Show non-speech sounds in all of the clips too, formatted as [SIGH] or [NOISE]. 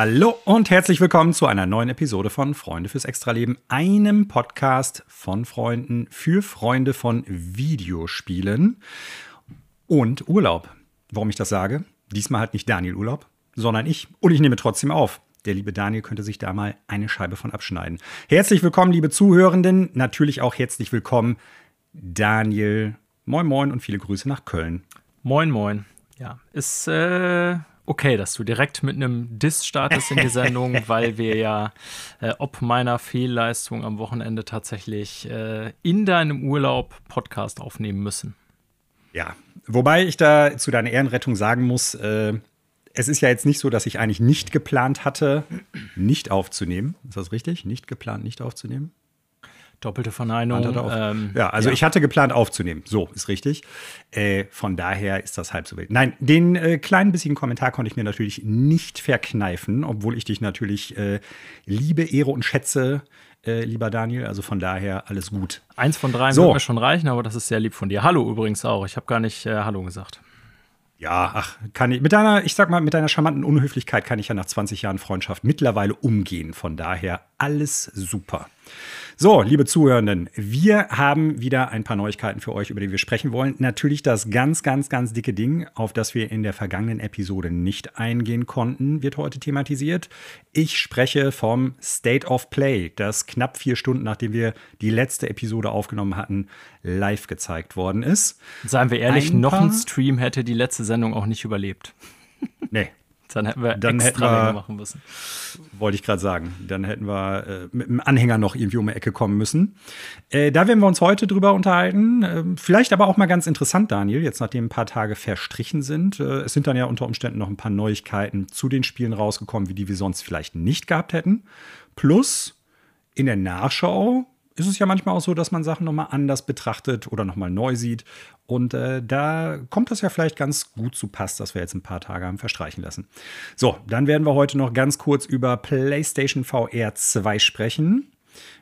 Hallo und herzlich willkommen zu einer neuen Episode von Freunde fürs Extraleben, einem Podcast von Freunden für Freunde von Videospielen und Urlaub. Warum ich das sage? Diesmal hat nicht Daniel Urlaub, sondern ich. Und ich nehme trotzdem auf. Der liebe Daniel könnte sich da mal eine Scheibe von abschneiden. Herzlich willkommen, liebe Zuhörenden. Natürlich auch herzlich willkommen, Daniel. Moin, moin und viele Grüße nach Köln. Moin, moin. Ja, ist äh, okay, dass du direkt mit einem Diss startest in die Sendung, [LAUGHS] weil wir ja äh, ob meiner Fehlleistung am Wochenende tatsächlich äh, in deinem Urlaub Podcast aufnehmen müssen. Ja, wobei ich da zu deiner Ehrenrettung sagen muss, äh, es ist ja jetzt nicht so, dass ich eigentlich nicht geplant hatte, nicht aufzunehmen. Ist das richtig? Nicht geplant, nicht aufzunehmen? Doppelte Verneinung. Ähm, ja, also ja. ich hatte geplant aufzunehmen. So, ist richtig. Äh, von daher ist das halb so wild. Nein, den äh, kleinen bissigen Kommentar konnte ich mir natürlich nicht verkneifen, obwohl ich dich natürlich äh, liebe, ehre und schätze, äh, lieber Daniel. Also von daher alles gut. Eins von drei so. wird mir schon reichen, aber das ist sehr lieb von dir. Hallo übrigens auch. Ich habe gar nicht äh, Hallo gesagt. Ja, ach, kann ich mit deiner, ich sag mal, mit deiner charmanten Unhöflichkeit kann ich ja nach 20 Jahren Freundschaft mittlerweile umgehen. Von daher alles super. So, liebe Zuhörenden, wir haben wieder ein paar Neuigkeiten für euch, über die wir sprechen wollen. Natürlich das ganz, ganz, ganz dicke Ding, auf das wir in der vergangenen Episode nicht eingehen konnten, wird heute thematisiert. Ich spreche vom State of Play, das knapp vier Stunden nachdem wir die letzte Episode aufgenommen hatten, live gezeigt worden ist. Seien wir ehrlich, ein noch ein Stream hätte die letzte Sendung auch nicht überlebt. Nee, dann hätten wir dann extra hätten wir, machen müssen. Wollte ich gerade sagen. Dann hätten wir äh, mit dem Anhänger noch irgendwie um die Ecke kommen müssen. Äh, da werden wir uns heute drüber unterhalten. Äh, vielleicht aber auch mal ganz interessant, Daniel, jetzt nachdem ein paar Tage verstrichen sind. Äh, es sind dann ja unter Umständen noch ein paar Neuigkeiten zu den Spielen rausgekommen, wie die wir sonst vielleicht nicht gehabt hätten. Plus in der Nachschau ist es ja manchmal auch so, dass man Sachen nochmal anders betrachtet oder nochmal neu sieht. Und äh, da kommt das ja vielleicht ganz gut zu Pass, dass wir jetzt ein paar Tage haben verstreichen lassen. So, dann werden wir heute noch ganz kurz über PlayStation VR 2 sprechen.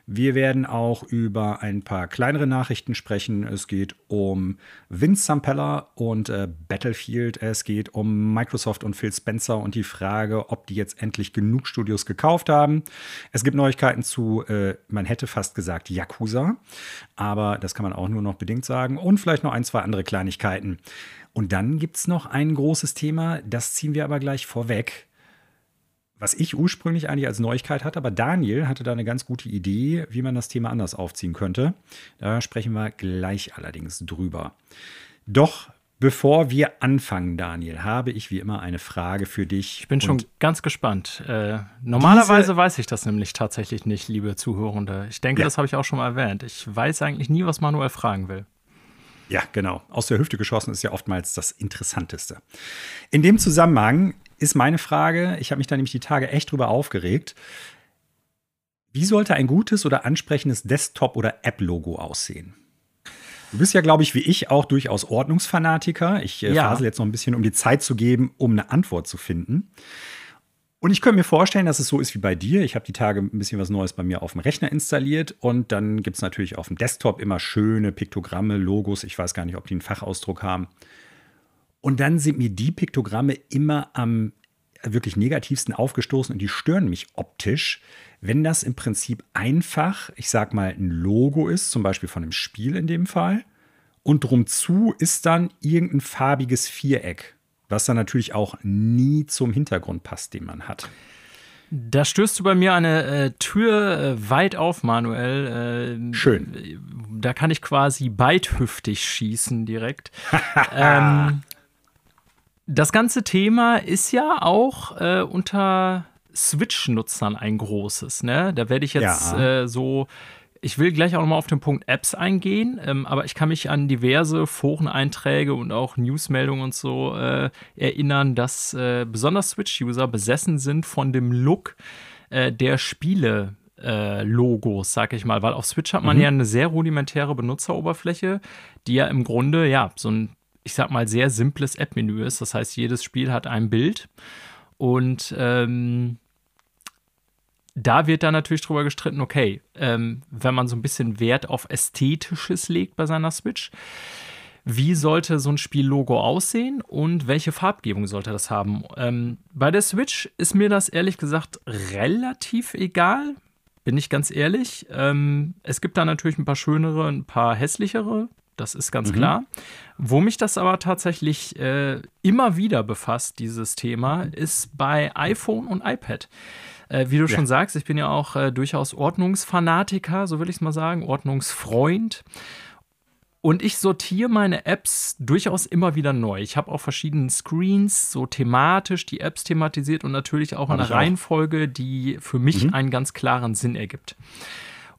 Wir werden auch über ein paar kleinere Nachrichten sprechen. Es geht um Vince Sampella und äh, Battlefield. Es geht um Microsoft und Phil Spencer und die Frage, ob die jetzt endlich genug Studios gekauft haben. Es gibt Neuigkeiten zu, äh, man hätte fast gesagt, Yakuza. Aber das kann man auch nur noch bedingt sagen. Und vielleicht noch ein, zwei andere Kleinigkeiten. Und dann gibt es noch ein großes Thema, das ziehen wir aber gleich vorweg was ich ursprünglich eigentlich als Neuigkeit hatte, aber Daniel hatte da eine ganz gute Idee, wie man das Thema anders aufziehen könnte. Da sprechen wir gleich allerdings drüber. Doch bevor wir anfangen, Daniel, habe ich wie immer eine Frage für dich. Ich bin schon ganz gespannt. Äh, normalerweise weiß ich das nämlich tatsächlich nicht, liebe Zuhörende. Ich denke, ja. das habe ich auch schon mal erwähnt. Ich weiß eigentlich nie, was Manuel fragen will. Ja, genau. Aus der Hüfte geschossen ist ja oftmals das Interessanteste. In dem Zusammenhang ist meine Frage, ich habe mich da nämlich die Tage echt drüber aufgeregt. Wie sollte ein gutes oder ansprechendes Desktop- oder App-Logo aussehen? Du bist ja, glaube ich, wie ich auch durchaus Ordnungsfanatiker. Ich äh, ja. fasel jetzt noch ein bisschen, um die Zeit zu geben, um eine Antwort zu finden. Und ich könnte mir vorstellen, dass es so ist wie bei dir. Ich habe die Tage ein bisschen was Neues bei mir auf dem Rechner installiert und dann gibt es natürlich auf dem Desktop immer schöne Piktogramme, Logos. Ich weiß gar nicht, ob die einen Fachausdruck haben. Und dann sind mir die Piktogramme immer am wirklich negativsten aufgestoßen und die stören mich optisch, wenn das im Prinzip einfach, ich sag mal, ein Logo ist, zum Beispiel von einem Spiel in dem Fall, und drum zu ist dann irgendein farbiges Viereck, was dann natürlich auch nie zum Hintergrund passt, den man hat. Da stößt du bei mir eine äh, Tür äh, weit auf, Manuel. Äh, Schön. Da kann ich quasi beidhüftig schießen direkt. [LAUGHS] ähm, das ganze Thema ist ja auch äh, unter Switch-Nutzern ein großes. Ne? Da werde ich jetzt ja. äh, so. Ich will gleich auch nochmal auf den Punkt Apps eingehen, ähm, aber ich kann mich an diverse Foreneinträge und auch Newsmeldungen und so äh, erinnern, dass äh, besonders Switch-User besessen sind von dem Look äh, der Spiele. Äh, Logos, sag ich mal, weil auf Switch hat man mhm. ja eine sehr rudimentäre Benutzeroberfläche, die ja im Grunde ja so ein ich sag mal, sehr simples App-Menü ist. Das heißt, jedes Spiel hat ein Bild und ähm, da wird dann natürlich drüber gestritten, okay, ähm, wenn man so ein bisschen Wert auf Ästhetisches legt bei seiner Switch, wie sollte so ein Spiellogo aussehen und welche Farbgebung sollte das haben. Ähm, bei der Switch ist mir das ehrlich gesagt relativ egal, bin ich ganz ehrlich. Ähm, es gibt da natürlich ein paar schönere, ein paar hässlichere, das ist ganz mhm. klar. Wo mich das aber tatsächlich äh, immer wieder befasst, dieses Thema, ist bei iPhone und iPad. Äh, wie du ja. schon sagst, ich bin ja auch äh, durchaus Ordnungsfanatiker, so will ich es mal sagen, Ordnungsfreund. Und ich sortiere meine Apps durchaus immer wieder neu. Ich habe auf verschiedenen Screens so thematisch die Apps thematisiert und natürlich auch in einer Reihenfolge, die für mich mhm. einen ganz klaren Sinn ergibt.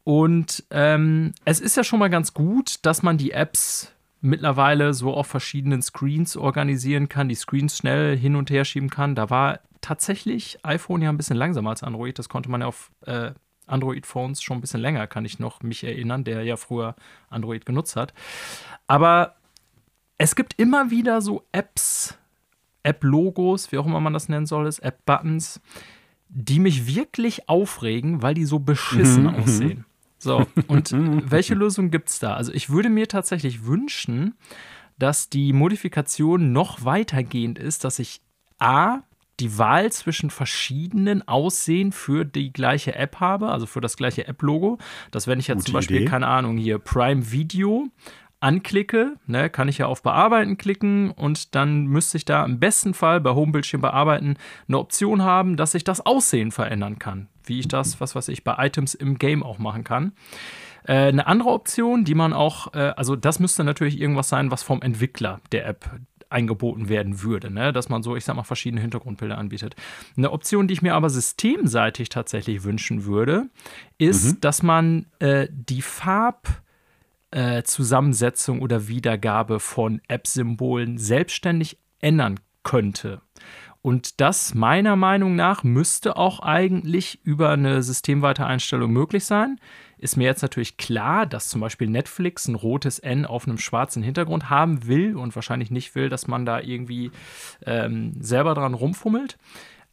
Und ähm, es ist ja schon mal ganz gut, dass man die Apps mittlerweile so auf verschiedenen Screens organisieren kann, die Screens schnell hin und her schieben kann. Da war tatsächlich iPhone ja ein bisschen langsamer als Android. Das konnte man ja auf äh, Android-Phones schon ein bisschen länger, kann ich noch mich erinnern, der ja früher Android genutzt hat. Aber es gibt immer wieder so Apps, App-Logos, wie auch immer man das nennen soll, App-Buttons, die mich wirklich aufregen, weil die so beschissen mhm, mhm. aussehen. So, [LAUGHS] und welche Lösung gibt es da? Also ich würde mir tatsächlich wünschen, dass die Modifikation noch weitergehend ist, dass ich A, die Wahl zwischen verschiedenen Aussehen für die gleiche App habe, also für das gleiche App-Logo. Dass wenn ich jetzt Gute zum Beispiel, Idee. keine Ahnung, hier Prime Video anklicke, ne, kann ich ja auf Bearbeiten klicken und dann müsste ich da im besten Fall bei Homebildschirm bearbeiten eine Option haben, dass ich das Aussehen verändern kann. Wie ich das, was weiß ich, bei Items im Game auch machen kann. Äh, eine andere Option, die man auch, äh, also das müsste natürlich irgendwas sein, was vom Entwickler der App eingeboten werden würde, ne? dass man so, ich sag mal, verschiedene Hintergrundbilder anbietet. Eine Option, die ich mir aber systemseitig tatsächlich wünschen würde, ist, mhm. dass man äh, die Farbzusammensetzung äh, oder Wiedergabe von App-Symbolen selbstständig ändern könnte. Und das meiner Meinung nach müsste auch eigentlich über eine systemweite Einstellung möglich sein ist mir jetzt natürlich klar, dass zum Beispiel Netflix ein rotes N auf einem schwarzen Hintergrund haben will und wahrscheinlich nicht will, dass man da irgendwie ähm, selber dran rumfummelt.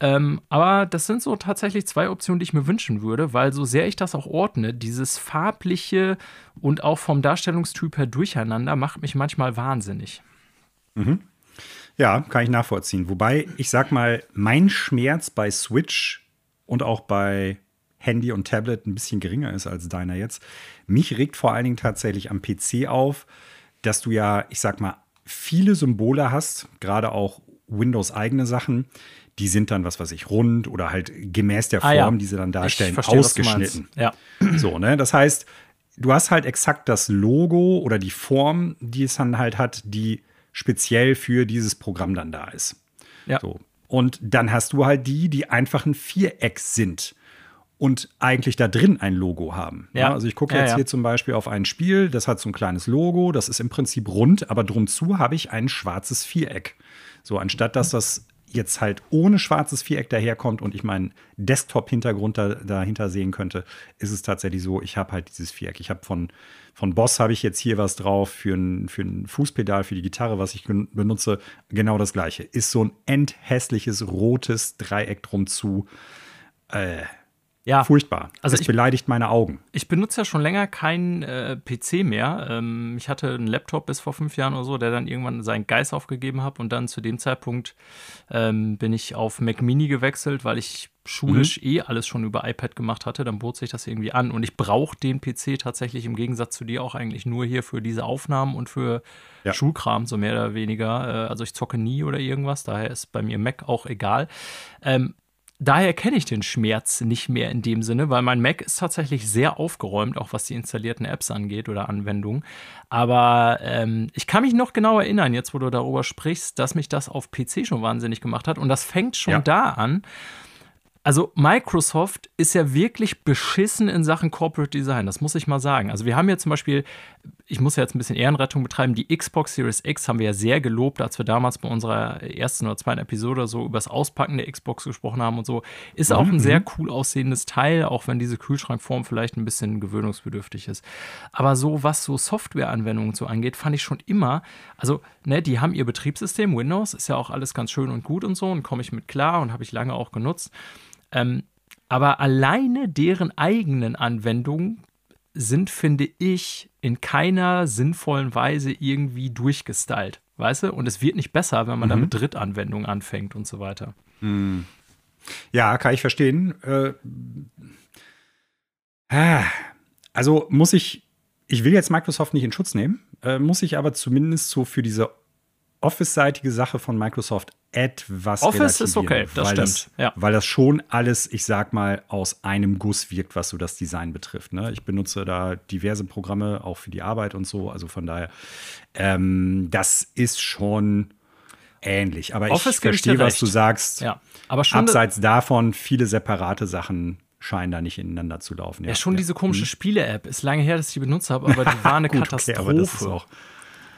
Ähm, aber das sind so tatsächlich zwei Optionen, die ich mir wünschen würde, weil so sehr ich das auch ordne, dieses farbliche und auch vom Darstellungstyp her durcheinander macht mich manchmal wahnsinnig. Mhm. Ja, kann ich nachvollziehen. Wobei, ich sag mal, mein Schmerz bei Switch und auch bei Handy und Tablet ein bisschen geringer ist als deiner jetzt. Mich regt vor allen Dingen tatsächlich am PC auf, dass du ja, ich sag mal, viele Symbole hast, gerade auch Windows eigene Sachen, die sind dann, was weiß ich, rund oder halt gemäß der Form, ah, ja. die sie dann darstellen, verstehe, ausgeschnitten. Ja. So, ne? Das heißt, du hast halt exakt das Logo oder die Form, die es dann halt hat, die speziell für dieses Programm dann da ist. Ja. So. Und dann hast du halt die, die einfach ein Viereck sind und eigentlich da drin ein Logo haben. Ja. also ich gucke jetzt ja, hier zum Beispiel auf ein Spiel, das hat so ein kleines Logo, das ist im Prinzip rund, aber drum zu habe ich ein schwarzes Viereck. So, anstatt dass das jetzt halt ohne schwarzes Viereck daherkommt und ich meinen Desktop-Hintergrund da, dahinter sehen könnte, ist es tatsächlich so, ich habe halt dieses Viereck. Ich habe von, von Boss habe ich jetzt hier was drauf für ein, für ein Fußpedal, für die Gitarre, was ich benutze. Genau das gleiche. Ist so ein enthässliches rotes Dreieck drum zu. Äh, ja. Furchtbar. Also es beleidigt meine Augen. Ich benutze ja schon länger keinen äh, PC mehr. Ähm, ich hatte einen Laptop bis vor fünf Jahren oder so, der dann irgendwann seinen Geist aufgegeben hat. Und dann zu dem Zeitpunkt ähm, bin ich auf Mac Mini gewechselt, weil ich schulisch mhm. eh alles schon über iPad gemacht hatte. Dann bot sich das irgendwie an. Und ich brauche den PC tatsächlich im Gegensatz zu dir auch eigentlich nur hier für diese Aufnahmen und für ja. Schulkram, so mehr oder weniger. Äh, also ich zocke nie oder irgendwas. Daher ist bei mir Mac auch egal. Ähm, daher kenne ich den Schmerz nicht mehr in dem Sinne, weil mein Mac ist tatsächlich sehr aufgeräumt, auch was die installierten Apps angeht oder Anwendungen. Aber ähm, ich kann mich noch genau erinnern, jetzt wo du darüber sprichst, dass mich das auf PC schon wahnsinnig gemacht hat. Und das fängt schon ja. da an, also Microsoft ist ja wirklich beschissen in Sachen Corporate Design, das muss ich mal sagen. Also wir haben ja zum Beispiel, ich muss ja jetzt ein bisschen Ehrenrettung betreiben, die Xbox Series X haben wir ja sehr gelobt, als wir damals bei unserer ersten oder zweiten Episode so über das Auspacken der Xbox gesprochen haben und so. Ist auch ein mhm. sehr cool aussehendes Teil, auch wenn diese Kühlschrankform vielleicht ein bisschen gewöhnungsbedürftig ist. Aber so, was so Softwareanwendungen so angeht, fand ich schon immer, also, ne, die haben ihr Betriebssystem, Windows, ist ja auch alles ganz schön und gut und so und komme ich mit klar und habe ich lange auch genutzt. Ähm, aber alleine deren eigenen Anwendungen sind, finde ich, in keiner sinnvollen Weise irgendwie durchgestylt. Weißt du? Und es wird nicht besser, wenn man mhm. da mit Drittanwendungen anfängt und so weiter. Mhm. Ja, kann ich verstehen. Äh, ah, also muss ich, ich will jetzt Microsoft nicht in Schutz nehmen, äh, muss ich aber zumindest so für diese Office-seitige Sache von Microsoft etwas Office ist okay, das stimmt. Das, ja. Weil das schon alles, ich sag mal, aus einem Guss wirkt, was so das Design betrifft. Ne? Ich benutze da diverse Programme, auch für die Arbeit und so. Also von daher, ähm, das ist schon ähnlich. Aber Office ich verstehe, was du sagst. Ja. Aber schon Abseits davon, viele separate Sachen scheinen da nicht ineinander zu laufen. Ja, ja schon ja. diese komische hm. Spiele-App. Ist lange her, dass ich die benutzt habe, aber die [LAUGHS] war eine Gut, Katastrophe. Okay,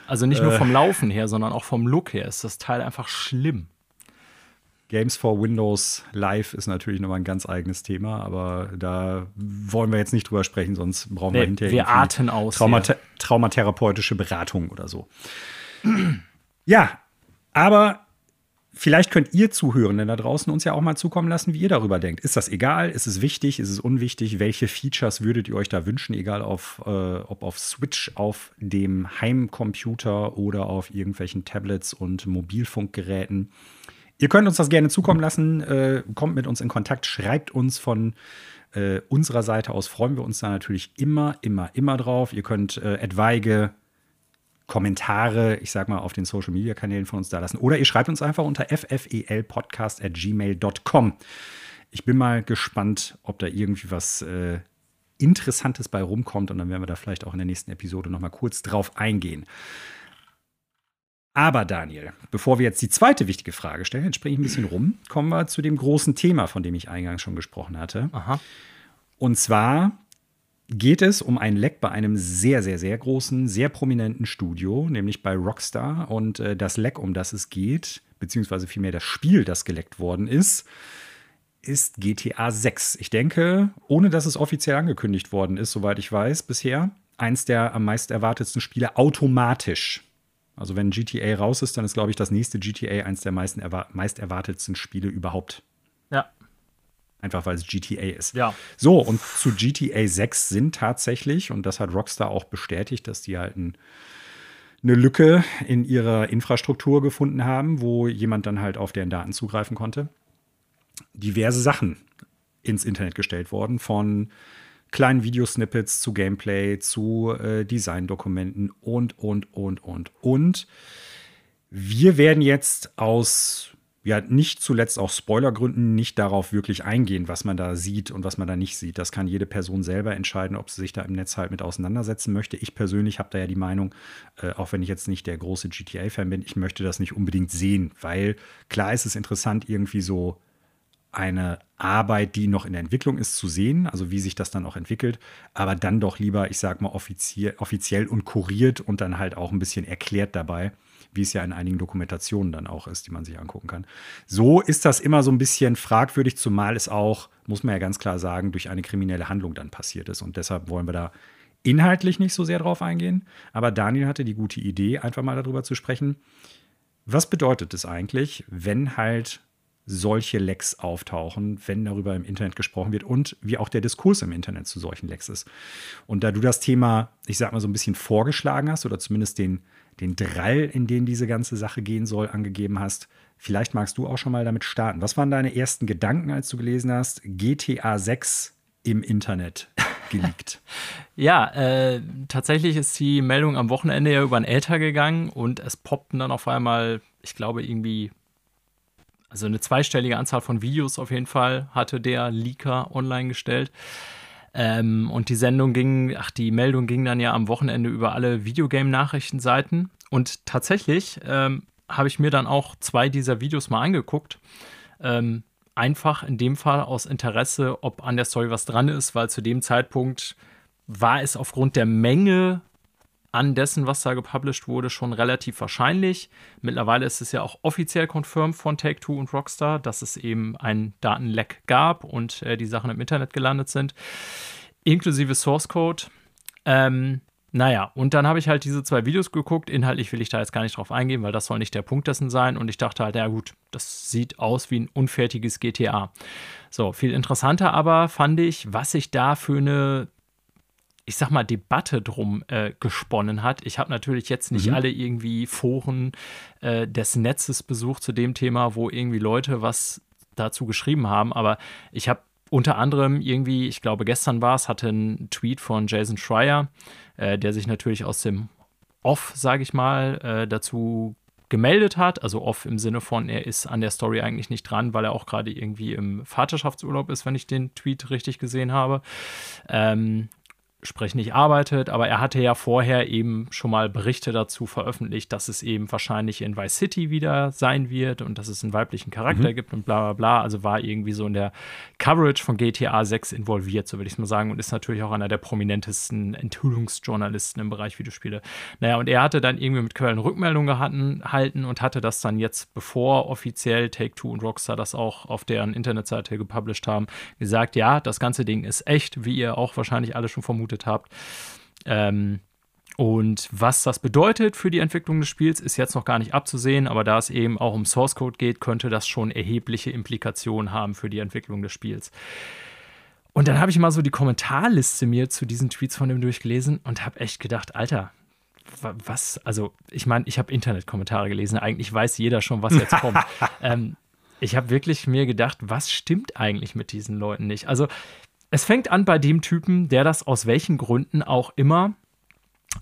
also nicht nur äh. vom Laufen her, sondern auch vom Look her ist das Teil einfach schlimm. Games for Windows Live ist natürlich nochmal ein ganz eigenes Thema, aber da wollen wir jetzt nicht drüber sprechen, sonst brauchen nee, wir hinterher wir arten aus, Traumata ja. traumatherapeutische Beratung oder so. [CLEARS THROAT] ja, aber Vielleicht könnt ihr Zuhörenden da draußen uns ja auch mal zukommen lassen, wie ihr darüber denkt. Ist das egal? Ist es wichtig? Ist es unwichtig? Welche Features würdet ihr euch da wünschen? Egal auf, äh, ob auf Switch, auf dem Heimcomputer oder auf irgendwelchen Tablets und Mobilfunkgeräten. Ihr könnt uns das gerne zukommen lassen. Äh, kommt mit uns in Kontakt. Schreibt uns von äh, unserer Seite aus. Freuen wir uns da natürlich immer, immer, immer drauf. Ihr könnt äh, etwaige Kommentare, ich sag mal, auf den Social Media Kanälen von uns da lassen. Oder ihr schreibt uns einfach unter ffelpodcast.gmail.com. Ich bin mal gespannt, ob da irgendwie was äh, Interessantes bei rumkommt und dann werden wir da vielleicht auch in der nächsten Episode nochmal kurz drauf eingehen. Aber Daniel, bevor wir jetzt die zweite wichtige Frage stellen, jetzt springe ich ein bisschen rum, kommen wir zu dem großen Thema, von dem ich eingangs schon gesprochen hatte. Aha. Und zwar geht es um ein Leck bei einem sehr, sehr, sehr großen, sehr prominenten Studio, nämlich bei Rockstar. Und äh, das Leck, um das es geht, beziehungsweise vielmehr das Spiel, das geleckt worden ist, ist GTA 6. Ich denke, ohne dass es offiziell angekündigt worden ist, soweit ich weiß, bisher, eins der am meisten erwartetsten Spiele automatisch. Also wenn GTA raus ist, dann ist, glaube ich, das nächste GTA eins der meisten erwar meist erwartetsten Spiele überhaupt. Ja, Einfach weil es GTA ist. Ja. So, und zu GTA 6 sind tatsächlich, und das hat Rockstar auch bestätigt, dass die halt ein, eine Lücke in ihrer Infrastruktur gefunden haben, wo jemand dann halt auf deren Daten zugreifen konnte. Diverse Sachen ins Internet gestellt worden, von kleinen Videosnippets zu Gameplay, zu äh, Designdokumenten und, und, und, und, und. Wir werden jetzt aus ja nicht zuletzt auch Spoilergründen nicht darauf wirklich eingehen, was man da sieht und was man da nicht sieht. Das kann jede Person selber entscheiden, ob sie sich da im Netz halt mit auseinandersetzen möchte. Ich persönlich habe da ja die Meinung, äh, auch wenn ich jetzt nicht der große GTA-Fan bin, ich möchte das nicht unbedingt sehen, weil klar ist es interessant, irgendwie so eine Arbeit, die noch in der Entwicklung ist, zu sehen, also wie sich das dann auch entwickelt, aber dann doch lieber, ich sag mal, offiziell, offiziell und kuriert und dann halt auch ein bisschen erklärt dabei wie es ja in einigen Dokumentationen dann auch ist, die man sich angucken kann. So ist das immer so ein bisschen fragwürdig, zumal es auch, muss man ja ganz klar sagen, durch eine kriminelle Handlung dann passiert ist. Und deshalb wollen wir da inhaltlich nicht so sehr drauf eingehen. Aber Daniel hatte die gute Idee, einfach mal darüber zu sprechen. Was bedeutet es eigentlich, wenn halt solche Lecks auftauchen, wenn darüber im Internet gesprochen wird und wie auch der Diskurs im Internet zu solchen Lecks ist. Und da du das Thema, ich sag mal, so ein bisschen vorgeschlagen hast oder zumindest den, den Drall, in den diese ganze Sache gehen soll, angegeben hast. Vielleicht magst du auch schon mal damit starten. Was waren deine ersten Gedanken, als du gelesen hast, GTA 6 im Internet [LAUGHS] geleakt? ja, äh, tatsächlich ist die Meldung am Wochenende ja über ein Älter gegangen und es poppten dann auf einmal, ich glaube, irgendwie, also eine zweistellige Anzahl von Videos auf jeden Fall hatte der Leaker online gestellt. Ähm, und die Sendung ging, ach, die Meldung ging dann ja am Wochenende über alle Videogame-Nachrichtenseiten. Und tatsächlich ähm, habe ich mir dann auch zwei dieser Videos mal angeguckt. Ähm, einfach in dem Fall aus Interesse, ob an der Story was dran ist, weil zu dem Zeitpunkt war es aufgrund der Menge an dessen, was da gepublished wurde, schon relativ wahrscheinlich. Mittlerweile ist es ja auch offiziell confirmed von Take-Two und Rockstar, dass es eben ein Datenleck gab und äh, die Sachen im Internet gelandet sind, inklusive Source Code. Ähm, naja, und dann habe ich halt diese zwei Videos geguckt. Inhaltlich will ich da jetzt gar nicht drauf eingehen, weil das soll nicht der Punkt dessen sein. Und ich dachte halt, ja gut, das sieht aus wie ein unfertiges GTA. So, viel interessanter aber fand ich, was sich da für eine ich sag mal, Debatte drum äh, gesponnen hat. Ich habe natürlich jetzt nicht mhm. alle irgendwie Foren äh, des Netzes besucht zu dem Thema, wo irgendwie Leute was dazu geschrieben haben, aber ich habe unter anderem irgendwie, ich glaube gestern war es, hatte einen Tweet von Jason Schreier, äh, der sich natürlich aus dem Off, sage ich mal, äh, dazu gemeldet hat. Also off im Sinne von, er ist an der Story eigentlich nicht dran, weil er auch gerade irgendwie im Vaterschaftsurlaub ist, wenn ich den Tweet richtig gesehen habe. Ähm, sprich nicht arbeitet, aber er hatte ja vorher eben schon mal Berichte dazu veröffentlicht, dass es eben wahrscheinlich in Vice City wieder sein wird und dass es einen weiblichen Charakter mhm. gibt und bla bla bla. Also war irgendwie so in der Coverage von GTA 6 involviert, so würde ich es mal sagen, und ist natürlich auch einer der prominentesten Enthüllungsjournalisten im Bereich Videospiele. Naja, und er hatte dann irgendwie mit Quellen Rückmeldungen gehalten und hatte das dann jetzt, bevor offiziell Take-Two und Rockstar das auch auf deren Internetseite gepublished haben, gesagt, ja, das ganze Ding ist echt, wie ihr auch wahrscheinlich alle schon vermutet vermutet habt. Ähm, und was das bedeutet für die Entwicklung des Spiels, ist jetzt noch gar nicht abzusehen, aber da es eben auch um Source Code geht, könnte das schon erhebliche Implikationen haben für die Entwicklung des Spiels. Und dann habe ich mal so die Kommentarliste mir zu diesen Tweets von ihm durchgelesen und habe echt gedacht, Alter, was, also ich meine, ich habe Internetkommentare gelesen, eigentlich weiß jeder schon, was jetzt kommt. [LAUGHS] ähm, ich habe wirklich mir gedacht, was stimmt eigentlich mit diesen Leuten nicht? Also es fängt an bei dem Typen, der das aus welchen Gründen auch immer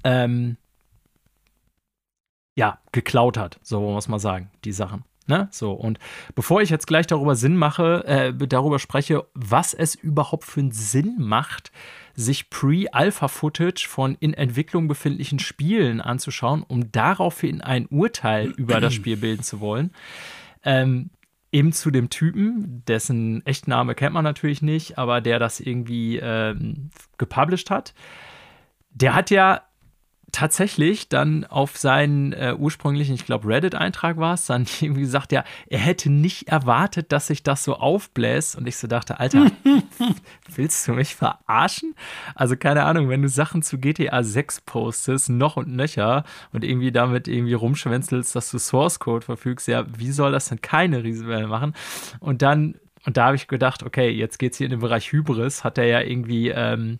ähm, ja, geklaut hat, so es mal sagen, die Sachen. Ne? So, und bevor ich jetzt gleich darüber Sinn mache, äh, darüber spreche, was es überhaupt für einen Sinn macht, sich Pre-Alpha-Footage von in Entwicklung befindlichen Spielen anzuschauen, um daraufhin ein Urteil über das Spiel bilden zu wollen, ähm, eben zu dem Typen, dessen Echtname kennt man natürlich nicht, aber der das irgendwie ähm, gepublished hat. Der hat ja tatsächlich dann auf seinen äh, ursprünglichen, ich glaube, Reddit-Eintrag war es, dann [LAUGHS] irgendwie gesagt, ja, er hätte nicht erwartet, dass sich das so aufbläst. Und ich so dachte, Alter, [LAUGHS] willst du mich verarschen? Also keine Ahnung, wenn du Sachen zu GTA 6 postest, noch und nöcher und irgendwie damit irgendwie rumschwänzelst, dass du Source Code verfügst, ja, wie soll das denn keine Riesenwelle machen? Und dann, und da habe ich gedacht, okay, jetzt geht es hier in den Bereich Hybris, hat er ja irgendwie ähm,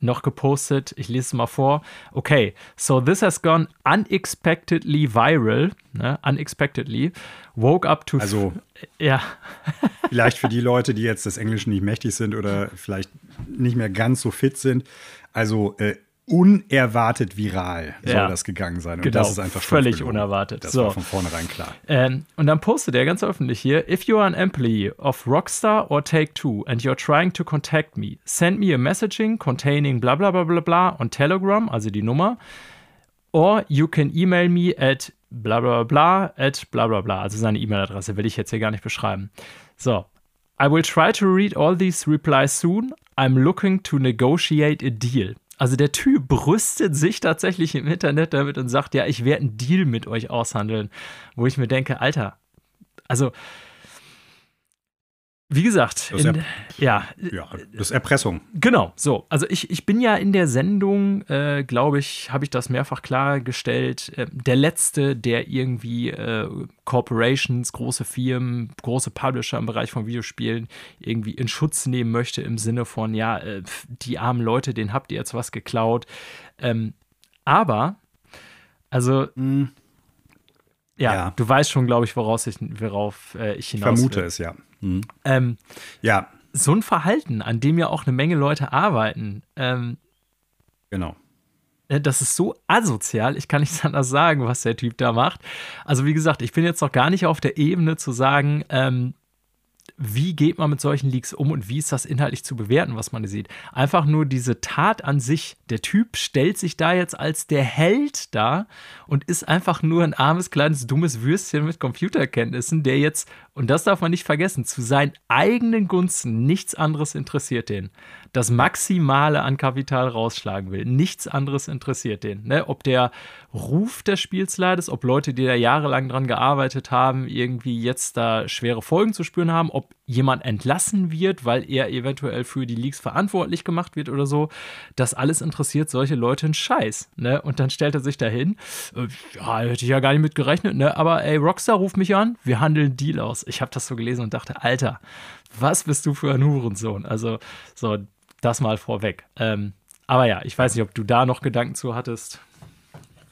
noch gepostet. Ich lese es mal vor. Okay, so this has gone unexpectedly viral. Ne? Unexpectedly. Woke up to. Also, ja. [LAUGHS] vielleicht für die Leute, die jetzt des Englischen nicht mächtig sind oder vielleicht nicht mehr ganz so fit sind. Also, äh, unerwartet viral soll ja. das gegangen sein. Und genau, das ist einfach völlig unerwartet. Das so. war von vornherein klar. Ähm, und dann postet er ganz öffentlich hier: If you are an employee of Rockstar or Take Two and you're trying to contact me, send me a messaging containing bla bla bla bla bla on Telegram, also die Nummer, or you can email me at bla bla bla at bla bla bla. Also seine E-Mail-Adresse will ich jetzt hier gar nicht beschreiben. So. I will try to read all these replies soon. I'm looking to negotiate a deal. Also der Typ brüstet sich tatsächlich im Internet damit und sagt, ja, ich werde einen Deal mit euch aushandeln, wo ich mir denke, Alter, also wie gesagt, das in, ja, ja, das ist Erpressung. Genau, so. Also ich, ich bin ja in der Sendung, äh, glaube ich, habe ich das mehrfach klargestellt, äh, der Letzte, der irgendwie äh, Corporations, große Firmen, große Publisher im Bereich von Videospielen irgendwie in Schutz nehmen möchte im Sinne von, ja, äh, die armen Leute, denen habt ihr jetzt was geklaut. Ähm, aber, also, mhm. Ja, ja, du weißt schon, glaube ich, woraus ich, worauf äh, ich hinaus Ich vermute will. es, ja. Mhm. Ähm, ja. So ein Verhalten, an dem ja auch eine Menge Leute arbeiten. Ähm, genau. Äh, das ist so asozial, ich kann nichts [LAUGHS] anderes sagen, was der Typ da macht. Also, wie gesagt, ich bin jetzt noch gar nicht auf der Ebene zu sagen, ähm, wie geht man mit solchen Leaks um und wie ist das inhaltlich zu bewerten, was man sieht. Einfach nur diese Tat an sich. Der Typ stellt sich da jetzt als der Held da und ist einfach nur ein armes, kleines, dummes Würstchen mit Computerkenntnissen, der jetzt, und das darf man nicht vergessen, zu seinen eigenen Gunsten nichts anderes interessiert den. Das Maximale an Kapital rausschlagen will. Nichts anderes interessiert den. Ne? Ob der Ruf des Spiels leidet, ob Leute, die da jahrelang dran gearbeitet haben, irgendwie jetzt da schwere Folgen zu spüren haben, ob jemand entlassen wird, weil er eventuell für die Leaks verantwortlich gemacht wird oder so. Das alles interessiert solche Leute einen Scheiß. Ne? Und dann stellt er sich dahin, äh, ja, hätte ich ja gar nicht mit gerechnet, ne? aber ey, Rockstar ruft mich an, wir handeln Deal aus. Ich habe das so gelesen und dachte, Alter, was bist du für ein Hurensohn? Also, so, das mal vorweg. Ähm, Aber ja, ich weiß nicht, ob du da noch Gedanken zu hattest.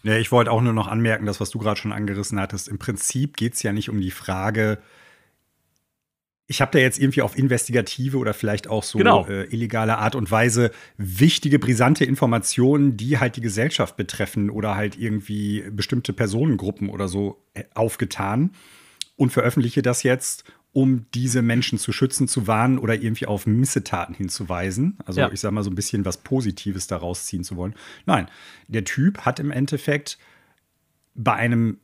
Ja, ich wollte auch nur noch anmerken, das, was du gerade schon angerissen hattest. Im Prinzip geht es ja nicht um die Frage, ich habe da jetzt irgendwie auf investigative oder vielleicht auch so genau. äh, illegale Art und Weise wichtige, brisante Informationen, die halt die Gesellschaft betreffen oder halt irgendwie bestimmte Personengruppen oder so äh, aufgetan und veröffentliche das jetzt, um diese Menschen zu schützen, zu warnen oder irgendwie auf Missetaten hinzuweisen. Also ja. ich sage mal so ein bisschen was Positives daraus ziehen zu wollen. Nein, der Typ hat im Endeffekt bei einem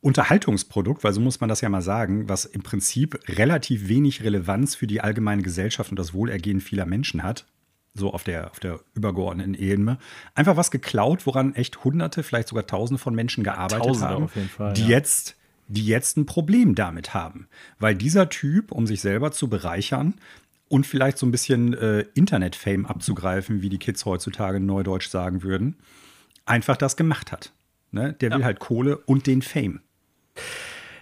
Unterhaltungsprodukt, weil so muss man das ja mal sagen, was im Prinzip relativ wenig Relevanz für die allgemeine Gesellschaft und das Wohlergehen vieler Menschen hat, so auf der, auf der übergeordneten Ebene, einfach was geklaut, woran echt Hunderte, vielleicht sogar Tausende von Menschen gearbeitet Tausende haben, Fall, die ja. jetzt die jetzt ein Problem damit haben. Weil dieser Typ, um sich selber zu bereichern und vielleicht so ein bisschen äh, Internet-Fame abzugreifen, wie die Kids heutzutage in Neudeutsch sagen würden, einfach das gemacht hat. Ne? Der will halt Kohle und den Fame.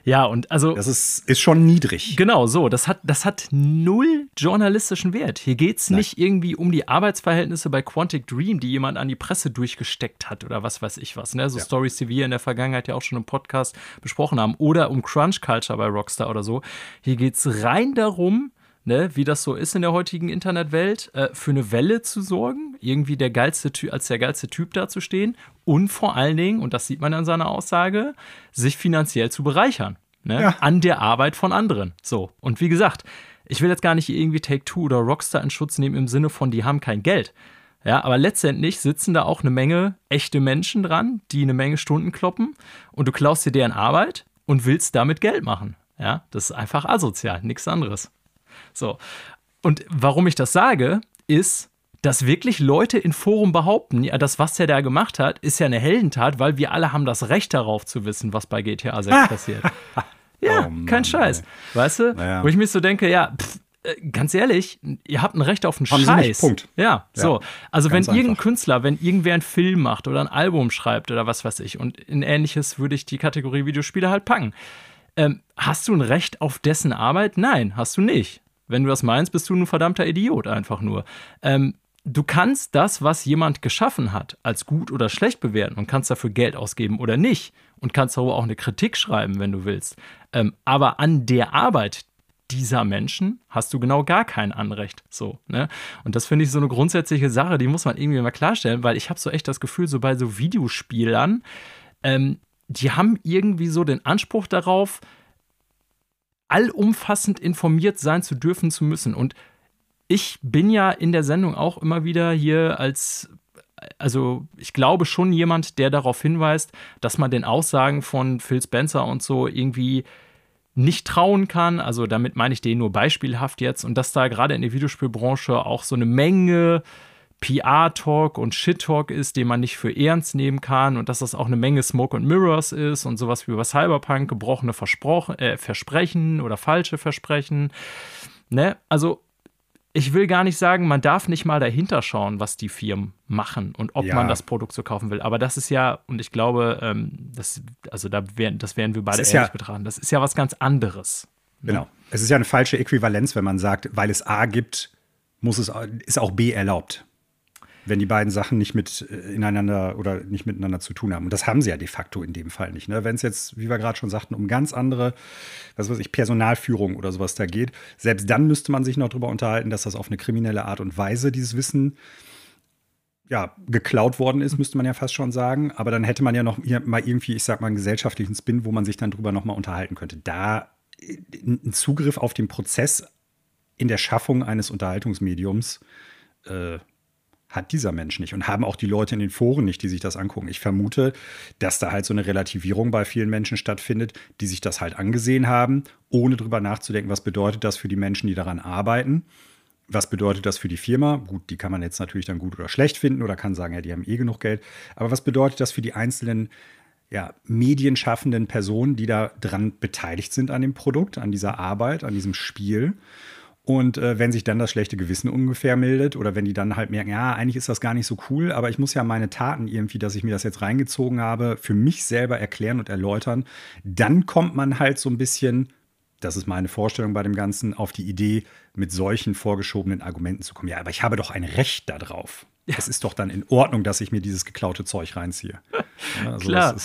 Ja, und also. Das ist, ist schon niedrig. Genau, so. Das hat, das hat null journalistischen Wert. Hier geht es nicht irgendwie um die Arbeitsverhältnisse bei Quantic Dream, die jemand an die Presse durchgesteckt hat oder was weiß ich was. Ne? So ja. Stories, die wir in der Vergangenheit ja auch schon im Podcast besprochen haben. Oder um Crunch Culture bei Rockstar oder so. Hier geht es rein darum, ne, wie das so ist in der heutigen Internetwelt, äh, für eine Welle zu sorgen, irgendwie der geilste als der geilste Typ dazustehen und vor allen Dingen, und das sieht man an seiner Aussage, sich finanziell zu bereichern. Ne, ja. An der Arbeit von anderen. So. Und wie gesagt, ich will jetzt gar nicht irgendwie Take-Two oder Rockstar in Schutz nehmen im Sinne von, die haben kein Geld. Ja, aber letztendlich sitzen da auch eine Menge echte Menschen dran, die eine Menge Stunden kloppen und du klaust dir deren Arbeit und willst damit Geld machen. Ja, das ist einfach asozial, nichts anderes. So. Und warum ich das sage, ist, dass wirklich Leute in Forum behaupten, ja, das, was der da gemacht hat, ist ja eine Heldentat, weil wir alle haben das Recht darauf zu wissen, was bei GTA 6 [LAUGHS] passiert. Ja, oh Mann, kein Scheiß. Ey. Weißt du? Naja. Wo ich mich so denke, ja, pff, äh, ganz ehrlich, ihr habt ein Recht auf einen haben Scheiß. Punkt. Ja, ja, so. Also wenn irgendein einfach. Künstler, wenn irgendwer einen Film macht oder ein Album schreibt oder was weiß ich, und in ähnliches würde ich die Kategorie Videospiele halt packen. Ähm, hast du ein Recht auf dessen Arbeit? Nein, hast du nicht. Wenn du das meinst, bist du ein verdammter Idiot einfach nur. Ähm, du kannst das, was jemand geschaffen hat, als gut oder schlecht bewerten und kannst dafür Geld ausgeben oder nicht und kannst darüber auch eine Kritik schreiben, wenn du willst. Ähm, aber an der Arbeit dieser Menschen hast du genau gar kein Anrecht. So, ne? Und das finde ich so eine grundsätzliche Sache, die muss man irgendwie mal klarstellen, weil ich habe so echt das Gefühl, so bei so Videospielern, ähm, die haben irgendwie so den Anspruch darauf, allumfassend informiert sein zu dürfen zu müssen. Und ich bin ja in der Sendung auch immer wieder hier als, also ich glaube schon jemand, der darauf hinweist, dass man den Aussagen von Phil Spencer und so irgendwie nicht trauen kann. Also damit meine ich den nur beispielhaft jetzt und dass da gerade in der Videospielbranche auch so eine Menge PR-Talk und Shit-Talk ist, den man nicht für ernst nehmen kann und dass das auch eine Menge Smoke und Mirrors ist und sowas wie über Cyberpunk, gebrochene Verspro äh, Versprechen oder falsche Versprechen. Ne? Also ich will gar nicht sagen, man darf nicht mal dahinter schauen, was die Firmen machen und ob ja. man das Produkt so kaufen will. Aber das ist ja, und ich glaube, ähm, das, also da werden, das werden wir beide ehrlich ja, betrachten. Das ist ja was ganz anderes. Ne? Genau. Es ist ja eine falsche Äquivalenz, wenn man sagt, weil es A gibt, muss es, ist auch B erlaubt wenn die beiden Sachen nicht mit äh, ineinander oder nicht miteinander zu tun haben. Und das haben sie ja de facto in dem Fall nicht. Ne? Wenn es jetzt, wie wir gerade schon sagten, um ganz andere, was weiß ich, Personalführung oder sowas da geht, selbst dann müsste man sich noch darüber unterhalten, dass das auf eine kriminelle Art und Weise dieses Wissen ja, geklaut worden ist, müsste man ja fast schon sagen. Aber dann hätte man ja noch mal irgendwie, ich sag mal, einen gesellschaftlichen Spin, wo man sich dann drüber noch mal unterhalten könnte. Da äh, ein Zugriff auf den Prozess in der Schaffung eines Unterhaltungsmediums äh, hat dieser Mensch nicht und haben auch die Leute in den Foren nicht, die sich das angucken. Ich vermute, dass da halt so eine Relativierung bei vielen Menschen stattfindet, die sich das halt angesehen haben, ohne drüber nachzudenken, was bedeutet das für die Menschen, die daran arbeiten. Was bedeutet das für die Firma? Gut, die kann man jetzt natürlich dann gut oder schlecht finden oder kann sagen, ja, die haben eh genug Geld. Aber was bedeutet das für die einzelnen ja, medienschaffenden Personen, die da dran beteiligt sind an dem Produkt, an dieser Arbeit, an diesem Spiel? Und äh, wenn sich dann das schlechte Gewissen ungefähr meldet oder wenn die dann halt merken, ja, eigentlich ist das gar nicht so cool, aber ich muss ja meine Taten irgendwie, dass ich mir das jetzt reingezogen habe, für mich selber erklären und erläutern, dann kommt man halt so ein bisschen, das ist meine Vorstellung bei dem Ganzen, auf die Idee, mit solchen vorgeschobenen Argumenten zu kommen. Ja, aber ich habe doch ein Recht darauf. es ist doch dann in Ordnung, dass ich mir dieses geklaute Zeug reinziehe. [LAUGHS] Ja, also Klar.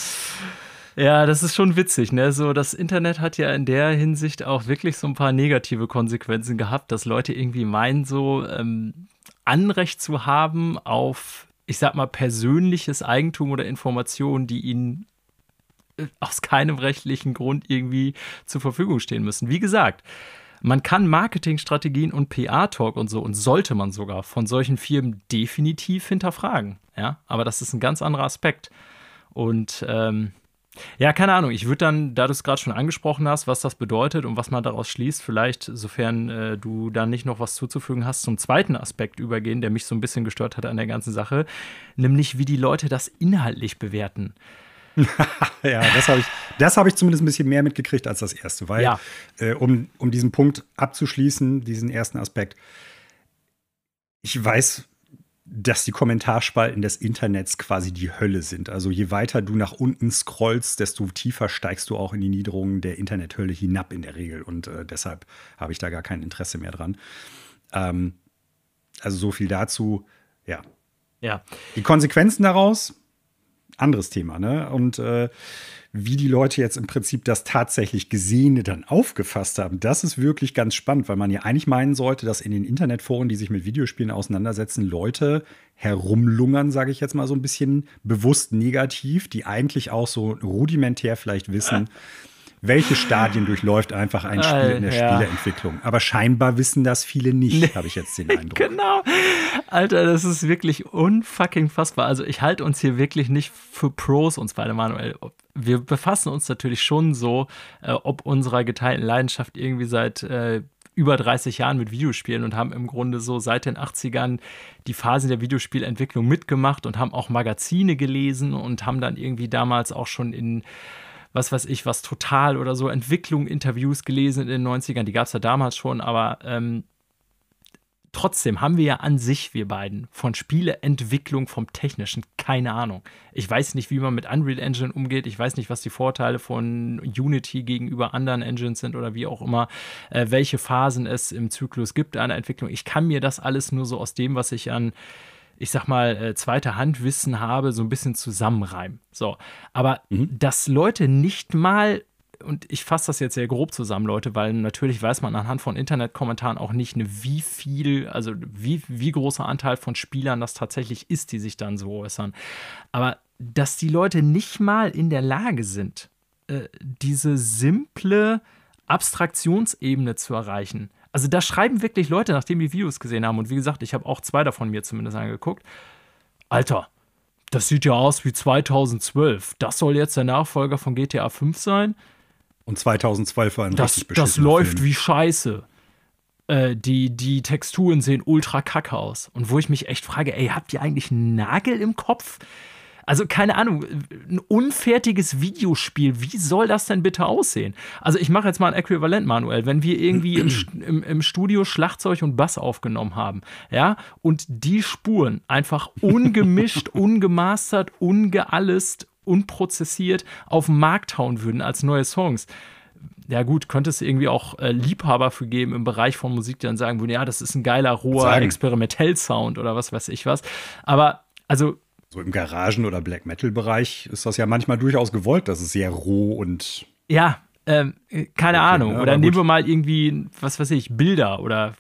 Ja, das ist schon witzig, ne? So, das Internet hat ja in der Hinsicht auch wirklich so ein paar negative Konsequenzen gehabt, dass Leute irgendwie meinen, so ähm, Anrecht zu haben auf, ich sag mal, persönliches Eigentum oder Informationen, die ihnen äh, aus keinem rechtlichen Grund irgendwie zur Verfügung stehen müssen. Wie gesagt, man kann Marketingstrategien und PR-Talk und so und sollte man sogar von solchen Firmen definitiv hinterfragen. Ja, aber das ist ein ganz anderer Aspekt. Und ähm, ja, keine Ahnung. Ich würde dann, da du es gerade schon angesprochen hast, was das bedeutet und was man daraus schließt, vielleicht, sofern äh, du da nicht noch was zuzufügen hast, zum zweiten Aspekt übergehen, der mich so ein bisschen gestört hat an der ganzen Sache, nämlich wie die Leute das inhaltlich bewerten. [LAUGHS] ja, das habe ich, hab ich zumindest ein bisschen mehr mitgekriegt als das erste, weil, ja. äh, um, um diesen Punkt abzuschließen, diesen ersten Aspekt, ich weiß, dass die Kommentarspalten des Internets quasi die Hölle sind. Also je weiter du nach unten scrollst, desto tiefer steigst du auch in die Niederungen der Internethölle hinab in der Regel. Und äh, deshalb habe ich da gar kein Interesse mehr dran. Ähm, also so viel dazu. Ja. Ja. Die Konsequenzen daraus, anderes Thema, ne? Und äh, wie die Leute jetzt im Prinzip das tatsächlich Gesehene dann aufgefasst haben, das ist wirklich ganz spannend, weil man ja eigentlich meinen sollte, dass in den Internetforen, die sich mit Videospielen auseinandersetzen, Leute herumlungern, sage ich jetzt mal so ein bisschen bewusst negativ, die eigentlich auch so rudimentär vielleicht wissen, [LAUGHS] welche Stadien durchläuft einfach ein Spiel in der ja. Spieleentwicklung. Aber scheinbar wissen das viele nicht, nee. habe ich jetzt den Eindruck. genau. Alter, das ist wirklich unfucking fassbar. Also ich halte uns hier wirklich nicht für Pros, uns beide, Manuel. Wir befassen uns natürlich schon so, äh, ob unserer geteilten Leidenschaft irgendwie seit äh, über 30 Jahren mit Videospielen und haben im Grunde so seit den 80ern die Phase der Videospielentwicklung mitgemacht und haben auch Magazine gelesen und haben dann irgendwie damals auch schon in was weiß ich, was total oder so, Entwicklung, Interviews gelesen in den 90ern, die gab es ja damals schon, aber ähm, trotzdem haben wir ja an sich, wir beiden, von Spieleentwicklung, vom Technischen, keine Ahnung. Ich weiß nicht, wie man mit Unreal Engine umgeht. Ich weiß nicht, was die Vorteile von Unity gegenüber anderen Engines sind oder wie auch immer, äh, welche Phasen es im Zyklus gibt einer Entwicklung. Ich kann mir das alles nur so aus dem, was ich an ich sag mal, äh, zweite Hand Wissen habe, so ein bisschen zusammenreimen. So. Aber mhm. dass Leute nicht mal, und ich fasse das jetzt sehr grob zusammen, Leute, weil natürlich weiß man anhand von Internetkommentaren auch nicht, ne, wie viel, also wie, wie großer Anteil von Spielern das tatsächlich ist, die sich dann so äußern. Aber dass die Leute nicht mal in der Lage sind, äh, diese simple Abstraktionsebene zu erreichen, also da schreiben wirklich Leute, nachdem die Videos gesehen haben, und wie gesagt, ich habe auch zwei davon mir zumindest angeguckt, Alter, das sieht ja aus wie 2012. Das soll jetzt der Nachfolger von GTA 5 sein. Und 2012 war ein das, richtig Das läuft Film. wie Scheiße. Äh, die, die Texturen sehen ultra kacke aus. Und wo ich mich echt frage, ey, habt ihr eigentlich einen Nagel im Kopf? Also keine Ahnung, ein unfertiges Videospiel, wie soll das denn bitte aussehen? Also ich mache jetzt mal ein Äquivalent, Manuel. Wenn wir irgendwie im, [CLEARS THROAT] im, im, Studio Schlagzeug und Bass aufgenommen haben, ja, und die Spuren einfach ungemischt, [LAUGHS] ungemastert, ungeallest, unprozessiert auf den Markt hauen würden als neue Songs, ja gut, könnte es irgendwie auch äh, Liebhaber für geben im Bereich von Musik, die dann sagen würden, ja, das ist ein geiler, roher Experimentell-Sound oder was weiß ich was. Aber also so im Garagen- oder Black Metal-Bereich ist das ja manchmal durchaus gewollt, dass es sehr roh und. Ja, ähm, keine okay, Ahnung. Oder nehmen wir mal irgendwie, was weiß ich, Bilder oder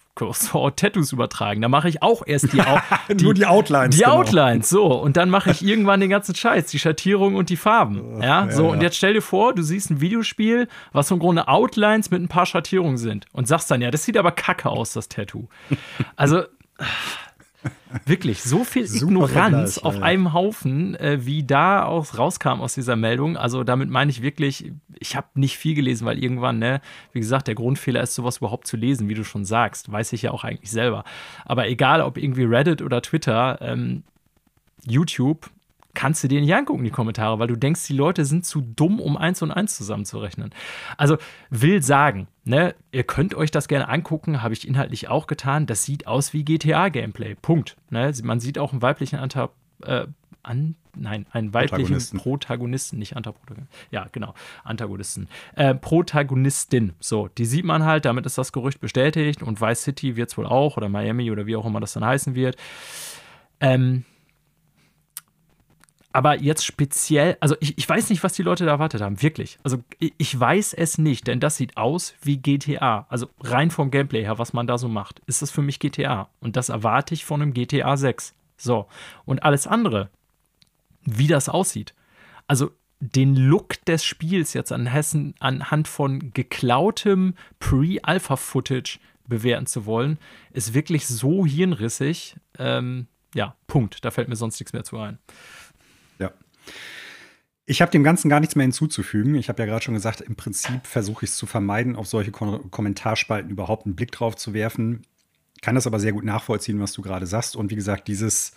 Tattoos übertragen. Da mache ich auch erst die, [LAUGHS] die Nur die Outlines. Die genau. Outlines, so. Und dann mache ich irgendwann den ganzen Scheiß, die Schattierung und die Farben. Ja, ja so. Ja. Und jetzt stell dir vor, du siehst ein Videospiel, was im Grunde Outlines mit ein paar Schattierungen sind. Und sagst dann, ja, das sieht aber kacke aus, das Tattoo. Also. Wirklich, so viel Ignoranz auf einem Haufen, äh, wie da auch rauskam aus dieser Meldung. Also damit meine ich wirklich, ich habe nicht viel gelesen, weil irgendwann, ne, wie gesagt, der Grundfehler ist, sowas überhaupt zu lesen, wie du schon sagst. Weiß ich ja auch eigentlich selber. Aber egal, ob irgendwie Reddit oder Twitter, ähm, YouTube, kannst du dir nicht angucken, die Kommentare, weil du denkst, die Leute sind zu dumm, um eins und eins zusammenzurechnen. Also will sagen, ne, ihr könnt euch das gerne angucken, habe ich inhaltlich auch getan. Das sieht aus wie GTA-Gameplay. Punkt. Ne? Man sieht auch einen weiblichen Anta äh, an, nein, einen weiblichen Protagonisten, Protagonisten nicht Antagonisten. Ja, genau, Antagonisten. Äh, Protagonistin. So, die sieht man halt, damit ist das Gerücht bestätigt und Vice City wird es wohl auch oder Miami oder wie auch immer das dann heißen wird. Ähm, aber jetzt speziell, also ich, ich weiß nicht, was die Leute da erwartet haben, wirklich. Also ich, weiß es nicht, denn das sieht aus wie GTA. Also rein vom Gameplay her, was man da so macht, ist das für mich GTA. Und das erwarte ich von einem GTA 6. So. Und alles andere, wie das aussieht. Also den Look des Spiels jetzt an Hessen, anhand von geklautem Pre-Alpha-Footage bewerten zu wollen, ist wirklich so hirnrissig. Ähm, ja, Punkt. Da fällt mir sonst nichts mehr zu ein. Ich habe dem Ganzen gar nichts mehr hinzuzufügen. Ich habe ja gerade schon gesagt, im Prinzip versuche ich es zu vermeiden, auf solche Kom Kommentarspalten überhaupt einen Blick drauf zu werfen. Kann das aber sehr gut nachvollziehen, was du gerade sagst. Und wie gesagt, dieses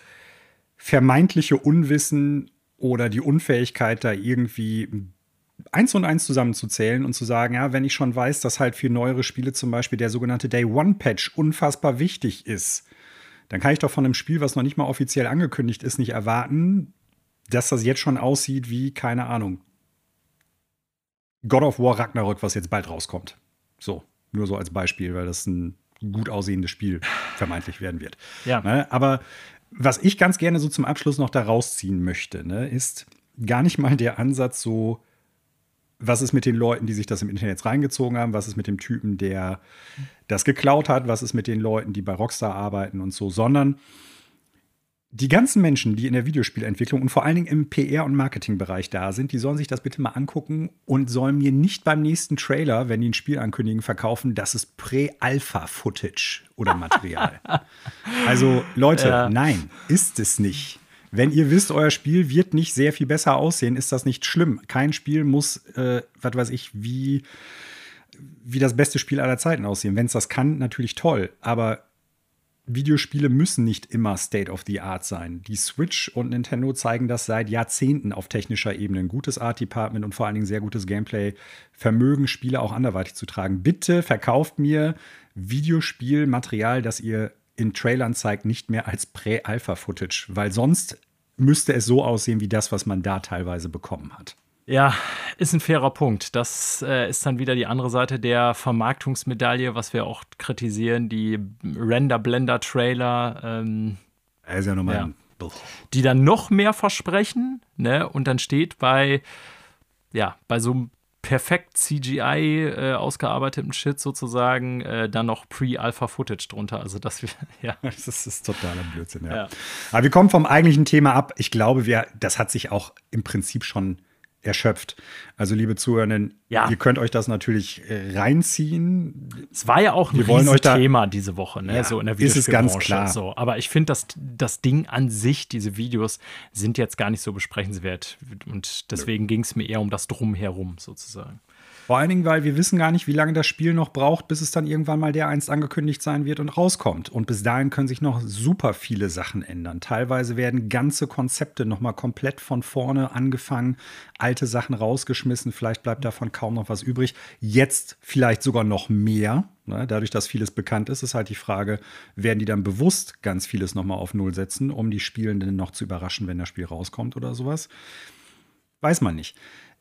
vermeintliche Unwissen oder die Unfähigkeit, da irgendwie eins und eins zusammenzuzählen und zu sagen, ja, wenn ich schon weiß, dass halt für neuere Spiele zum Beispiel der sogenannte Day One Patch unfassbar wichtig ist, dann kann ich doch von einem Spiel, was noch nicht mal offiziell angekündigt ist, nicht erwarten, dass das jetzt schon aussieht wie, keine Ahnung, God of War Ragnarök, was jetzt bald rauskommt. So, nur so als Beispiel, weil das ein gut aussehendes Spiel vermeintlich werden wird. Ja. Ne? Aber was ich ganz gerne so zum Abschluss noch da rausziehen möchte, ne, ist gar nicht mal der Ansatz so, was ist mit den Leuten, die sich das im Internet reingezogen haben, was ist mit dem Typen, der das geklaut hat, was ist mit den Leuten, die bei Rockstar arbeiten und so, sondern die ganzen Menschen, die in der Videospielentwicklung und vor allen Dingen im PR- und Marketingbereich da sind, die sollen sich das bitte mal angucken und sollen mir nicht beim nächsten Trailer, wenn die ein Spiel ankündigen, verkaufen, das ist Prä-Alpha-Footage oder Material. [LAUGHS] also Leute, ja. nein, ist es nicht. Wenn ihr wisst, euer Spiel wird nicht sehr viel besser aussehen, ist das nicht schlimm. Kein Spiel muss, äh, was weiß ich, wie, wie das beste Spiel aller Zeiten aussehen. Wenn es das kann, natürlich toll. Aber Videospiele müssen nicht immer State of the Art sein. Die Switch und Nintendo zeigen das seit Jahrzehnten auf technischer Ebene. Ein gutes Art Department und vor allen Dingen sehr gutes Gameplay vermögen Spiele auch anderweitig zu tragen. Bitte verkauft mir Videospielmaterial, das ihr in Trailern zeigt, nicht mehr als Prä-Alpha-Footage, weil sonst müsste es so aussehen wie das, was man da teilweise bekommen hat. Ja, ist ein fairer Punkt. Das äh, ist dann wieder die andere Seite der Vermarktungsmedaille, was wir auch kritisieren, die Render-Blender-Trailer. Ähm, ist ja nochmal. Ja, die dann noch mehr versprechen, ne? Und dann steht bei, ja, bei so einem perfekt CGI äh, ausgearbeiteten Shit sozusagen äh, dann noch Pre-Alpha-Footage drunter. Also das, [LAUGHS] ja. [LAUGHS] Das ist totaler Blödsinn, ja. ja. Aber wir kommen vom eigentlichen Thema ab. Ich glaube, wir, das hat sich auch im Prinzip schon erschöpft. Also, liebe Zuhörerinnen, ja. ihr könnt euch das natürlich äh, reinziehen. Es war ja auch ein Thema diese Woche, ne? Ja, so in der Ist es ganz klar. So. Aber ich finde, dass das Ding an sich, diese Videos, sind jetzt gar nicht so besprechenswert. Und deswegen ging es mir eher um das Drumherum sozusagen. Vor allen Dingen, weil wir wissen gar nicht, wie lange das Spiel noch braucht, bis es dann irgendwann mal der einst angekündigt sein wird und rauskommt. Und bis dahin können sich noch super viele Sachen ändern. Teilweise werden ganze Konzepte noch mal komplett von vorne angefangen, alte Sachen rausgeschmissen. Vielleicht bleibt davon kaum noch was übrig. Jetzt vielleicht sogar noch mehr. Ne? Dadurch, dass vieles bekannt ist, ist halt die Frage, werden die dann bewusst ganz vieles noch mal auf Null setzen, um die Spielenden noch zu überraschen, wenn das Spiel rauskommt oder sowas? Weiß man nicht.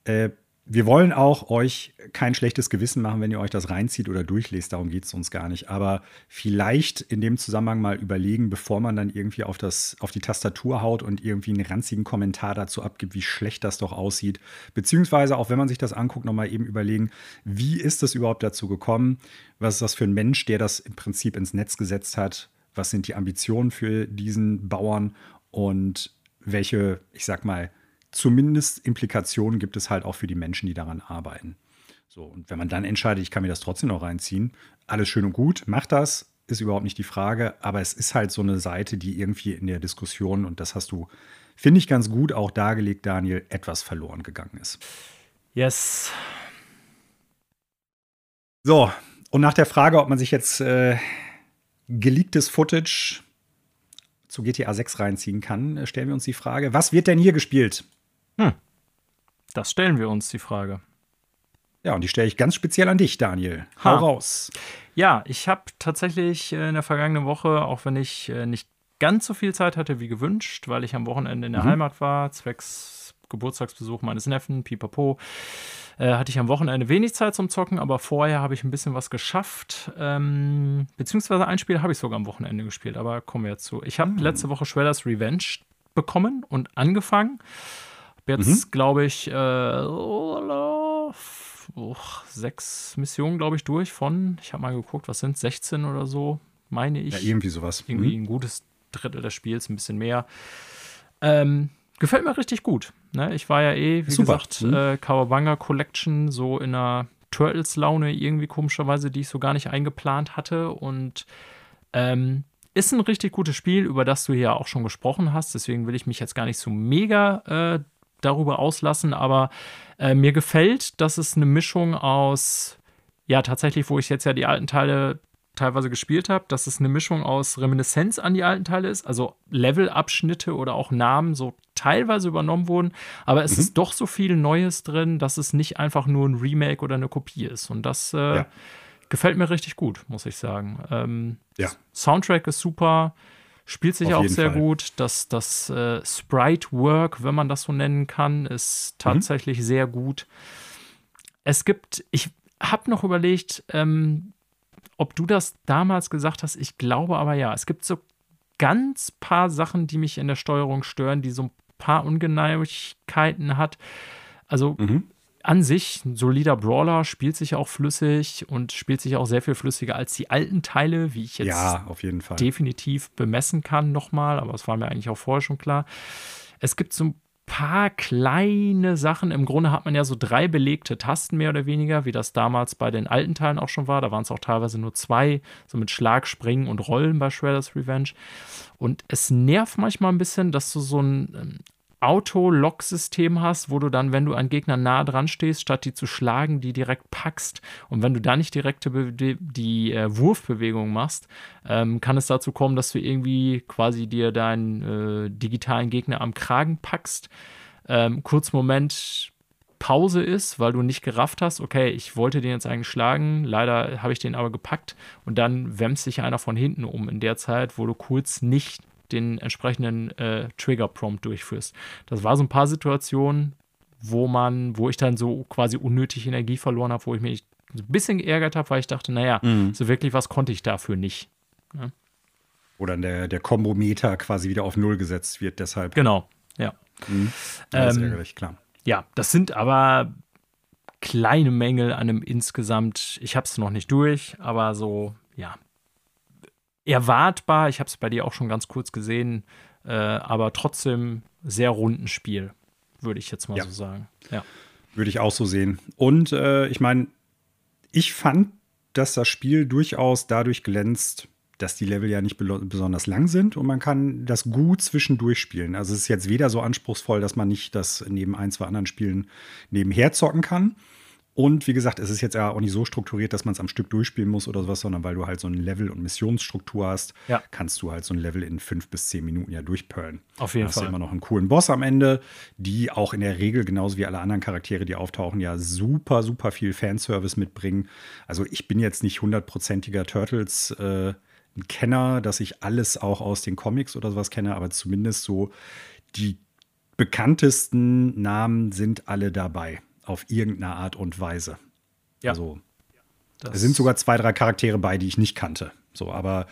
Äh, wir wollen auch euch kein schlechtes Gewissen machen, wenn ihr euch das reinzieht oder durchlest. Darum geht es uns gar nicht. Aber vielleicht in dem Zusammenhang mal überlegen, bevor man dann irgendwie auf, das, auf die Tastatur haut und irgendwie einen ranzigen Kommentar dazu abgibt, wie schlecht das doch aussieht. Beziehungsweise auch wenn man sich das anguckt, nochmal eben überlegen, wie ist es überhaupt dazu gekommen? Was ist das für ein Mensch, der das im Prinzip ins Netz gesetzt hat? Was sind die Ambitionen für diesen Bauern? Und welche, ich sag mal, zumindest Implikationen gibt es halt auch für die Menschen, die daran arbeiten. So, und wenn man dann entscheidet, ich kann mir das trotzdem noch reinziehen, alles schön und gut, macht das, ist überhaupt nicht die Frage, aber es ist halt so eine Seite, die irgendwie in der Diskussion, und das hast du, finde ich, ganz gut auch dargelegt, Daniel, etwas verloren gegangen ist. Yes. So, und nach der Frage, ob man sich jetzt äh, geleaktes Footage zu GTA 6 reinziehen kann, äh, stellen wir uns die Frage, was wird denn hier gespielt? Hm. Das stellen wir uns die Frage. Ja, und die stelle ich ganz speziell an dich, Daniel. Hau ha. raus. Ja, ich habe tatsächlich äh, in der vergangenen Woche, auch wenn ich äh, nicht ganz so viel Zeit hatte wie gewünscht, weil ich am Wochenende in der mhm. Heimat war, zwecks Geburtstagsbesuch meines Neffen, pipapo. Äh, hatte ich am Wochenende wenig Zeit zum Zocken, aber vorher habe ich ein bisschen was geschafft. Ähm, beziehungsweise ein Spiel habe ich sogar am Wochenende gespielt, aber kommen wir jetzt zu. Ich habe hm. letzte Woche Shredders Revenge bekommen und angefangen. Jetzt, mhm. glaube ich, äh, sechs Missionen, glaube ich, durch von, ich habe mal geguckt, was sind 16 oder so, meine ich. Ja, irgendwie sowas. Irgendwie mhm. ein gutes Drittel des Spiels, ein bisschen mehr. Ähm, gefällt mir richtig gut. Ne? Ich war ja eh, wie Super. gesagt, mhm. äh, Kawabanga Collection so in einer Turtles-Laune irgendwie komischerweise, die ich so gar nicht eingeplant hatte. Und ähm, ist ein richtig gutes Spiel, über das du hier auch schon gesprochen hast. Deswegen will ich mich jetzt gar nicht so mega äh, darüber auslassen. Aber äh, mir gefällt, dass es eine Mischung aus, ja, tatsächlich, wo ich jetzt ja die alten Teile teilweise gespielt habe, dass es eine Mischung aus Reminiszenz an die alten Teile ist, also Levelabschnitte oder auch Namen so teilweise übernommen wurden, aber es mhm. ist doch so viel Neues drin, dass es nicht einfach nur ein Remake oder eine Kopie ist. Und das äh, ja. gefällt mir richtig gut, muss ich sagen. Ähm, ja. Soundtrack ist super, spielt sich Auf auch sehr Fall. gut. Das, das äh, Sprite-Work, wenn man das so nennen kann, ist mhm. tatsächlich mhm. sehr gut. Es gibt, ich habe noch überlegt, ähm, ob du das damals gesagt hast, ich glaube aber ja. Es gibt so ganz paar Sachen, die mich in der Steuerung stören, die so ein paar Ungenauigkeiten hat. Also mhm. An sich, ein solider Brawler spielt sich auch flüssig und spielt sich auch sehr viel flüssiger als die alten Teile, wie ich jetzt ja, definitiv bemessen kann nochmal, aber es war mir eigentlich auch vorher schon klar. Es gibt so ein paar kleine Sachen. Im Grunde hat man ja so drei belegte Tasten mehr oder weniger, wie das damals bei den alten Teilen auch schon war. Da waren es auch teilweise nur zwei, so mit Schlag, Springen und Rollen bei Shredder's Revenge. Und es nervt manchmal ein bisschen, dass du so ein ähm, Auto-Lock-System hast, wo du dann, wenn du an Gegnern nah dran stehst, statt die zu schlagen, die direkt packst. Und wenn du da nicht direkt die, die äh, Wurfbewegung machst, ähm, kann es dazu kommen, dass du irgendwie quasi dir deinen äh, digitalen Gegner am Kragen packst. Ähm, kurz Moment Pause ist, weil du nicht gerafft hast, okay, ich wollte den jetzt eigentlich schlagen, leider habe ich den aber gepackt und dann wämst sich einer von hinten um in der Zeit, wo du kurz nicht den entsprechenden äh, Trigger-Prompt durchführst. Das war so ein paar Situationen, wo man, wo ich dann so quasi unnötig Energie verloren habe, wo ich mich ein bisschen geärgert habe, weil ich dachte, naja, mhm. so wirklich was konnte ich dafür nicht. Ja. Wo dann der, der Kombometer quasi wieder auf Null gesetzt wird, deshalb. Genau, ja. Mhm. Das ähm, ist ärgerlich, klar. Ja, das sind aber kleine Mängel an einem insgesamt, ich habe es noch nicht durch, aber so, ja, erwartbar. Ich habe es bei dir auch schon ganz kurz gesehen, äh, aber trotzdem sehr runden Spiel, würde ich jetzt mal ja. so sagen. Ja. Würde ich auch so sehen. Und äh, ich meine, ich fand, dass das Spiel durchaus dadurch glänzt, dass die Level ja nicht besonders lang sind und man kann das gut zwischendurch spielen. Also es ist jetzt weder so anspruchsvoll, dass man nicht das neben ein, zwei anderen Spielen nebenher zocken kann, und wie gesagt, es ist jetzt ja auch nicht so strukturiert, dass man es am Stück durchspielen muss oder sowas, sondern weil du halt so eine Level- und Missionsstruktur hast, ja. kannst du halt so ein Level in fünf bis zehn Minuten ja durchperlen. Auf jeden Fall. Hast du immer noch einen coolen Boss am Ende, die auch in der Regel, genauso wie alle anderen Charaktere, die auftauchen, ja super, super viel Fanservice mitbringen. Also ich bin jetzt nicht hundertprozentiger Turtles- äh, Kenner, dass ich alles auch aus den Comics oder sowas kenne, aber zumindest so die bekanntesten Namen sind alle dabei auf irgendeine Art und Weise. Ja. Also, es sind sogar zwei, drei Charaktere bei, die ich nicht kannte. So, aber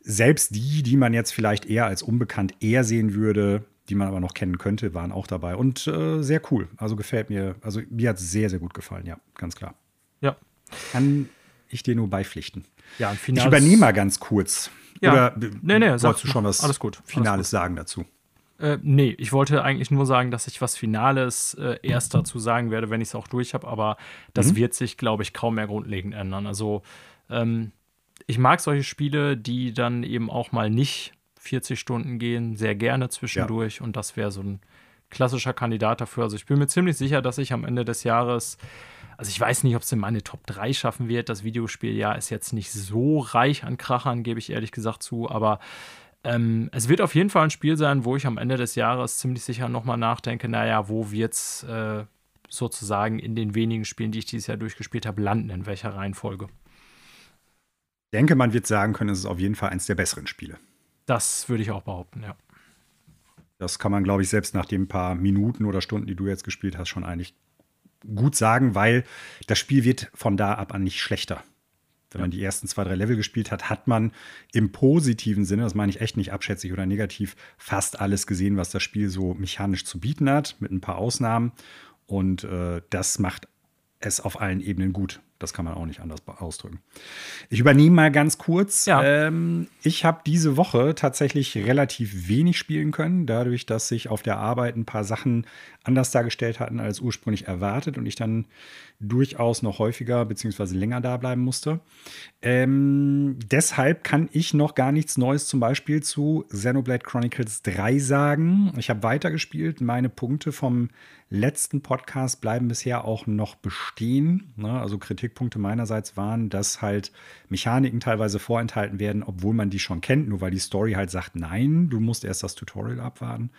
selbst die, die man jetzt vielleicht eher als unbekannt eher sehen würde, die man aber noch kennen könnte, waren auch dabei. Und äh, sehr cool. Also gefällt mir, also mir hat es sehr, sehr gut gefallen, ja, ganz klar. Ja. Kann ich dir nur beipflichten. Ja, ich übernehme mal ganz kurz. Ja. Oder nee, nee, wolltest du schon was alles gut. Finales alles gut. sagen dazu? Äh, nee, ich wollte eigentlich nur sagen, dass ich was Finales äh, erst dazu sagen werde, wenn ich es auch durch habe, aber das mhm. wird sich, glaube ich, kaum mehr grundlegend ändern. Also, ähm, ich mag solche Spiele, die dann eben auch mal nicht 40 Stunden gehen, sehr gerne zwischendurch ja. und das wäre so ein klassischer Kandidat dafür. Also, ich bin mir ziemlich sicher, dass ich am Ende des Jahres also ich weiß nicht, ob es in meine Top 3 schaffen wird. Das Videospieljahr ist jetzt nicht so reich an Krachern, gebe ich ehrlich gesagt zu, aber ähm, es wird auf jeden Fall ein Spiel sein, wo ich am Ende des Jahres ziemlich sicher nochmal nachdenke, naja, wo wird es äh, sozusagen in den wenigen Spielen, die ich dieses Jahr durchgespielt habe, landen, in welcher Reihenfolge. Ich denke, man wird sagen können, es ist auf jeden Fall eines der besseren Spiele. Das würde ich auch behaupten, ja. Das kann man, glaube ich, selbst nach den paar Minuten oder Stunden, die du jetzt gespielt hast, schon eigentlich gut sagen, weil das Spiel wird von da ab an nicht schlechter. Wenn man die ersten zwei, drei Level gespielt hat, hat man im positiven Sinne, das meine ich echt nicht abschätzig oder negativ, fast alles gesehen, was das Spiel so mechanisch zu bieten hat, mit ein paar Ausnahmen. Und äh, das macht es auf allen Ebenen gut. Das kann man auch nicht anders ausdrücken. Ich übernehme mal ganz kurz. Ja. Ähm, ich habe diese Woche tatsächlich relativ wenig spielen können, dadurch, dass sich auf der Arbeit ein paar Sachen anders dargestellt hatten als ursprünglich erwartet und ich dann durchaus noch häufiger bzw. länger da bleiben musste. Ähm, deshalb kann ich noch gar nichts Neues zum Beispiel zu Xenoblade Chronicles 3 sagen. Ich habe weitergespielt. Meine Punkte vom letzten Podcast bleiben bisher auch noch bestehen. Ne? Also Kritikpunkte meinerseits waren, dass halt Mechaniken teilweise vorenthalten werden, obwohl man die schon kennt, nur weil die Story halt sagt, nein, du musst erst das Tutorial abwarten.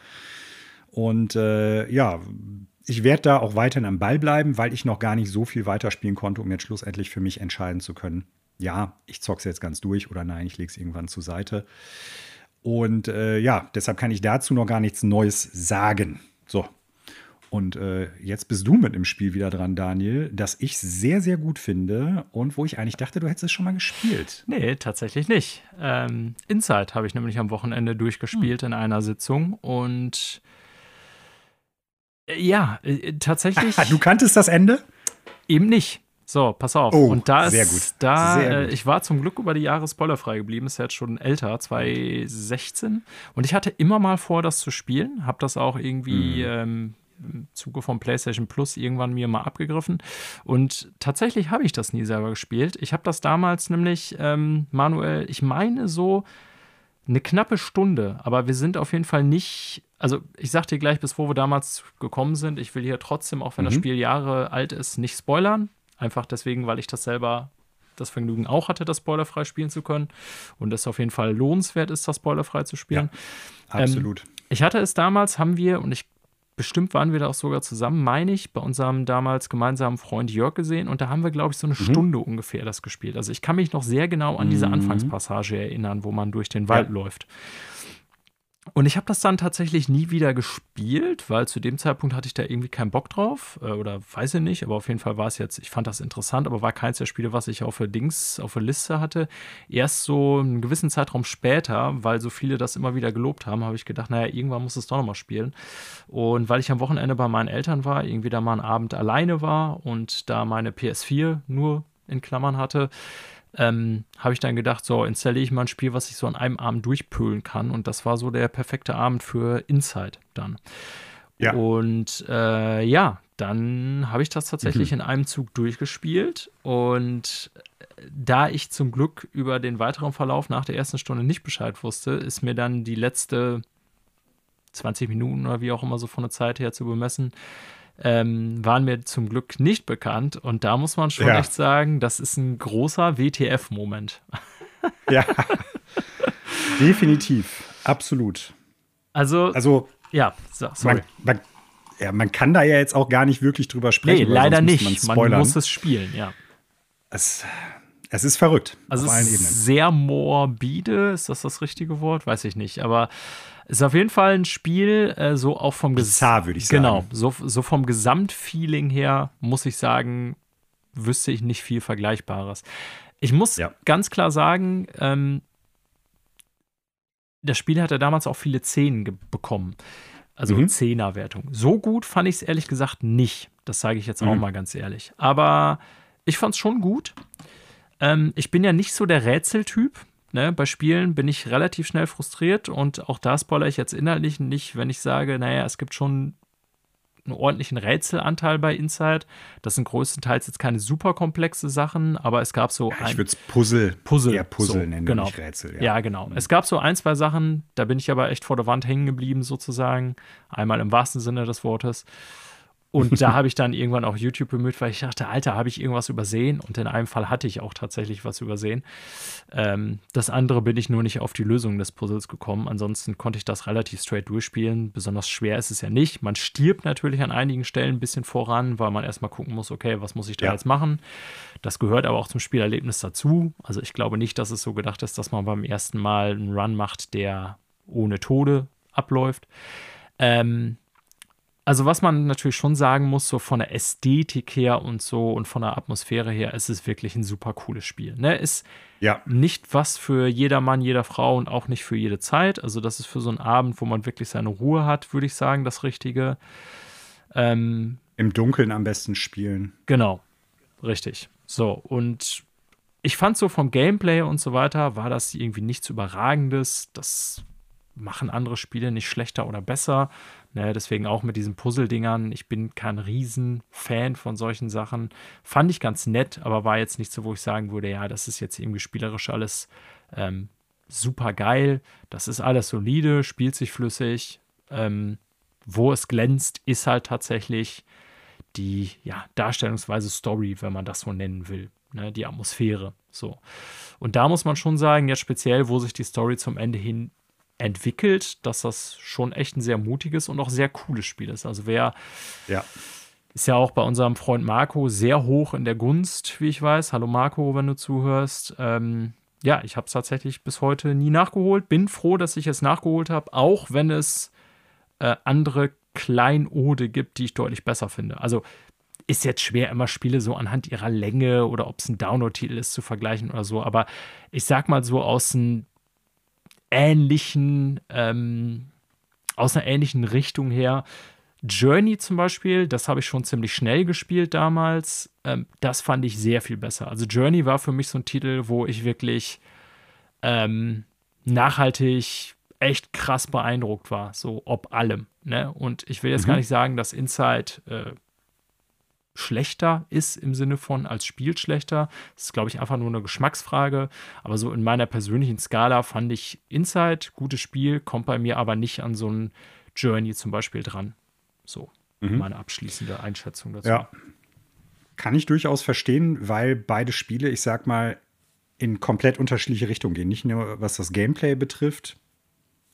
Und äh, ja, ich werde da auch weiterhin am Ball bleiben, weil ich noch gar nicht so viel weiterspielen konnte, um jetzt schlussendlich für mich entscheiden zu können. Ja, ich zock's jetzt ganz durch oder nein, ich lege es irgendwann zur Seite. Und äh, ja, deshalb kann ich dazu noch gar nichts Neues sagen. So. Und äh, jetzt bist du mit im Spiel wieder dran, Daniel, das ich sehr, sehr gut finde und wo ich eigentlich dachte, du hättest es schon mal gespielt. Nee, tatsächlich nicht. Ähm, Inside habe ich nämlich am Wochenende durchgespielt hm. in einer Sitzung und ja, äh, tatsächlich. du kanntest das Ende? Eben nicht. So, pass auf. Oh, und da sehr gut. Da, äh, ich war zum Glück über die Jahre spoilerfrei geblieben, ist jetzt schon älter, 2016. Und ich hatte immer mal vor, das zu spielen. Hab das auch irgendwie mhm. ähm, im Zuge von PlayStation Plus irgendwann mir mal abgegriffen. Und tatsächlich habe ich das nie selber gespielt. Ich habe das damals nämlich, ähm, Manuel, ich meine so eine knappe Stunde, aber wir sind auf jeden Fall nicht also ich sag dir gleich, bis wo wir damals gekommen sind. Ich will hier trotzdem, auch wenn mhm. das Spiel Jahre alt ist, nicht spoilern. Einfach deswegen, weil ich das selber das Vergnügen auch hatte, das spoilerfrei spielen zu können. Und es auf jeden Fall lohnenswert ist, das spoilerfrei zu spielen. Ja, absolut. Ähm, ich hatte es damals, haben wir, und ich bestimmt waren wir da auch sogar zusammen, meine ich, bei unserem damals gemeinsamen Freund Jörg gesehen. Und da haben wir, glaube ich, so eine mhm. Stunde ungefähr das gespielt. Also ich kann mich noch sehr genau an diese mhm. Anfangspassage erinnern, wo man durch den Wald ja. läuft. Und ich habe das dann tatsächlich nie wieder gespielt, weil zu dem Zeitpunkt hatte ich da irgendwie keinen Bock drauf. Äh, oder weiß ich nicht, aber auf jeden Fall war es jetzt, ich fand das interessant, aber war keins der Spiele, was ich auf der Dings, auf der Liste hatte. Erst so einen gewissen Zeitraum später, weil so viele das immer wieder gelobt haben, habe ich gedacht, naja, irgendwann muss es doch nochmal spielen. Und weil ich am Wochenende bei meinen Eltern war, irgendwie da mal einen Abend alleine war und da meine PS4 nur in Klammern hatte, ähm, habe ich dann gedacht, so installiere ich mal ein Spiel, was ich so an einem Abend durchpölen kann. Und das war so der perfekte Abend für Inside dann. Ja. Und äh, ja, dann habe ich das tatsächlich mhm. in einem Zug durchgespielt. Und äh, da ich zum Glück über den weiteren Verlauf nach der ersten Stunde nicht Bescheid wusste, ist mir dann die letzte 20 Minuten oder wie auch immer so von der Zeit her zu bemessen, ähm, waren mir zum Glück nicht bekannt. Und da muss man schon ja. echt sagen, das ist ein großer WTF-Moment. [LAUGHS] ja, definitiv, absolut. Also, also ja, so, sorry. Man, man, ja, man kann da ja jetzt auch gar nicht wirklich drüber sprechen. Nee, leider nicht. Man, man, muss es spielen, ja. Es, es ist verrückt. Also auf allen Ebenen. Sehr morbide, ist das das richtige Wort? Weiß ich nicht. Aber ist auf jeden Fall ein Spiel, äh, so auch vom Bizarr, würde ich sagen. Genau, so, so vom Gesamtfeeling her, muss ich sagen, wüsste ich nicht viel Vergleichbares. Ich muss ja. ganz klar sagen, ähm, das Spiel hat ja damals auch viele Zehn bekommen. Also mhm. Zehnerwertung. So gut fand ich es ehrlich gesagt nicht. Das sage ich jetzt mhm. auch mal ganz ehrlich. Aber ich fand es schon gut. Ähm, ich bin ja nicht so der Rätseltyp. Ne, bei Spielen bin ich relativ schnell frustriert und auch da spoilere ich jetzt inhaltlich nicht, wenn ich sage, naja, es gibt schon einen ordentlichen Rätselanteil bei Inside. Das sind größtenteils jetzt keine super komplexe Sachen, aber es gab so. Ja, ich würde es Puzzle, Puzzle, eher Puzzle so, nennen, genau. nicht Rätsel. Ja. ja, genau. Mhm. Es gab so ein, zwei Sachen, da bin ich aber echt vor der Wand hängen geblieben, sozusagen. Einmal im wahrsten Sinne des Wortes. Und da [LAUGHS] habe ich dann irgendwann auch YouTube bemüht, weil ich dachte, Alter, habe ich irgendwas übersehen? Und in einem Fall hatte ich auch tatsächlich was übersehen. Ähm, das andere bin ich nur nicht auf die Lösung des Puzzles gekommen. Ansonsten konnte ich das relativ straight durchspielen. Besonders schwer ist es ja nicht. Man stirbt natürlich an einigen Stellen ein bisschen voran, weil man erstmal gucken muss, okay, was muss ich da ja. jetzt machen? Das gehört aber auch zum Spielerlebnis dazu. Also ich glaube nicht, dass es so gedacht ist, dass man beim ersten Mal einen Run macht, der ohne Tode abläuft. Ähm, also was man natürlich schon sagen muss, so von der Ästhetik her und so und von der Atmosphäre her, ist es wirklich ein super cooles Spiel. Ne? Ist ja. nicht was für jeder Mann, jeder Frau und auch nicht für jede Zeit. Also das ist für so einen Abend, wo man wirklich seine Ruhe hat, würde ich sagen, das Richtige. Ähm, Im Dunkeln am besten spielen. Genau, richtig. So, und ich fand so vom Gameplay und so weiter, war das irgendwie nichts Überragendes. Das machen andere Spiele nicht schlechter oder besser. Ne, deswegen auch mit diesen Puzzle-Dingern. Ich bin kein Riesenfan von solchen Sachen. Fand ich ganz nett, aber war jetzt nicht so, wo ich sagen würde, ja, das ist jetzt irgendwie spielerisch alles ähm, super geil. Das ist alles solide, spielt sich flüssig. Ähm, wo es glänzt, ist halt tatsächlich die ja, Darstellungsweise Story, wenn man das so nennen will. Ne, die Atmosphäre. So. Und da muss man schon sagen, jetzt speziell, wo sich die Story zum Ende hin entwickelt, dass das schon echt ein sehr mutiges und auch sehr cooles Spiel ist. Also wer ja. ist ja auch bei unserem Freund Marco sehr hoch in der Gunst, wie ich weiß. Hallo Marco, wenn du zuhörst. Ähm, ja, ich habe es tatsächlich bis heute nie nachgeholt. Bin froh, dass ich es nachgeholt habe, auch wenn es äh, andere Kleinode gibt, die ich deutlich besser finde. Also ist jetzt schwer, immer Spiele so anhand ihrer Länge oder ob es ein Download-Titel ist zu vergleichen oder so. Aber ich sag mal so aus einem ähnlichen, ähm, aus einer ähnlichen Richtung her. Journey zum Beispiel, das habe ich schon ziemlich schnell gespielt damals. Ähm, das fand ich sehr viel besser. Also Journey war für mich so ein Titel, wo ich wirklich ähm, nachhaltig echt krass beeindruckt war, so ob allem. Ne? Und ich will jetzt mhm. gar nicht sagen, dass Inside äh, schlechter ist im Sinne von als Spiel schlechter. Das ist, glaube ich, einfach nur eine Geschmacksfrage. Aber so in meiner persönlichen Skala fand ich Inside, gutes Spiel, kommt bei mir aber nicht an so ein Journey zum Beispiel dran. So, mhm. meine abschließende Einschätzung dazu. Ja. Kann ich durchaus verstehen, weil beide Spiele, ich sag mal, in komplett unterschiedliche Richtungen gehen. Nicht nur was das Gameplay betrifft,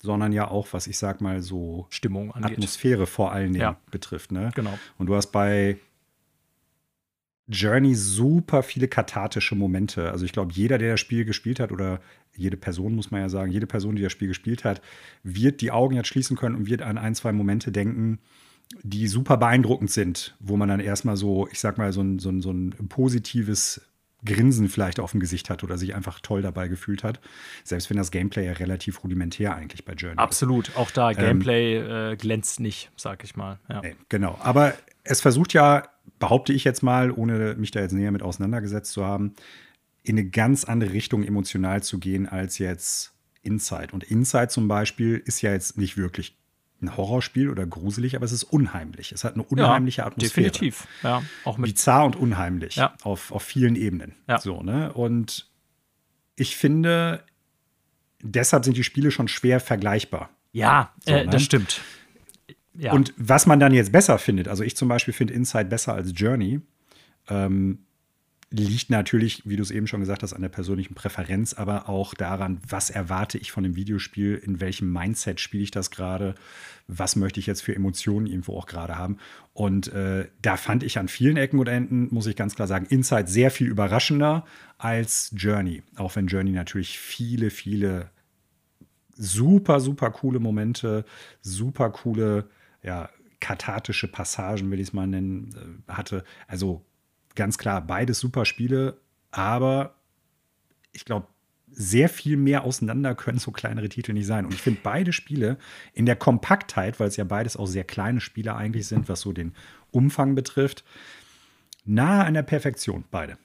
sondern ja auch, was ich sag mal so Stimmung angeht. Atmosphäre vor allen Dingen ja. betrifft. Ne? Genau. Und du hast bei Journey super viele kathartische Momente. Also ich glaube, jeder, der das Spiel gespielt hat, oder jede Person, muss man ja sagen, jede Person, die das Spiel gespielt hat, wird die Augen jetzt schließen können und wird an ein, zwei Momente denken, die super beeindruckend sind, wo man dann erstmal so, ich sag mal, so ein, so ein, so ein positives Grinsen vielleicht auf dem Gesicht hat oder sich einfach toll dabei gefühlt hat. Selbst wenn das Gameplay ja relativ rudimentär eigentlich bei Journey Absolut. ist. Absolut. Auch da, ähm, Gameplay ähm, äh, glänzt nicht, sag ich mal. Ja. Nee, genau. Aber es versucht ja behaupte ich jetzt mal, ohne mich da jetzt näher mit auseinandergesetzt zu haben, in eine ganz andere Richtung emotional zu gehen als jetzt Inside. Und Inside zum Beispiel ist ja jetzt nicht wirklich ein Horrorspiel oder gruselig, aber es ist unheimlich. Es hat eine unheimliche ja, Atmosphäre. Definitiv, ja. Auch mit Bizarr und unheimlich ja. auf, auf vielen Ebenen. Ja. So, ne? Und ich finde, deshalb sind die Spiele schon schwer vergleichbar. Ja, so, äh, ne? das stimmt. Ja. Und was man dann jetzt besser findet, also ich zum Beispiel finde Inside besser als Journey, ähm, liegt natürlich, wie du es eben schon gesagt hast, an der persönlichen Präferenz, aber auch daran, was erwarte ich von dem Videospiel, in welchem Mindset spiele ich das gerade, was möchte ich jetzt für Emotionen irgendwo auch gerade haben. Und äh, da fand ich an vielen Ecken und Enden, muss ich ganz klar sagen, Inside sehr viel überraschender als Journey. Auch wenn Journey natürlich viele, viele super, super coole Momente, super coole ja, kathartische Passagen, will ich es mal nennen, äh, hatte. Also ganz klar, beides super Spiele, aber ich glaube, sehr viel mehr auseinander können so kleinere Titel nicht sein. Und ich finde beide Spiele in der Kompaktheit, weil es ja beides auch sehr kleine Spiele eigentlich sind, was so den Umfang betrifft, nahe an der Perfektion, beide.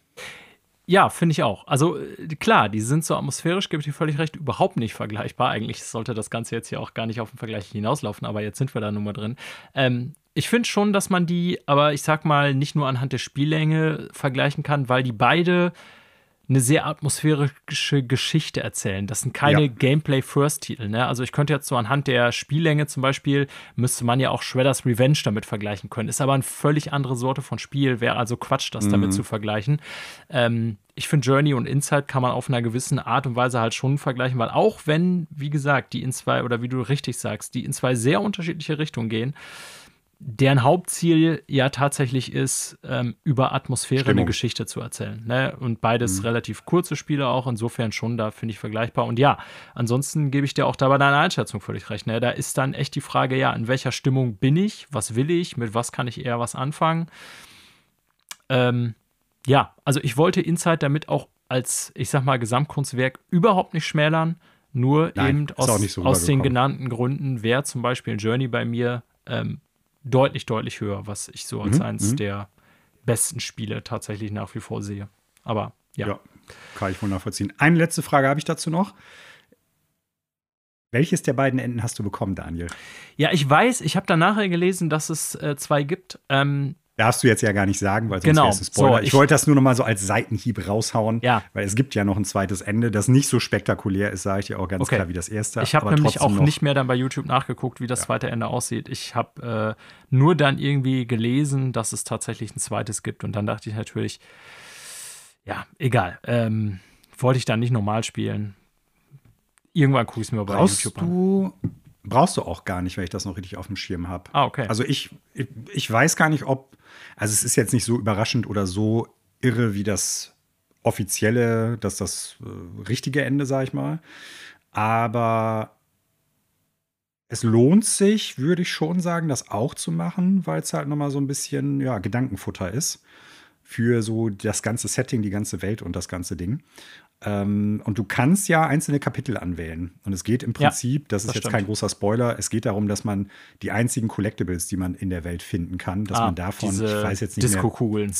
Ja, finde ich auch. Also äh, klar, die sind so atmosphärisch, gebe ich dir völlig recht, überhaupt nicht vergleichbar. Eigentlich sollte das Ganze jetzt hier auch gar nicht auf den Vergleich hinauslaufen, aber jetzt sind wir da nun mal drin. Ähm, ich finde schon, dass man die, aber ich sag mal, nicht nur anhand der Spiellänge vergleichen kann, weil die beide eine sehr atmosphärische Geschichte erzählen. Das sind keine ja. Gameplay-First-Titel. Ne? Also ich könnte jetzt so anhand der Spiellänge zum Beispiel, müsste man ja auch Shredder's Revenge damit vergleichen können. Ist aber eine völlig andere Sorte von Spiel, wäre also Quatsch, das mhm. damit zu vergleichen. Ähm, ich finde Journey und Inside kann man auf einer gewissen Art und Weise halt schon vergleichen, weil auch wenn, wie gesagt, die in zwei, oder wie du richtig sagst, die in zwei sehr unterschiedliche Richtungen gehen, deren Hauptziel ja tatsächlich ist, ähm, über Atmosphäre Stimmung. eine Geschichte zu erzählen. Ne? Und beides Mhm. relativ kurze Spiele auch, insofern schon, da finde ich vergleichbar. Und ja, ansonsten gebe ich dir auch da bei deiner Einschätzung völlig recht. Ne? Da ist dann echt die Frage, ja, in welcher Stimmung bin ich, was will ich, mit was kann ich eher was anfangen. Ähm, ja, also ich wollte Inside damit auch als, ich sag mal, Gesamtkunstwerk überhaupt nicht schmälern. Nur Nein, eben aus, so aus den genannten Gründen wäre zum Beispiel Journey bei mir ähm, deutlich, deutlich höher, was ich so als Mhm, eins mhm. der besten Spiele tatsächlich nach wie vor sehe. Aber ja. Ja. kann ich wohl nachvollziehen. Eine letzte Frage habe ich dazu noch. Welches der beiden Enden hast du bekommen, Daniel? Ja, ich weiß, ich habe da nachher gelesen, dass es äh, zwei gibt. Ähm, Darfst du jetzt ja gar nicht sagen, weil sonst Genau. wär's ein Spoiler. So, ich, ich- wollte das nur noch mal so als Seitenhieb raushauen, Ja. weil es gibt ja noch ein zweites Ende, das nicht so spektakulär ist, sage ich dir auch ganz Okay. klar wie das erste. ich habe nämlich auch nicht mehr dann bei YouTube nachgeguckt, wie das zweite Ende aussieht. Ich habe äh, nur dann irgendwie gelesen, dass es tatsächlich ein zweites gibt. Und dann dachte ich natürlich, ja, egal. Ähm, wollte ich dann nicht normal spielen. Irgendwann gucke ich es mir bei brauchst YouTube an. du brauchst du auch gar nicht, wenn ich das noch richtig auf dem Schirm habe. Ah, okay. Also ich, ich ich weiß gar nicht, ob also es ist jetzt nicht so überraschend oder so irre wie das offizielle, dass das äh, richtige Ende, sag ich mal. Aber es lohnt sich, würde ich schon sagen, das auch zu machen, weil es halt noch mal so ein bisschen ja, Gedankenfutter ist für so das ganze Setting, die ganze Welt und das ganze Ding. Ähm, und du kannst ja einzelne Kapitel anwählen. Und es geht im Ja, Prinzip, das ist das jetzt stimmt. kein großer Spoiler, es geht darum, dass man die einzigen Collectibles, die man in der Welt finden kann, dass Ah, man davon, ich weiß jetzt nicht mehr, Disco-Kugeln.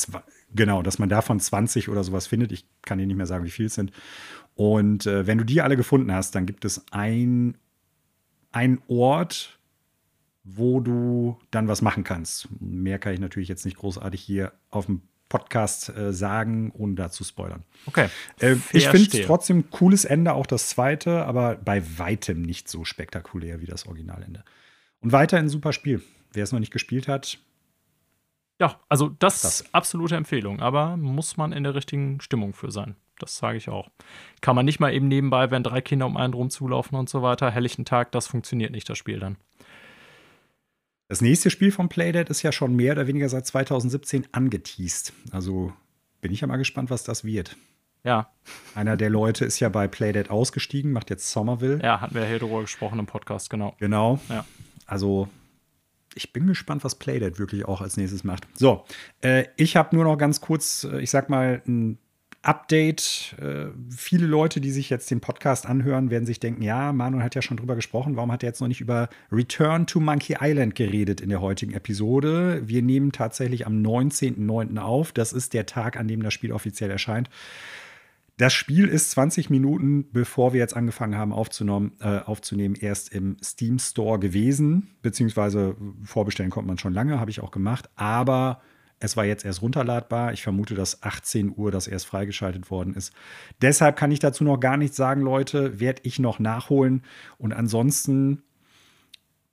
Genau, dass man davon 20 oder sowas findet. Ich kann dir nicht mehr sagen, wie viel es sind. Und äh, wenn du die alle gefunden hast, dann gibt es ein, ein Ort, wo du dann was machen kannst. Mehr kann ich natürlich jetzt nicht großartig hier auf dem Podcast äh, sagen, ohne da zu spoilern. Okay. Äh, ich finde es trotzdem ein cooles Ende, auch das zweite, aber bei weitem nicht so spektakulär wie das Originalende. Und weiterhin ein super Spiel. Wer es noch nicht gespielt hat, Ja, also das Das. ist absolute Empfehlung, aber muss man in der richtigen Stimmung für sein. Das sage ich auch. Kann man nicht mal eben nebenbei, wenn drei Kinder um einen rumzulaufen und so weiter, helllichen Tag, das funktioniert nicht, das Spiel dann. Das nächste Spiel von Playdead ist ja schon mehr oder weniger seit 2017 angeteased. Also bin ich ja mal gespannt, was das wird. Ja, Einer der Leute ist ja bei Playdead ausgestiegen, macht jetzt Somerville. ja, hatten wir ja hier drüber gesprochen im Podcast, genau. Genau. Ja. Also ich bin gespannt, was Playdead wirklich auch als nächstes macht. So, äh, ich habe nur noch ganz kurz, äh, ich sag mal, ein Update. Äh, viele Leute, die sich jetzt den Podcast anhören, werden sich denken, ja, Manuel hat ja schon drüber gesprochen, warum hat er jetzt noch nicht über Return to Monkey Island geredet in der heutigen Episode? Wir nehmen tatsächlich am 19.09. auf. Das ist der Tag, an dem das Spiel offiziell erscheint. Das Spiel ist 20 Minuten, bevor wir jetzt angefangen haben äh, aufzunehmen, erst im Steam Store gewesen. Beziehungsweise vorbestellen konnte man schon lange, habe ich auch gemacht. Aber es war jetzt erst runterladbar. Ich vermute, dass 18 Uhr das erst freigeschaltet worden ist. Deshalb kann ich dazu noch gar nichts sagen, Leute. Werde ich noch nachholen. Und ansonsten,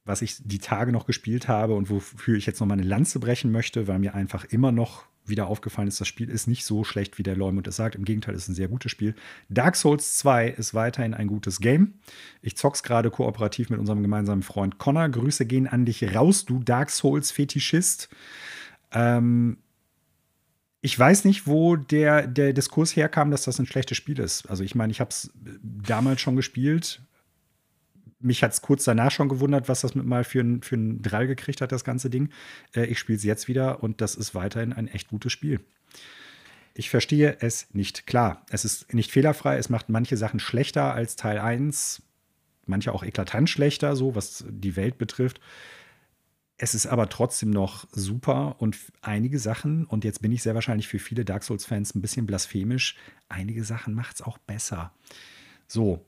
was ich die Tage noch gespielt habe und wofür ich jetzt noch mal eine Lanze brechen möchte, weil mir einfach immer noch wieder aufgefallen ist, das Spiel ist nicht so schlecht, wie der Leumund es sagt. Im Gegenteil, es ist ein sehr gutes Spiel. Dark Souls 2 ist weiterhin ein gutes Game. Ich zock's gerade kooperativ mit unserem gemeinsamen Freund Connor. Grüße gehen an dich raus, du Dark Souls-Fetischist. Ähm, ich weiß nicht, wo der, der Diskurs herkam, dass das ein schlechtes Spiel ist. Also ich meine, ich habe es damals schon gespielt. Mich hat es kurz danach schon gewundert, was das mit mal für einen für Drall gekriegt hat, das ganze Ding. Äh, ich spiele es jetzt wieder und das ist weiterhin ein echt gutes Spiel. Ich verstehe es nicht. Klar, es ist nicht fehlerfrei. Es macht manche Sachen schlechter als Teil 1. Manche auch eklatant schlechter, so was die Welt betrifft. Es ist aber trotzdem noch super und einige Sachen, und jetzt bin ich sehr wahrscheinlich für viele Dark Souls-Fans ein bisschen blasphemisch, einige Sachen macht es auch besser. So.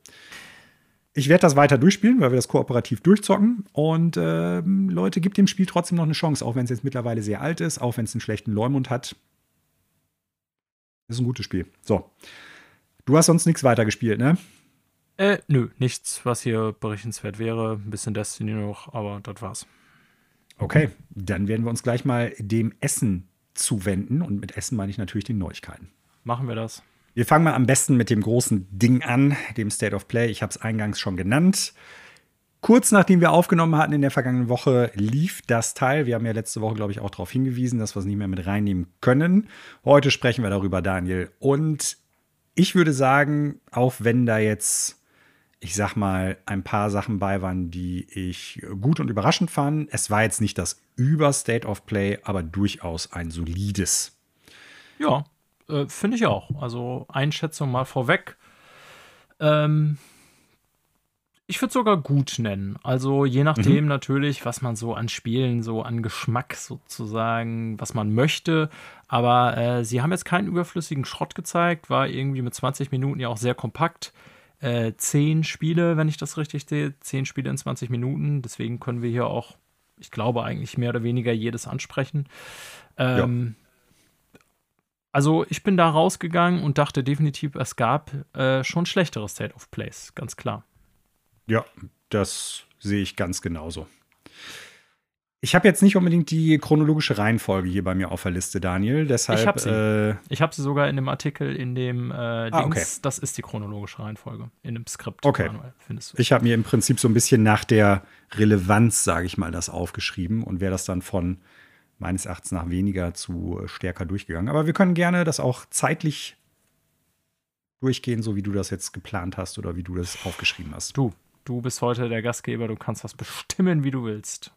Ich werde das weiter durchspielen, weil wir das kooperativ durchzocken. Und ähm, Leute, gibt dem Spiel trotzdem noch eine Chance, auch wenn es jetzt mittlerweile sehr alt ist, auch wenn es einen schlechten Leumund hat. Ist ein gutes Spiel. So. Du hast sonst nichts weiter gespielt, ne? Äh, nö, nichts, was hier berichtenswert wäre. Ein bisschen Destiny noch, aber das war's. Okay, dann werden wir uns gleich mal dem Essen zuwenden. Und mit Essen meine ich natürlich den Neuigkeiten. Machen wir das. Wir fangen mal am besten mit dem großen Ding an, dem State of Play. Ich habe es eingangs schon genannt. Kurz nachdem wir aufgenommen hatten in der vergangenen Woche, lief das Teil. Wir haben ja letzte Woche, glaube ich, auch darauf hingewiesen, dass wir es nicht mehr mit reinnehmen können. Heute sprechen wir darüber, Daniel. Und ich würde sagen, auch wenn da jetzt, ich sag mal, ein paar Sachen bei waren, die ich gut und überraschend fand, es war jetzt nicht das Über-State of Play, aber durchaus ein solides. Ja, äh, finde ich auch. Also Einschätzung mal vorweg. Ähm, ich würde sogar gut nennen. Also je nachdem mhm. natürlich, was man so an Spielen, so an Geschmack sozusagen, was man möchte. Aber äh, sie haben jetzt keinen überflüssigen Schrott gezeigt, war irgendwie mit 20 Minuten ja auch sehr kompakt. Äh, zehn Spiele, wenn ich das richtig sehe, zehn Spiele in 20 Minuten. Deswegen können wir hier auch, ich glaube, eigentlich mehr oder weniger jedes ansprechen. Ähm, ja. Also ich bin da rausgegangen und dachte definitiv, es gab äh, schon schlechtere State of Plays, ganz klar. Ja, das sehe ich ganz genauso. Ich habe jetzt nicht unbedingt die chronologische Reihenfolge hier bei mir auf der Liste, Daniel. Deshalb, ich habe sie. Äh, ich habe sie sogar in dem Artikel, in dem äh, ah, Dings. Okay. Das ist die chronologische Reihenfolge in dem Skript. Okay. Manuel, ich habe mir im Prinzip so ein bisschen nach der Relevanz, sage ich mal, das aufgeschrieben und wäre das dann von meines Erachtens nach weniger zu stärker durchgegangen. Aber wir können gerne das auch zeitlich durchgehen, so wie du das jetzt geplant hast oder wie du das aufgeschrieben hast. Du, Du bist heute der Gastgeber, du kannst das bestimmen, wie du willst.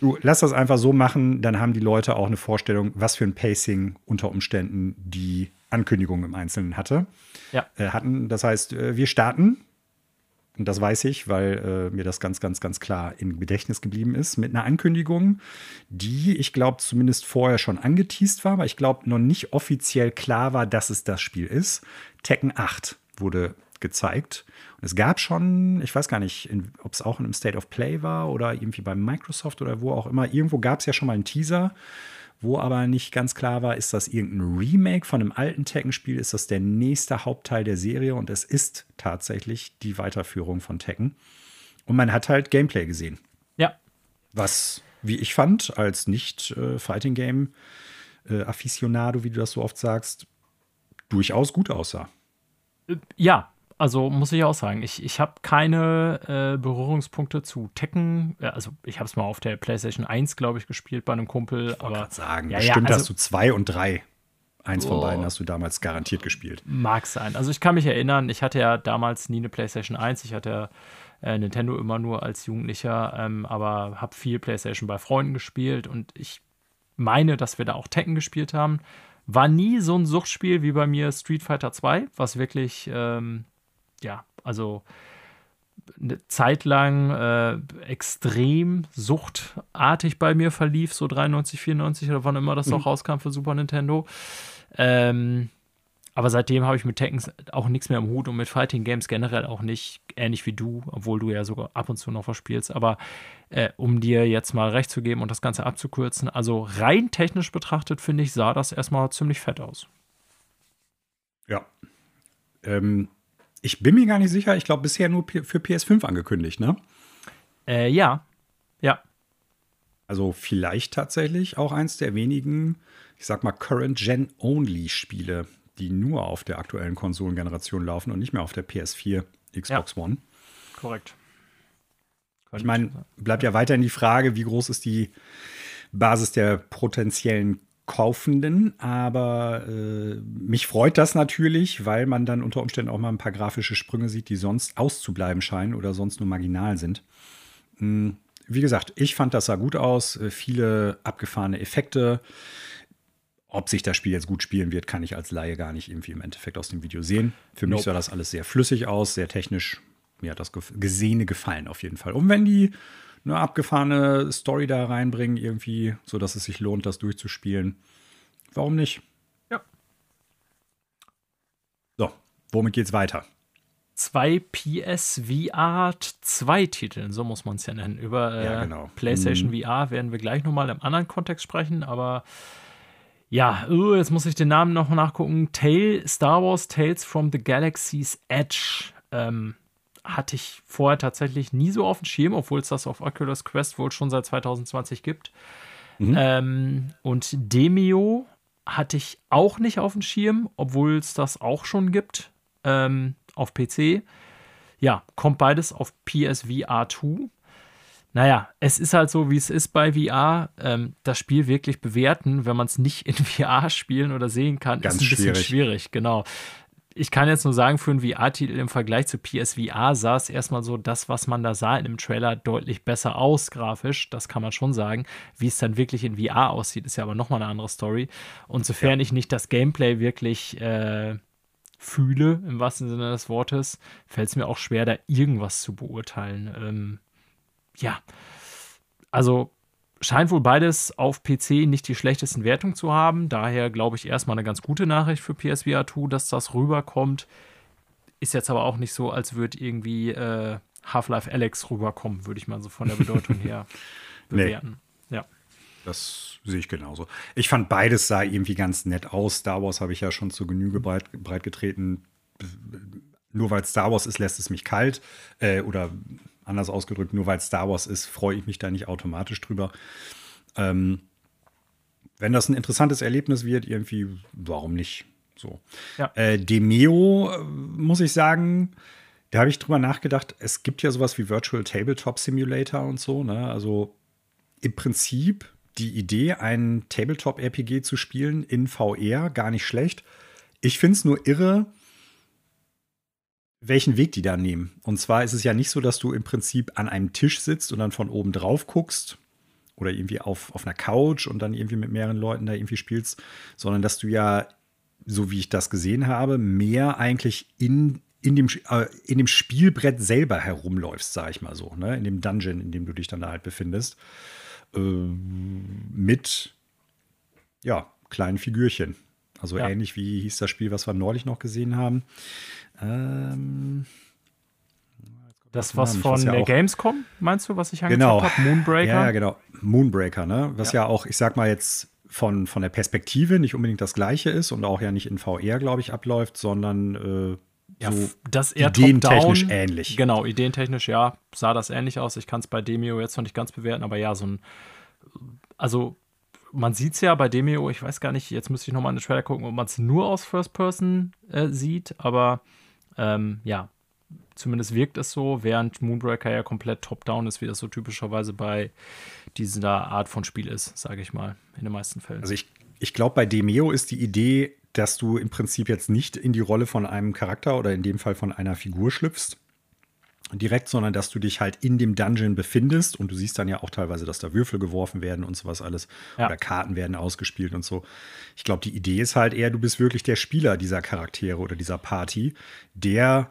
Du lass das einfach so machen, dann haben die Leute auch eine Vorstellung, was für ein Pacing unter Umständen die Ankündigung im Einzelnen hatte. Ja. Äh, hatten. Das heißt, äh, wir starten, und das weiß ich, weil äh, mir das ganz, ganz, ganz klar im Gedächtnis geblieben ist, mit einer Ankündigung, die, ich glaube, zumindest vorher schon angeteased war, aber ich glaube, noch nicht offiziell klar war, dass es das Spiel ist. Tekken 8 wurde gezeigt. Und es gab schon, ich weiß gar nicht, ob es auch in einem State of Play war oder irgendwie bei Microsoft oder wo auch immer. Irgendwo gab es ja schon mal einen Teaser, wo aber nicht ganz klar war, ist das irgendein Remake von einem alten Tekken-Spiel? Ist das der nächste Hauptteil der Serie? Und es ist tatsächlich die Weiterführung von Tekken. Und man hat halt Gameplay gesehen. Ja. Was, wie ich fand, als Nicht-Fighting-Game-Afficionado, äh, wie du das so oft sagst, durchaus gut aussah. Äh, ja, also muss ich auch sagen, ich, ich habe keine äh, Berührungspunkte zu Tekken. Ja, also ich habe es mal auf der PlayStation 1, glaube ich, gespielt bei einem Kumpel. Ich aber sagen, ja, bestimmt ja, also, hast du zwei und drei. Eins oh, von beiden hast du damals garantiert gespielt. Mag sein. Also ich kann mich erinnern, ich hatte ja damals nie eine PlayStation 1. Ich hatte äh, Nintendo immer nur als Jugendlicher, ähm, aber habe viel PlayStation bei Freunden gespielt und ich meine, dass wir da auch Tekken gespielt haben. War nie so ein Suchtspiel wie bei mir Street Fighter 2, was wirklich ähm, ja, also eine Zeit lang äh, extrem suchtartig bei mir verlief, so 93, 94 oder wann immer das mhm. auch rauskam für Super Nintendo. Ähm, aber seitdem habe ich mit Tekken auch nichts mehr im Hut und mit Fighting Games generell auch nicht, ähnlich wie du, obwohl du ja sogar ab und zu noch was spielst. Aber äh, um dir jetzt mal recht zu geben und das Ganze abzukürzen, also rein technisch betrachtet, finde ich, sah das erstmal ziemlich fett aus. Ja. Ähm, ich bin mir gar nicht sicher. Ich glaube, bisher nur für PS5 angekündigt, ne? Äh, ja. Ja. Also vielleicht tatsächlich auch eins der wenigen, ich sag mal, Current-Gen-Only-Spiele, die nur auf der aktuellen Konsolengeneration laufen und nicht mehr auf der PS4, Xbox ja. One. Korrekt. Ich meine, bleibt ja weiterhin die Frage, wie groß ist die Basis der potenziellen Kaufenden, aber äh, mich freut das natürlich, weil man dann unter Umständen auch mal ein paar grafische Sprünge sieht, die sonst auszubleiben scheinen oder sonst nur marginal sind. Hm, wie gesagt, ich fand das sah gut aus, äh, viele abgefahrene Effekte. Ob sich das Spiel jetzt gut spielen wird, kann ich als Laie gar nicht irgendwie im Endeffekt aus dem Video sehen. Für nope. mich sah das alles sehr flüssig aus, sehr technisch. Mir hat das Gesehene gefallen auf jeden Fall. Und wenn die eine abgefahrene Story da reinbringen, irgendwie, so dass es sich lohnt, das durchzuspielen. Warum nicht? Ja. So, womit geht's weiter? Zwei PSVR 2 Titeln, so muss man es ja nennen. Über äh, ja, genau. PlayStation mhm. VR werden wir gleich nochmal im anderen Kontext sprechen, aber ja, uh, jetzt muss ich den Namen noch nachgucken. Tale, Star Wars Tales from the Galaxy's Edge. Ähm, hatte ich vorher tatsächlich nie so auf dem Schirm, obwohl es das auf Oculus Quest wohl schon seit 2020 gibt. Mhm. Ähm, und Demio hatte ich auch nicht auf dem Schirm, obwohl es das auch schon gibt ähm, auf PC. ja, kommt beides auf PSVR 2. Naja, es ist halt so, wie es ist bei VR. Ähm, das Spiel wirklich bewerten, wenn man es nicht in [LAUGHS] VR spielen oder sehen kann, Ganz ist ein bisschen schwierig. schwierig. Genau. Ich kann jetzt nur sagen, für einen VR-Titel im Vergleich zu PSVR sah es erstmal so, das, was man da sah in dem Trailer, deutlich besser aus, grafisch. Das kann man schon sagen. Wie es dann wirklich in VR aussieht, ist ja aber nochmal eine andere Story. Und sofern ich nicht das Gameplay wirklich äh, fühle, im wahrsten Sinne des Wortes, fällt es mir auch schwer, da irgendwas zu beurteilen. Ähm, ja, also scheint wohl beides auf PC nicht die schlechtesten Wertungen zu haben. Daher glaube ich erstmal eine ganz gute Nachricht für PSVR 2, dass das rüberkommt. Ist jetzt aber auch nicht so, als würde irgendwie äh, Half-Life Alex rüberkommen, würde ich mal so von der Bedeutung [LAUGHS] her Nee. bewerten. Ja. Das sehe ich genauso. Ich fand beides sah irgendwie ganz nett aus. Star Wars habe ich ja schon zur Genüge breit, breit getreten. Nur weil Star Wars ist, lässt es mich kalt. Äh, oder anders ausgedrückt, nur weil Star Wars ist, freue ich mich da nicht automatisch drüber. Ähm, wenn das ein interessantes Erlebnis wird, irgendwie, warum nicht? So. Ja. Äh, Demeo, äh, muss ich sagen, da habe ich drüber nachgedacht, es gibt ja sowas wie Virtual Tabletop Simulator und so, ne? Also im Prinzip die Idee, ein Tabletop-RPG zu spielen in VR, gar nicht schlecht. Ich finde es nur irre, welchen Weg die da nehmen. Und zwar ist es ja nicht so, dass du im Prinzip an einem Tisch sitzt und dann von oben drauf guckst oder irgendwie auf, auf einer Couch und dann irgendwie mit mehreren Leuten da irgendwie spielst, sondern dass du ja, so wie ich das gesehen habe, mehr eigentlich in, in, dem, äh, in dem Spielbrett selber herumläufst, sag ich mal so, ne? in dem Dungeon, in dem du dich dann da halt befindest, äh, mit ja, kleinen Figürchen. Also Ja. ähnlich wie hieß das Spiel, was wir neulich noch gesehen haben. Ähm, Das, Namen, was ich von ja der Gamescom, meinst du, was ich angezeigt Genau. habe? Moonbreaker? Ja, ja, genau. Moonbreaker, ne? Was ja. Ja. auch, ich sag mal jetzt von, von der Perspektive nicht unbedingt das gleiche ist und auch ja nicht in VR, glaube ich, abläuft, sondern äh, Ja, so das eher ideentechnisch ähnlich. Genau, ideentechnisch, ja, sah das ähnlich aus. Ich kann es bei Demio jetzt noch nicht ganz bewerten, aber ja, so ein, also man sieht es ja bei Demio, ich weiß gar nicht, jetzt müsste ich nochmal in den Trailer gucken, ob man es nur aus First Person äh, sieht, aber ähm, ja, zumindest wirkt es so, während Moonbreaker ja komplett top-down ist, wie das so typischerweise bei dieser Art von Spiel ist, sage ich mal, in den meisten Fällen. Also ich, ich glaube, bei Demeo ist die Idee, dass du im Prinzip jetzt nicht in die Rolle von einem Charakter oder in dem Fall von einer Figur schlüpfst direkt, sondern dass du dich halt in dem Dungeon befindest und du siehst dann ja auch teilweise, dass da Würfel geworfen werden und sowas alles Ja. oder Karten werden ausgespielt und so. Ich glaube, die Idee ist halt eher, du bist wirklich der Spieler dieser Charaktere oder dieser Party, der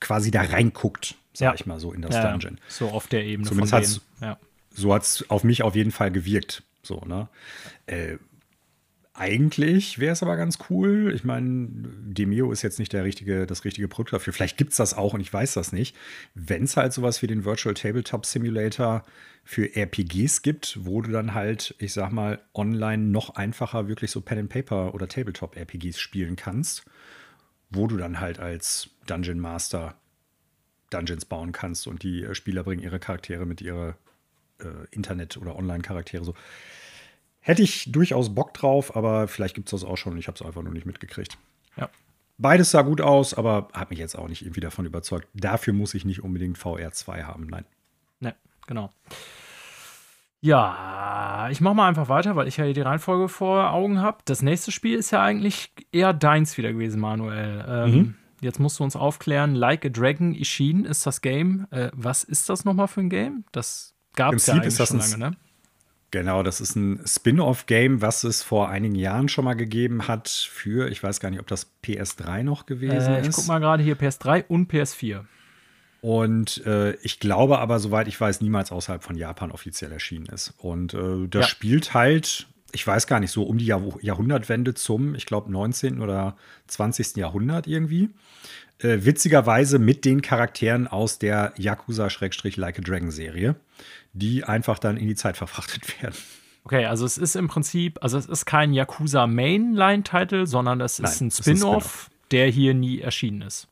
quasi da reinguckt, sag Ja. ich mal so, in das ja, Dungeon. so auf der Ebene Zumindest von hat's- denen. Ja. so hat es auf mich auf jeden Fall gewirkt. So, ne? Äh, eigentlich wäre es aber ganz cool. Ich meine, Demeo ist jetzt nicht der richtige, das richtige Produkt dafür. Vielleicht gibt es das auch und ich weiß das nicht. Wenn es halt sowas wie den Virtual Tabletop Simulator für RPGs gibt, wo du dann halt, ich sag mal, online noch einfacher wirklich so Pen and Paper oder Tabletop RPGs spielen kannst, wo du dann halt als Dungeon Master Dungeons bauen kannst und die äh, Spieler bringen ihre Charaktere mit ihrer äh, Internet- oder Online-Charaktere so. Hätte ich durchaus Bock drauf, aber vielleicht gibt es das auch schon und ich habe es einfach nur nicht mitgekriegt. Ja. Beides sah gut aus, aber hat mich jetzt auch nicht irgendwie davon überzeugt. Dafür muss ich nicht unbedingt VR2 haben. Nein. Ne, genau. Ja, ich mache mal einfach weiter, weil ich ja hier die Reihenfolge vor Augen habe. Das nächste Spiel ist ja eigentlich eher deins wieder gewesen, Manuel. Ähm, Mhm. Jetzt musst du uns aufklären, Like a Dragon Ishin ist das Game. Äh, was ist das nochmal für ein Game? Das gab es ja eigentlich ist das schon lange, ne? Genau, das ist ein Spin-off-Game, was es vor einigen Jahren schon mal gegeben hat für, ich weiß gar nicht, ob das PS3 noch gewesen Äh, ich ist. guck mal gerade hier PS3 und PS4. Und äh, ich glaube aber, soweit ich weiß, niemals außerhalb von Japan offiziell erschienen ist. Und äh, das Ja. spielt halt, ich weiß gar nicht, so um die Jahr Jahrhundertwende zum, ich glaube, 19. oder 20. Jahrhundert irgendwie. Äh, witzigerweise mit den Charakteren aus der Yakuza-Like a Dragon-Serie, die einfach dann in die Zeit verfrachtet [LAUGHS] werden. Okay, also es ist im Prinzip, also es ist kein Yakuza Mainline-Title, sondern es ist Nein, ein Spin-off, der hier nie erschienen ist.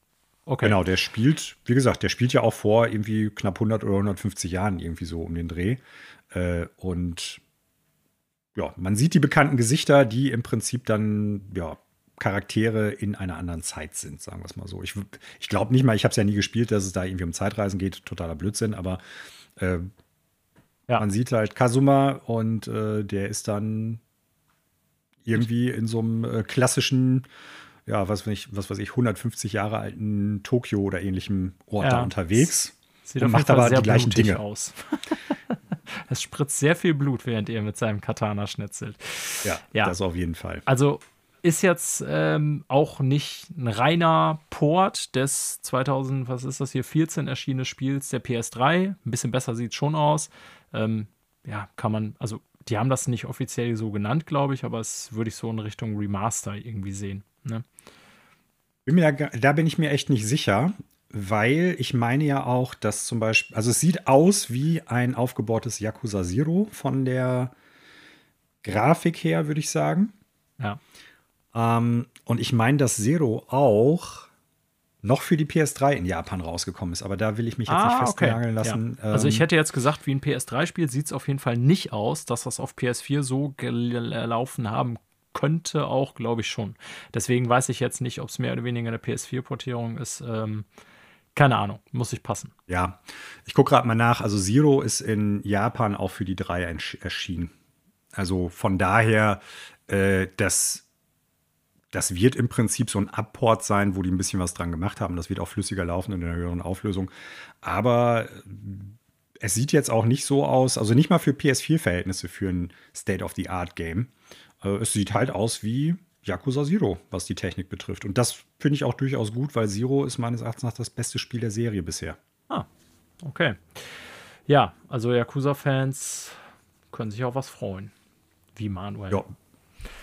Okay. Genau, der spielt, wie gesagt, der spielt ja auch vor irgendwie knapp 100 oder 150 Jahren irgendwie so um den Dreh. Äh, und ja, man sieht die bekannten Gesichter, die im Prinzip dann, ja, Charaktere in einer anderen Zeit sind, sagen wir es mal so. Ich, ich glaube nicht mal, ich habe es ja nie gespielt, dass es da irgendwie um Zeitreisen geht, totaler Blödsinn, aber äh, ja. man sieht halt Kazuma und äh, der ist dann irgendwie in so einem äh, klassischen, ja, was weiß ich, was weiß ich, 150 Jahre alten Tokio oder ähnlichem Ort ja. da unterwegs. Sieht und macht aber die gleichen Dinge aus. [LAUGHS] es spritzt sehr viel Blut, während er mit seinem Katana schnitzelt. Ja, ja. das auf jeden Fall. Also ist jetzt ähm, auch nicht ein reiner Port des 2000, was ist das hier, 14 erschienenen Spiels der PS3. Ein bisschen besser sieht es schon aus. Ähm, ja, kann man, also die haben das nicht offiziell so genannt, glaube ich, aber es würde ich so in Richtung Remaster irgendwie sehen. Ne? Bin mir da, da bin ich mir echt nicht sicher, weil ich meine ja auch, dass zum Beispiel, also es sieht aus wie ein aufgebautes Yakuza Zero von der Grafik her, würde ich sagen. Ja. Ähm, und ich meine, dass Zero auch noch für die PS3 in Japan rausgekommen ist. Aber da will ich mich jetzt ah, nicht festnageln okay. lassen. Ja. Also ich ähm, hätte jetzt gesagt, wie ein PS3-Spiel sieht es auf jeden Fall nicht aus, dass das auf PS4 so gelaufen haben könnte, auch glaube ich schon. Deswegen weiß ich jetzt nicht, ob es mehr oder weniger eine PS4-Portierung ist. Ähm, keine Ahnung, muss ich passen. Ja, ich gucke gerade mal nach. Also Zero ist in Japan auch für die 3 erschienen. Also von daher, äh, das das wird im Prinzip so ein Abport sein, wo die ein bisschen was dran gemacht haben. Das wird auch flüssiger laufen in einer höheren Auflösung. Aber äh, es sieht jetzt auch nicht so aus, also nicht mal für PS4-Verhältnisse für ein State-of-the-Art-Game. Äh, es sieht halt aus wie Yakuza Zero, was die Technik betrifft. Und das finde ich auch durchaus gut, weil Zero ist meines Erachtens nach das beste Spiel der Serie bisher. Ah, okay. Ja, also Yakuza-Fans können sich auch was freuen. Wie Manuel. Ja,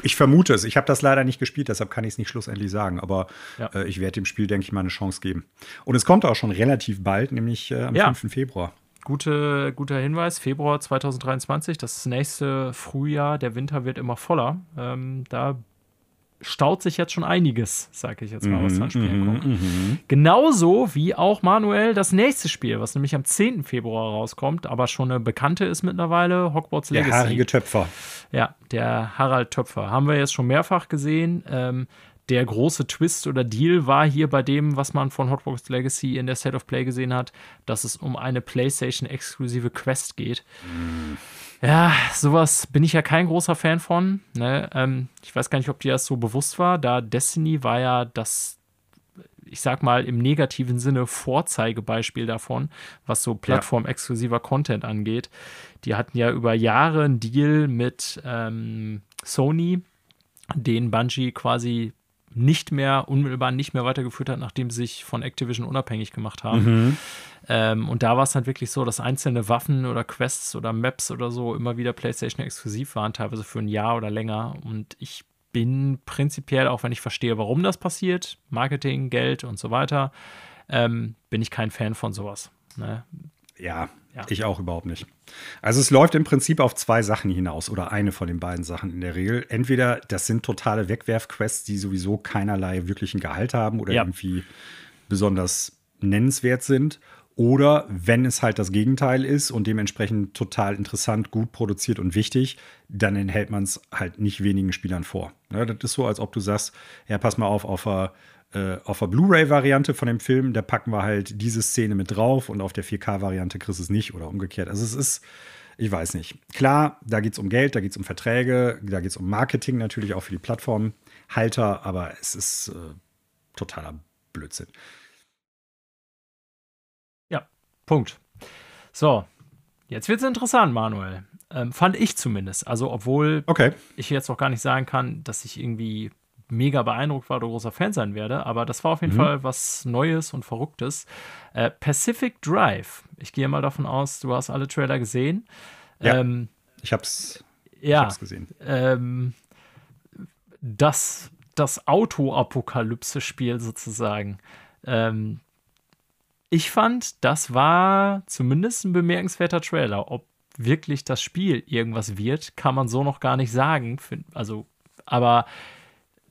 ich vermute es. Ich habe das leider nicht gespielt, deshalb kann ich es nicht schlussendlich sagen. Aber ja. äh, ich werde dem Spiel, denke ich, mal eine Chance geben. Und es kommt auch schon relativ bald, nämlich äh, am ja. 5. Februar. Gute, guter Hinweis, Februar 2023, das nächste Frühjahr, der Winter wird immer voller. Ähm, da staut sich jetzt schon einiges, sage ich jetzt mal, was an Spielen mhm, kommt. Mhm. Genauso wie auch Manuel das nächste Spiel, was nämlich am 10. Februar rauskommt, aber schon eine bekannte ist mittlerweile, Hogwarts Legacy. Der haarige Töpfer. Ja, der Harald Töpfer. Haben wir jetzt schon mehrfach gesehen. Ähm, der große Twist oder Deal war hier bei dem, was man von Hogwarts Legacy in der State of Play gesehen hat, dass es um eine PlayStation-exklusive Quest geht. Mhm. Ja, sowas bin ich ja kein großer Fan von. Ne? Ähm, ich weiß gar nicht, ob dir das so bewusst war, da Destiny war ja das, ich sag mal, im negativen Sinne Vorzeigebeispiel davon, was so plattformexklusiver Content angeht. Die hatten ja über Jahre einen Deal mit ähm, Sony, den Bungie quasi nicht mehr, unmittelbar nicht mehr weitergeführt hat, nachdem sie sich von Activision unabhängig gemacht haben. Mhm. Ähm, und da war es halt wirklich so, dass einzelne Waffen oder Quests oder Maps oder so immer wieder PlayStation exklusiv waren, teilweise für ein Jahr oder länger. Und ich bin prinzipiell, auch wenn ich verstehe, warum das passiert, Marketing, Geld und so weiter, ähm, bin ich kein Fan von sowas. Ne? Ja, ja, ich auch überhaupt nicht. Also es läuft im Prinzip auf zwei Sachen hinaus oder eine von den beiden Sachen in der Regel. Entweder das sind totale Wegwerfquests, die sowieso keinerlei wirklichen Gehalt haben oder ja. irgendwie besonders nennenswert sind. Oder wenn es halt das Gegenteil ist und dementsprechend total interessant, gut produziert und wichtig, dann enthält man es halt nicht wenigen Spielern vor. Ja, das ist so, als ob du sagst, ja, pass mal auf, auf der, äh, auf der Blu-ray-Variante von dem Film, da packen wir halt diese Szene mit drauf und auf der 4K-Variante kriegst du es nicht oder umgekehrt. Also es ist, ich weiß nicht. Klar, da geht es um Geld, da geht es um Verträge, da geht es um Marketing natürlich auch für die Plattformhalter, aber es ist äh, totaler Blödsinn. Punkt. So, jetzt wird es interessant, Manuel. Ähm, fand ich zumindest. Also, obwohl okay. ich jetzt auch gar nicht sagen kann, dass ich irgendwie mega beeindruckt war oder großer Fan sein werde, aber das war auf jeden mhm. Fall was Neues und Verrücktes. Äh, Pacific Drive. Ich gehe mal davon aus, du hast alle Trailer gesehen. Ja, ähm, ich hab's, ja, ich hab's gesehen. Ähm, das, das Auto-Apokalypse-Spiel sozusagen. Ähm, ich fand, das war zumindest ein bemerkenswerter Trailer. Ob wirklich das Spiel irgendwas wird, kann man so noch gar nicht sagen. Also, aber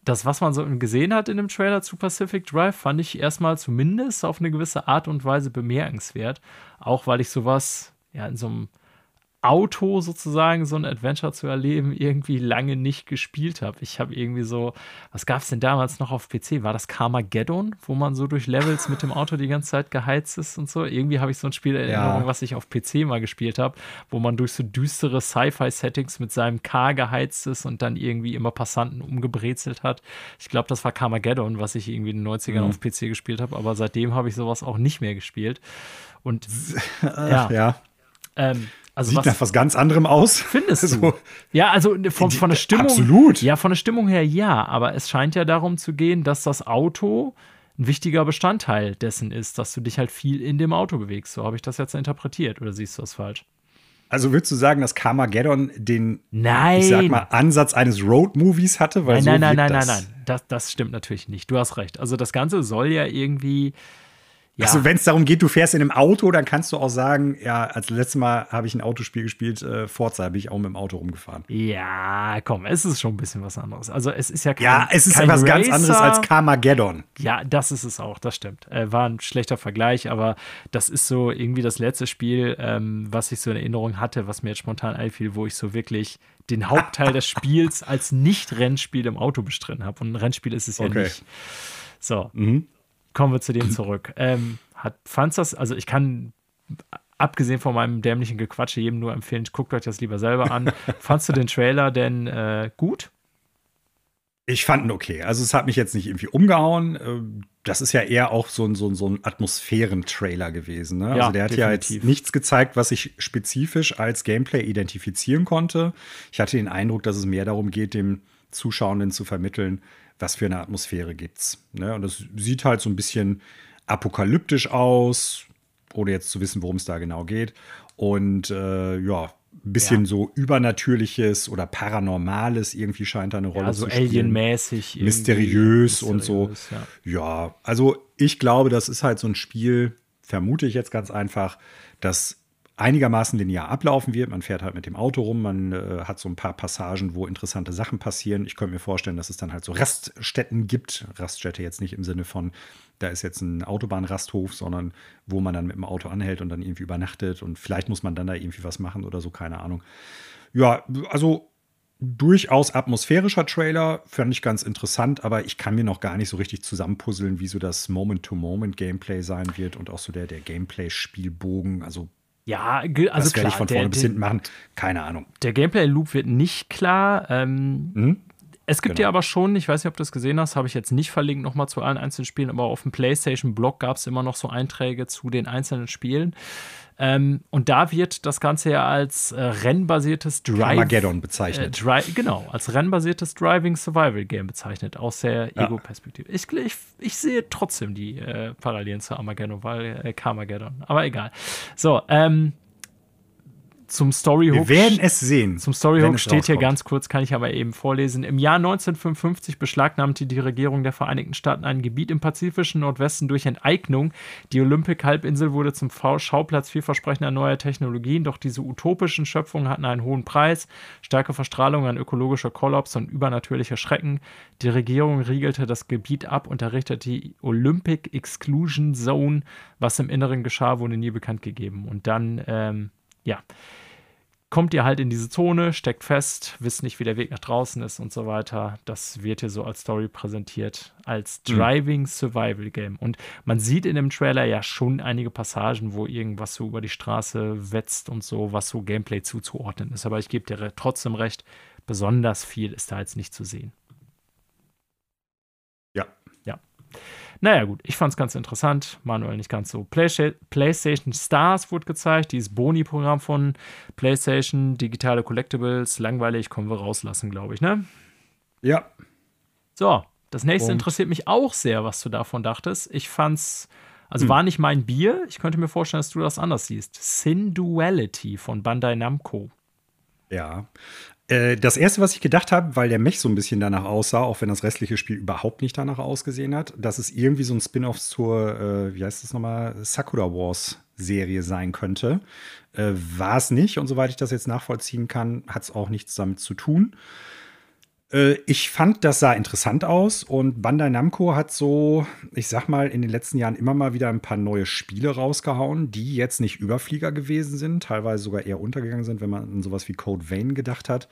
das, was man so gesehen hat in dem Trailer zu Pacific Drive, fand ich erstmal zumindest auf eine gewisse Art und Weise bemerkenswert. Auch weil ich sowas ja in so einem Auto sozusagen so ein Adventure zu erleben, irgendwie lange nicht gespielt habe. Ich habe irgendwie so, was gab es denn damals noch auf PC? War das Carmageddon, wo man so durch Levels mit dem Auto die ganze Zeit geheizt ist und so? Irgendwie habe ich so ein Spiel Erinnerung, ja. was ich auf PC mal gespielt habe, wo man durch so düstere Sci-Fi-Settings mit seinem Car geheizt ist und dann irgendwie immer Passanten umgebrezelt hat. Ich glaube, das war Carmageddon, was ich irgendwie in den 90ern mhm. auf PC gespielt habe, aber seitdem habe ich sowas auch nicht mehr gespielt. Und [LAUGHS] ja. ja. Ähm, also Sieht was, nach was ganz anderem aus. Findest du? [LAUGHS] So, ja, also von, von der Stimmung. Absolut. Ja, von der Stimmung her ja, aber es scheint ja darum zu gehen, dass das Auto ein wichtiger Bestandteil dessen ist, dass du dich halt viel in dem Auto bewegst. So habe ich das jetzt interpretiert oder siehst du das falsch? Also würdest du sagen, dass Carmageddon den, nein. ich sag mal, Ansatz eines Road-Movies hatte? Weil nein, so nein, nein, nein, nein, nein, das, das stimmt natürlich nicht. Du hast recht. Also das Ganze soll ja irgendwie ja. Also wenn es darum geht, du fährst in einem Auto, dann kannst du auch sagen, ja, als letztes Mal habe ich ein Autospiel gespielt, äh, Forza, bin ich auch mit dem Auto rumgefahren. Ja, komm, es ist schon ein bisschen was anderes. Also es ist ja kein Ja, es ist etwas ganz anderes als Carmageddon. Ja, das ist es auch, das stimmt. Äh, war ein schlechter Vergleich, aber das ist so irgendwie das letzte Spiel, ähm, was ich so in Erinnerung hatte, was mir jetzt spontan einfiel, wo ich so wirklich den Hauptteil des Spiels als Nicht-Rennspiel im Auto bestritten habe. Und ein Rennspiel ist es ja okay. nicht. So. Mhm kommen wir zu dem zurück. Ähm, hat, fandst das, also ich kann, abgesehen von meinem dämlichen Gequatsche, jedem nur empfehlen, guckt euch das lieber selber an. [LAUGHS] Fandst du den Trailer denn äh, gut? Ich fand ihn okay. Also es hat mich jetzt nicht irgendwie umgehauen. Ähm, das ist ja eher auch so ein, so ein, so ein Atmosphären-Trailer gewesen. Ne? Ja, also der hat definitiv. ja jetzt nichts gezeigt, was ich spezifisch als Gameplay identifizieren konnte. Ich hatte den Eindruck, dass es mehr darum geht, dem Zuschauenden zu vermitteln, was für eine Atmosphäre gibt's. Ne? Und das sieht halt so ein bisschen apokalyptisch aus, ohne jetzt zu wissen, worum es da genau geht. Und äh, ja, ein bisschen ja. so übernatürliches oder paranormales irgendwie scheint da eine Rolle ja, so zu spielen. Alienmäßig, mysteriös und so. Ja. ja, also ich glaube, das ist halt so ein Spiel, vermute ich jetzt ganz einfach, dass einigermaßen linear ablaufen wird. Man fährt halt mit dem Auto rum, man äh, hat so ein paar Passagen, wo interessante Sachen passieren. Ich könnte mir vorstellen, dass es dann halt so Raststätten gibt. Raststätte jetzt nicht im Sinne von, da ist jetzt ein Autobahnrasthof, sondern wo man dann mit dem Auto anhält und dann irgendwie übernachtet und vielleicht muss man dann da irgendwie was machen oder so, keine Ahnung. Ja, also durchaus atmosphärischer Trailer, fand ich ganz interessant, aber ich kann mir noch gar nicht so richtig zusammenpuzzeln, wie so das Moment-to-Moment-Gameplay sein wird und auch so der, der Gameplay-Spielbogen. Also ja, also das klar. ich von vorne der, bis hinten machen. Keine Ahnung. Der Gameplay-Loop wird nicht klar. Ähm, mhm. Es gibt genau. ja aber schon, ich weiß nicht, ob du das gesehen hast, habe ich jetzt nicht verlinkt nochmal zu allen einzelnen Spielen, aber auf dem PlayStation-Blog gab es immer noch so Einträge zu den einzelnen Spielen. Ähm, und da wird das Ganze ja als äh, rennbasiertes Drive. Armageddon bezeichnet. Äh, genau, als rennbasiertes Driving Survival Game bezeichnet, aus der ja. Ego-Perspektive. Ich, ich, ich, sehe trotzdem die äh, Parallelen zu Armageddon, weil äh, Carmageddon. Aber egal. So, ähm, zum Story Hook. Wir werden es sehen. Zum Story Hook steht hier ganz kurz, kann ich aber eben vorlesen. Im Jahr 1955 beschlagnahmte die Regierung der Vereinigten Staaten ein Gebiet im pazifischen Nordwesten durch Enteignung. Die Olympic-Halbinsel wurde zum Schauplatz vielversprechender neuer Technologien, doch diese utopischen Schöpfungen hatten einen hohen Preis. Starke Verstrahlung, ein ökologischer Kollaps und übernatürliche Schrecken. Die Regierung riegelte das Gebiet ab und errichtete die Olympic Exclusion Zone. Was im Inneren geschah, wurde nie bekannt gegeben. Und dann, ähm, ja, kommt ihr halt in diese Zone, steckt fest, wisst nicht, wie der Weg nach draußen ist und so weiter. Das wird hier so als Story präsentiert, als mhm. Driving Survival Game. Und man sieht in dem Trailer ja schon einige Passagen, wo irgendwas so über die Straße wetzt und so, was so Gameplay zuzuordnen ist. Aber ich gebe dir trotzdem recht, besonders viel ist da jetzt nicht zu sehen. Ja. Ja. Naja, gut, ich fand es ganz interessant. Manuel nicht ganz so. PlayStation Stars wurde gezeigt, dieses Boni-Programm von PlayStation, digitale Collectibles. Langweilig, können wir rauslassen, glaube ich, ne? Ja. So, das nächste Und? interessiert mich auch sehr, was du davon dachtest. Ich fand's. Also hm. war nicht mein Bier. Ich könnte mir vorstellen, dass du das anders siehst. Sin Duality von Bandai Namco. Ja, das erste, was ich gedacht habe, weil der Mech so ein bisschen danach aussah, auch wenn das restliche Spiel überhaupt nicht danach ausgesehen hat, dass es irgendwie so ein Spin-off zur, äh, wie heißt das nochmal, Sakura Wars Serie sein könnte. Äh, war es nicht und soweit ich das jetzt nachvollziehen kann, hat es auch nichts damit zu tun. Äh, ich fand, das sah interessant aus und Bandai Namco hat so, ich sag mal, in den letzten Jahren immer mal wieder ein paar neue Spiele rausgehauen, die jetzt nicht Überflieger gewesen sind, teilweise sogar eher untergegangen sind, wenn man an sowas wie Code Vein gedacht hat.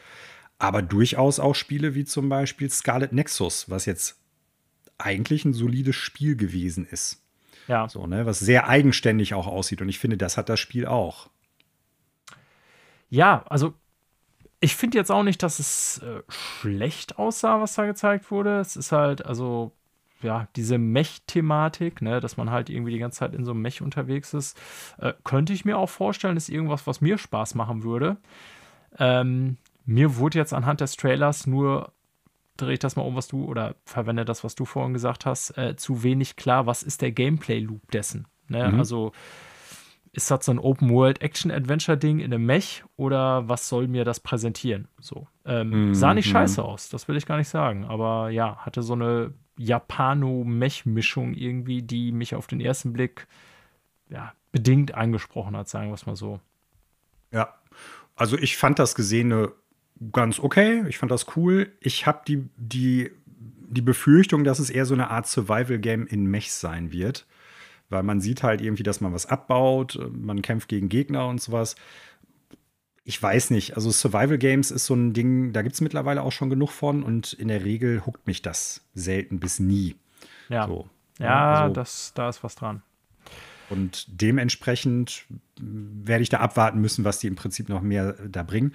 Aber durchaus auch Spiele wie zum Beispiel Scarlet Nexus, was jetzt eigentlich ein solides Spiel gewesen ist. Ja. So, ne, was sehr eigenständig auch aussieht. Und ich finde, das hat das Spiel auch. Ja, also ich finde jetzt auch nicht, dass es äh, schlecht aussah, was da gezeigt wurde. Es ist halt, also, ja, diese Mech-Thematik, ne, dass man halt irgendwie die ganze Zeit in so einem Mech unterwegs ist, äh, könnte ich mir auch vorstellen, ist irgendwas, was mir Spaß machen würde. Ähm, mir wurde jetzt anhand des Trailers nur, drehe ich das mal um, was du, oder verwende das, was du vorhin gesagt hast, äh, zu wenig klar, was ist der Gameplay-Loop dessen. Ne? Mhm. Also, ist das so ein Open-World-Action-Adventure-Ding in einem Mech oder was soll mir das präsentieren? So. Ähm, mm, sah nicht scheiße aus, das will ich gar nicht sagen. Aber ja, hatte so eine Japano-Mech-Mischung irgendwie, die mich auf den ersten Blick ja, bedingt angesprochen hat, sagen wir es mal so. Ja, also ich fand das Gesehene ganz okay. Ich fand das cool. Ich habe die, die, die Befürchtung, dass es eher so eine Art Survival-Game in Mechs sein wird weil man sieht halt irgendwie, dass man was abbaut, man kämpft gegen Gegner und sowas. Ich weiß nicht, also Survival Games ist so ein Ding, da gibt es mittlerweile auch schon genug von und in der Regel huckt mich das selten bis nie. Ja, so, ja also, das, da ist was dran. Und dementsprechend werde ich da abwarten müssen, was die im Prinzip noch mehr da bringen.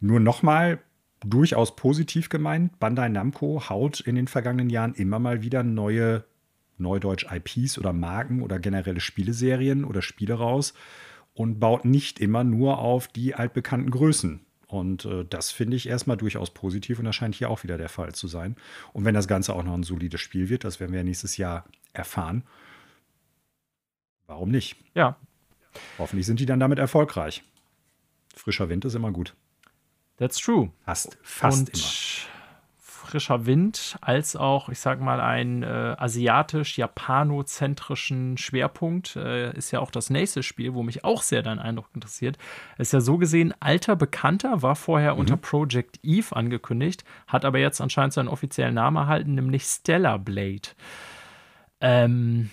Nur nochmal, durchaus positiv gemeint, Bandai Namco haut in den vergangenen Jahren immer mal wieder neue Neudeutsch IPs oder Marken oder generelle Spieleserien oder Spiele raus und baut nicht immer nur auf die altbekannten Größen. Und äh, das finde ich erstmal durchaus positiv und das scheint hier auch wieder der Fall zu sein. Und wenn das Ganze auch noch ein solides Spiel wird, das werden wir nächstes Jahr erfahren, warum nicht? Ja. Hoffentlich sind die dann damit erfolgreich. Frischer Wind ist immer gut. That's true. Fast, fast und immer frischer Wind als auch, ich sag mal, einen äh, asiatisch-japanozentrischen Schwerpunkt. Äh, ist ja auch das nächste Spiel, wo mich auch sehr dein Eindruck interessiert. Ist ja so gesehen alter Bekannter, war vorher mhm. unter Project Eve angekündigt, hat aber jetzt anscheinend seinen offiziellen Namen erhalten, nämlich Stellar Blade. Ähm.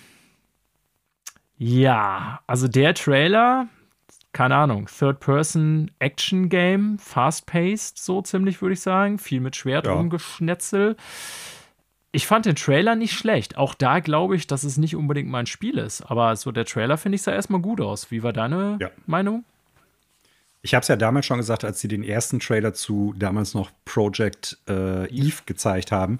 Ja, also der Trailer, keine Ahnung, Third-Person-Action-Game, fast-paced, so ziemlich, würde ich sagen. Viel mit Schwert ja. rumgeschnetzel. Ich fand den Trailer nicht schlecht. Auch da glaube ich, dass es nicht unbedingt mein Spiel ist. Aber so der Trailer, finde ich, sah erstmal gut aus. Wie war deine ja. Meinung? Ich habe es ja damals schon gesagt, als sie den ersten Trailer zu damals noch Project äh, Eve gezeigt haben.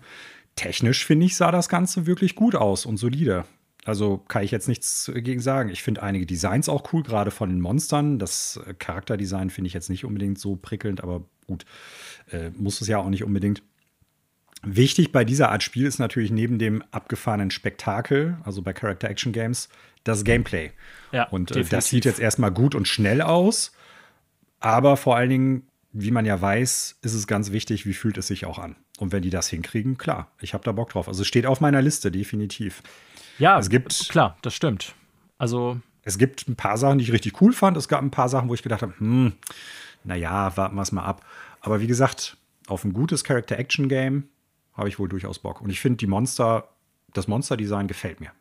Technisch, finde ich, sah das Ganze wirklich gut aus und solide. Also kann ich jetzt nichts gegen sagen. Ich finde einige Designs auch cool, gerade von den Monstern. Das äh, Charakterdesign finde ich jetzt nicht unbedingt so prickelnd, aber gut, äh, muss es ja auch nicht unbedingt. Wichtig bei dieser Art Spiel ist natürlich neben dem abgefahrenen Spektakel, also bei Character Action Games, das Gameplay. Ja, und äh, das sieht jetzt erstmal gut und schnell aus, aber vor allen Dingen, wie man ja weiß, ist es ganz wichtig, wie fühlt es sich auch an. Und wenn die das hinkriegen, klar, ich habe da Bock drauf. Also steht auf meiner Liste, definitiv. Ja, es gibt, klar, das stimmt. Also. Es gibt ein paar Sachen, die ich richtig cool fand. Es gab ein paar Sachen, wo ich gedacht habe, hm, naja, warten wir es mal ab. Aber wie gesagt, auf ein gutes Character-Action-Game habe ich wohl durchaus Bock. Und ich finde, die Monster, das Monster-Design gefällt mir.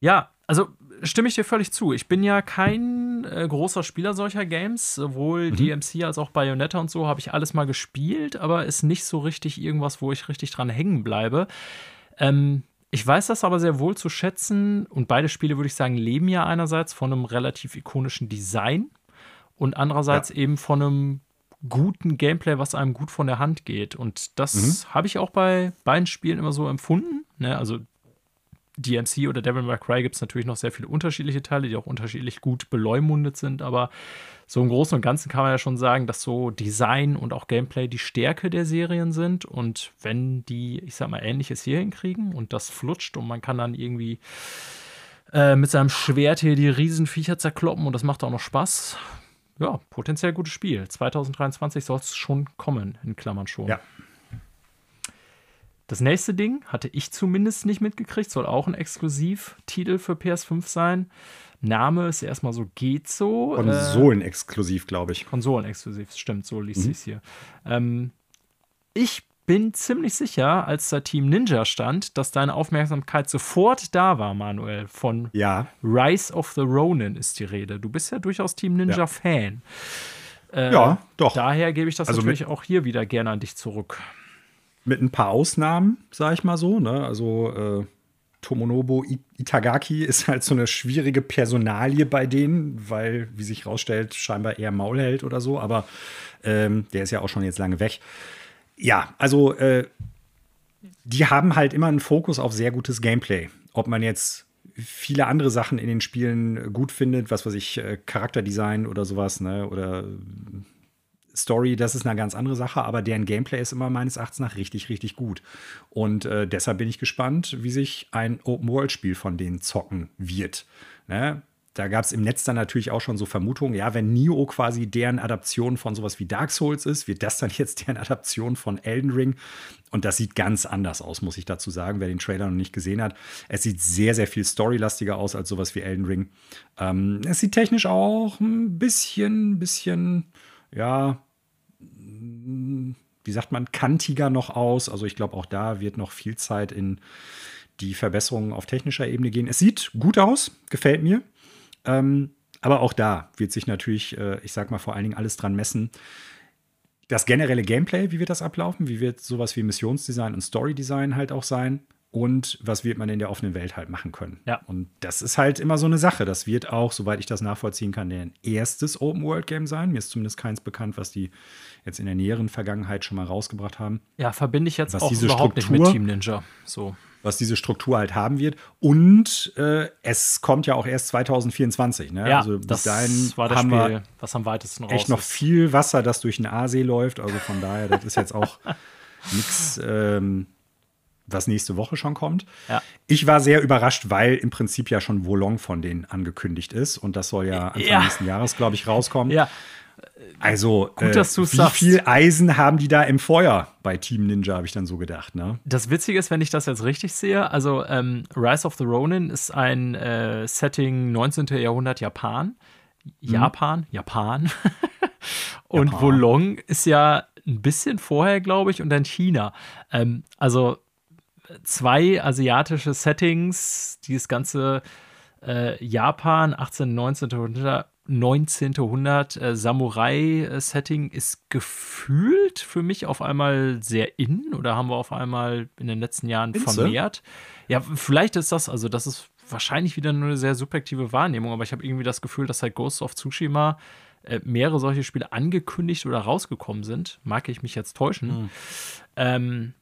Ja, also stimme ich dir völlig zu. Ich bin ja kein äh, großer Spieler solcher Games. Sowohl mhm. DMC als auch Bayonetta und so habe ich alles mal gespielt, aber ist nicht so richtig irgendwas, wo ich richtig dran hängen bleibe. Ähm, ich weiß das aber sehr wohl zu schätzen und beide Spiele, würde ich sagen, leben ja einerseits von einem relativ ikonischen Design und andererseits ja. eben von einem guten Gameplay, was einem gut von der Hand geht. Und das mhm. habe ich auch bei beiden Spielen immer so empfunden. Ne? Also DMC oder Devil May Cry gibt es natürlich noch sehr viele unterschiedliche Teile, die auch unterschiedlich gut beleumundet sind, aber so im Großen und Ganzen kann man ja schon sagen, dass so Design und auch Gameplay die Stärke der Serien sind und wenn die, ich sag mal, ähnliches hier hinkriegen und das flutscht und man kann dann irgendwie äh, mit seinem Schwert hier die Riesenviecher zerkloppen und das macht auch noch Spaß. Ja, potenziell gutes Spiel. 2023 soll es schon kommen, in Klammern schon. Ja, das nächste Ding hatte ich zumindest nicht mitgekriegt, soll auch ein Exklusivtitel für PS5 sein. Name ist erstmal so geht so. Konsolenexklusiv, äh, glaube ich. Konsolenexklusiv, stimmt, so liest mhm. sich hier. Ähm, ich bin ziemlich sicher, als da Team Ninja stand, dass deine Aufmerksamkeit sofort da war, Manuel. Von ja. Rise of the Ronin ist die Rede. Du bist ja durchaus Team Ninja-Fan. Ja. Äh, ja, doch. Daher gebe ich das also natürlich auch hier wieder gerne an dich zurück. Mit ein paar Ausnahmen, sag ich mal so. Ne? Also äh, Tomonobu Itagaki ist halt so eine schwierige Personalie bei denen, weil, wie sich rausstellt, scheinbar eher Maul hält oder so. Aber ähm, der ist ja auch schon jetzt lange weg. Ja, also äh, die haben halt immer einen Fokus auf sehr gutes Gameplay. Ob man jetzt viele andere Sachen in den Spielen gut findet, was weiß ich, äh, Charakterdesign oder sowas, ne, oder Story, das ist eine ganz andere Sache, aber deren Gameplay ist immer meines Erachtens nach richtig, richtig gut. Und äh, deshalb bin ich gespannt, wie sich ein Open-World-Spiel von denen zocken wird. Ne? da gab es im Netz dann natürlich auch schon so Vermutungen, ja, wenn Nio quasi deren Adaption von sowas wie Dark Souls ist, wird das dann [LAUGHS] jetzt deren Adaption von Elden Ring. Und das sieht ganz anders aus, muss ich dazu sagen, wer den Trailer noch nicht gesehen hat. Es sieht sehr, sehr viel storylastiger aus als sowas wie Elden Ring. Ähm, es sieht technisch auch ein bisschen, bisschen, ja, wie sagt man, kantiger noch aus. Also ich glaube, auch da wird noch viel Zeit in die Verbesserungen auf technischer Ebene gehen. Es sieht gut aus, gefällt mir. Ähm, aber auch da wird sich natürlich, äh, ich sag mal, vor allen Dingen alles dran messen. Das generelle Gameplay, wie wird das ablaufen? Wie wird sowas wie Missionsdesign und Storydesign halt auch sein? Und was wird man in der offenen Welt halt machen können? Ja. Und das ist halt immer so eine Sache. Das wird auch, soweit ich das nachvollziehen kann, ein erstes Open-World-Game sein. Mir ist zumindest keins bekannt, was die jetzt in der näheren Vergangenheit schon mal rausgebracht haben. Ja, verbinde ich jetzt was auch überhaupt Struktur, nicht mit Team Ninja. So was diese Struktur halt haben wird. Und äh, es kommt ja auch erst 2024. Ne? Ja, also bis das dahin war das haben Spiel, wir was am weitesten raus echt noch viel Wasser, das durch den Aasee läuft. Also von daher, das ist jetzt auch [LAUGHS] nichts, ähm, was nächste Woche schon kommt. Ja. Ich war sehr überrascht, weil im Prinzip ja schon Wolong von denen angekündigt ist. Und das soll ja Anfang ja. nächsten Jahres, glaube ich, rauskommen. Ja. Also, Gut, äh, wie sagst. viel Eisen haben die da im Feuer bei Team Ninja, habe ich dann so gedacht. Ne? Das Witzige ist, wenn ich das jetzt richtig sehe, also ähm, Rise of the Ronin ist ein äh, Setting 19. Jahrhundert Japan. Japan, mhm. Japan. [LAUGHS] und Japan. Wolong ist ja ein bisschen vorher, glaube ich, und dann China. Ähm, also zwei asiatische Settings, dieses ganze äh, Japan, 18., 19. Jahrhundert 19. Jahrhundert äh, Samurai-Setting ist gefühlt für mich auf einmal sehr in oder haben wir auf einmal in den letzten Jahren Inze? vermehrt. Ja, vielleicht ist das, also das ist wahrscheinlich wieder nur eine sehr subjektive Wahrnehmung, aber ich habe irgendwie das Gefühl, dass seit Ghost of Tsushima äh, mehrere solche Spiele angekündigt oder rausgekommen sind. Mag ich mich jetzt täuschen. Mhm. Ähm,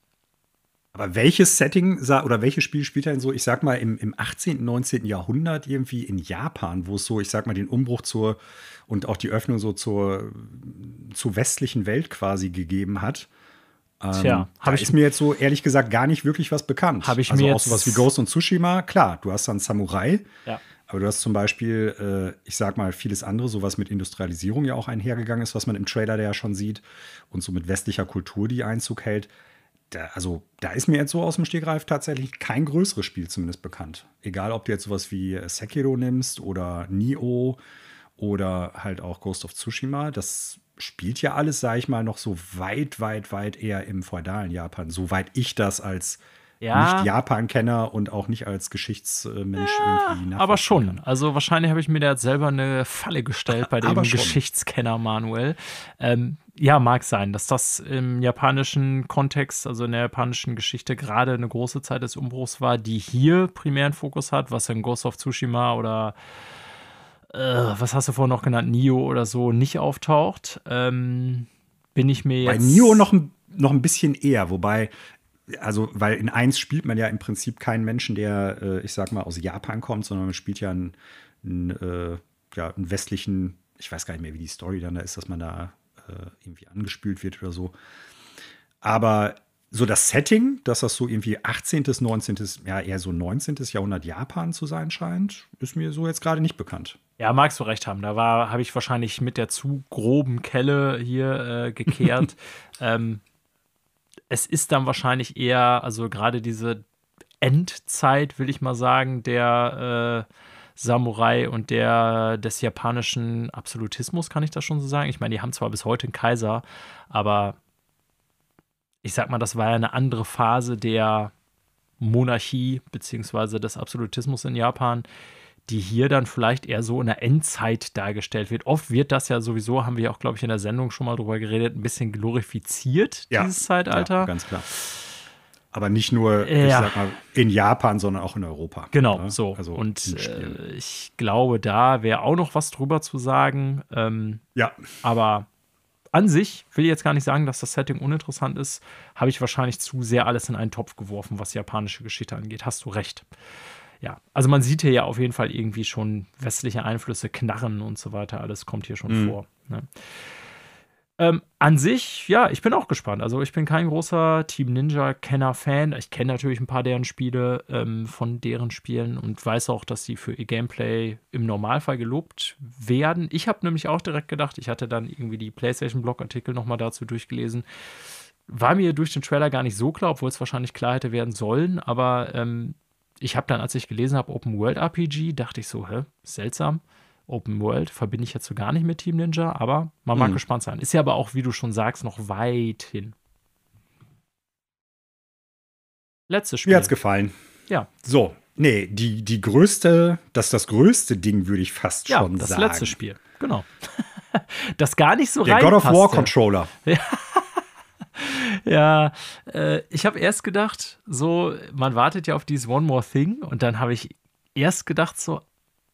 aber welches Setting oder welches Spiel spielt denn so, ich sag mal, im, im 18., 19. Jahrhundert irgendwie in Japan, wo es so, ich sag mal, den Umbruch zur und auch die Öffnung so zur, zur westlichen Welt quasi gegeben hat? Ähm, Tja, da ist mir jetzt so ehrlich gesagt gar nicht wirklich was bekannt. Habe ich also mir auch sowas wie Ghost und Tsushima, klar, du hast dann Samurai. Ja. Aber du hast zum Beispiel, äh, ich sag mal, vieles andere, so was mit Industrialisierung ja auch einhergegangen ist, was man im Trailer da ja schon sieht und so mit westlicher Kultur, die Einzug hält da, also da ist mir jetzt so aus dem Stegreif tatsächlich kein größeres Spiel zumindest bekannt. Egal, ob du jetzt sowas wie Sekiro nimmst oder Nioh oder halt auch Ghost of Tsushima, das spielt ja alles, sage ich mal, noch so weit, weit, weit eher im feudalen Japan, soweit ich das als ja. nicht Japan-Kenner und auch nicht als Geschichtsmensch ja, irgendwie Aber schon. Kann. Also wahrscheinlich habe ich mir da jetzt selber eine Falle gestellt bei [LAUGHS] dem Geschichtskenner Manuel. Ähm, ja, mag sein, dass das im japanischen Kontext, also in der japanischen Geschichte, gerade eine große Zeit des Umbruchs war, die hier primären Fokus hat, was in Ghost of Tsushima oder äh, was hast du vorhin noch genannt, Nio oder so, nicht auftaucht. Ähm, bin ich mir jetzt. Bei Nio noch ein, noch ein bisschen eher, wobei also, weil in 1 spielt man ja im Prinzip keinen Menschen, der, äh, ich sag mal, aus Japan kommt, sondern man spielt ja einen, einen, äh, ja, einen westlichen, ich weiß gar nicht mehr, wie die Story dann da ist, dass man da äh, irgendwie angespült wird oder so. Aber so das Setting, dass das so irgendwie 18., 19., ja eher so 19. Jahrhundert Japan zu sein scheint, ist mir so jetzt gerade nicht bekannt. Ja, magst du recht haben. Da war, habe ich wahrscheinlich mit der zu groben Kelle hier äh, gekehrt. [LAUGHS] ähm, es ist dann wahrscheinlich eher, also gerade diese Endzeit, will ich mal sagen, der äh, Samurai und der des japanischen Absolutismus, kann ich das schon so sagen? Ich meine, die haben zwar bis heute einen Kaiser, aber ich sag mal, das war ja eine andere Phase der Monarchie beziehungsweise des Absolutismus in Japan, die hier dann vielleicht eher so in der Endzeit dargestellt wird. Oft wird das ja sowieso, haben wir auch, glaube ich, in der Sendung schon mal drüber geredet, ein bisschen glorifiziert, Ja, dieses Zeitalter. Ja, ganz klar. Aber nicht nur, ich Ja. sag mal, in Japan, sondern auch in Europa. Genau, ne? so. Also und äh, ich glaube, da wäre auch noch was drüber zu sagen. Ähm, ja, aber an sich will ich jetzt gar nicht sagen, dass das Setting uninteressant ist. Habe ich wahrscheinlich zu sehr alles in einen Topf geworfen, was japanische Geschichte angeht. Hast du recht. Ja, also man sieht hier ja auf jeden Fall irgendwie schon westliche Einflüsse, Knarren und so weiter. Alles kommt hier schon Mhm. vor. Ne? Ähm, an sich, ja, ich bin auch gespannt. Also ich bin kein großer Team Ninja-Kenner-Fan. Ich kenne natürlich ein paar deren Spiele ähm, von deren Spielen und weiß auch, dass sie für ihr Gameplay im Normalfall gelobt werden. Ich habe nämlich auch direkt gedacht, ich hatte dann irgendwie die PlayStation-Blog-Artikel nochmal dazu durchgelesen. War mir durch den Trailer gar nicht so klar, obwohl es wahrscheinlich klar hätte werden sollen. Aber ähm, ich habe dann, als ich gelesen habe, Open World RPG, dachte ich so, hä, seltsam. Open World verbinde ich jetzt so gar nicht mit Team Ninja, aber man mag Mhm. gespannt sein. Ist ja aber auch, wie du schon sagst, noch weit hin. Letztes Spiel. mir hat's gefallen. Ja. So, nee, die, die größte, das das größte Ding, würde ich fast ja, schon das sagen. letzte Spiel. Genau. [LAUGHS] das gar nicht so Der God of War. Controller. [LAUGHS] Ja, [LAUGHS] äh, ich habe erst gedacht, so, man wartet ja auf dieses One More Thing und dann habe ich erst gedacht, so,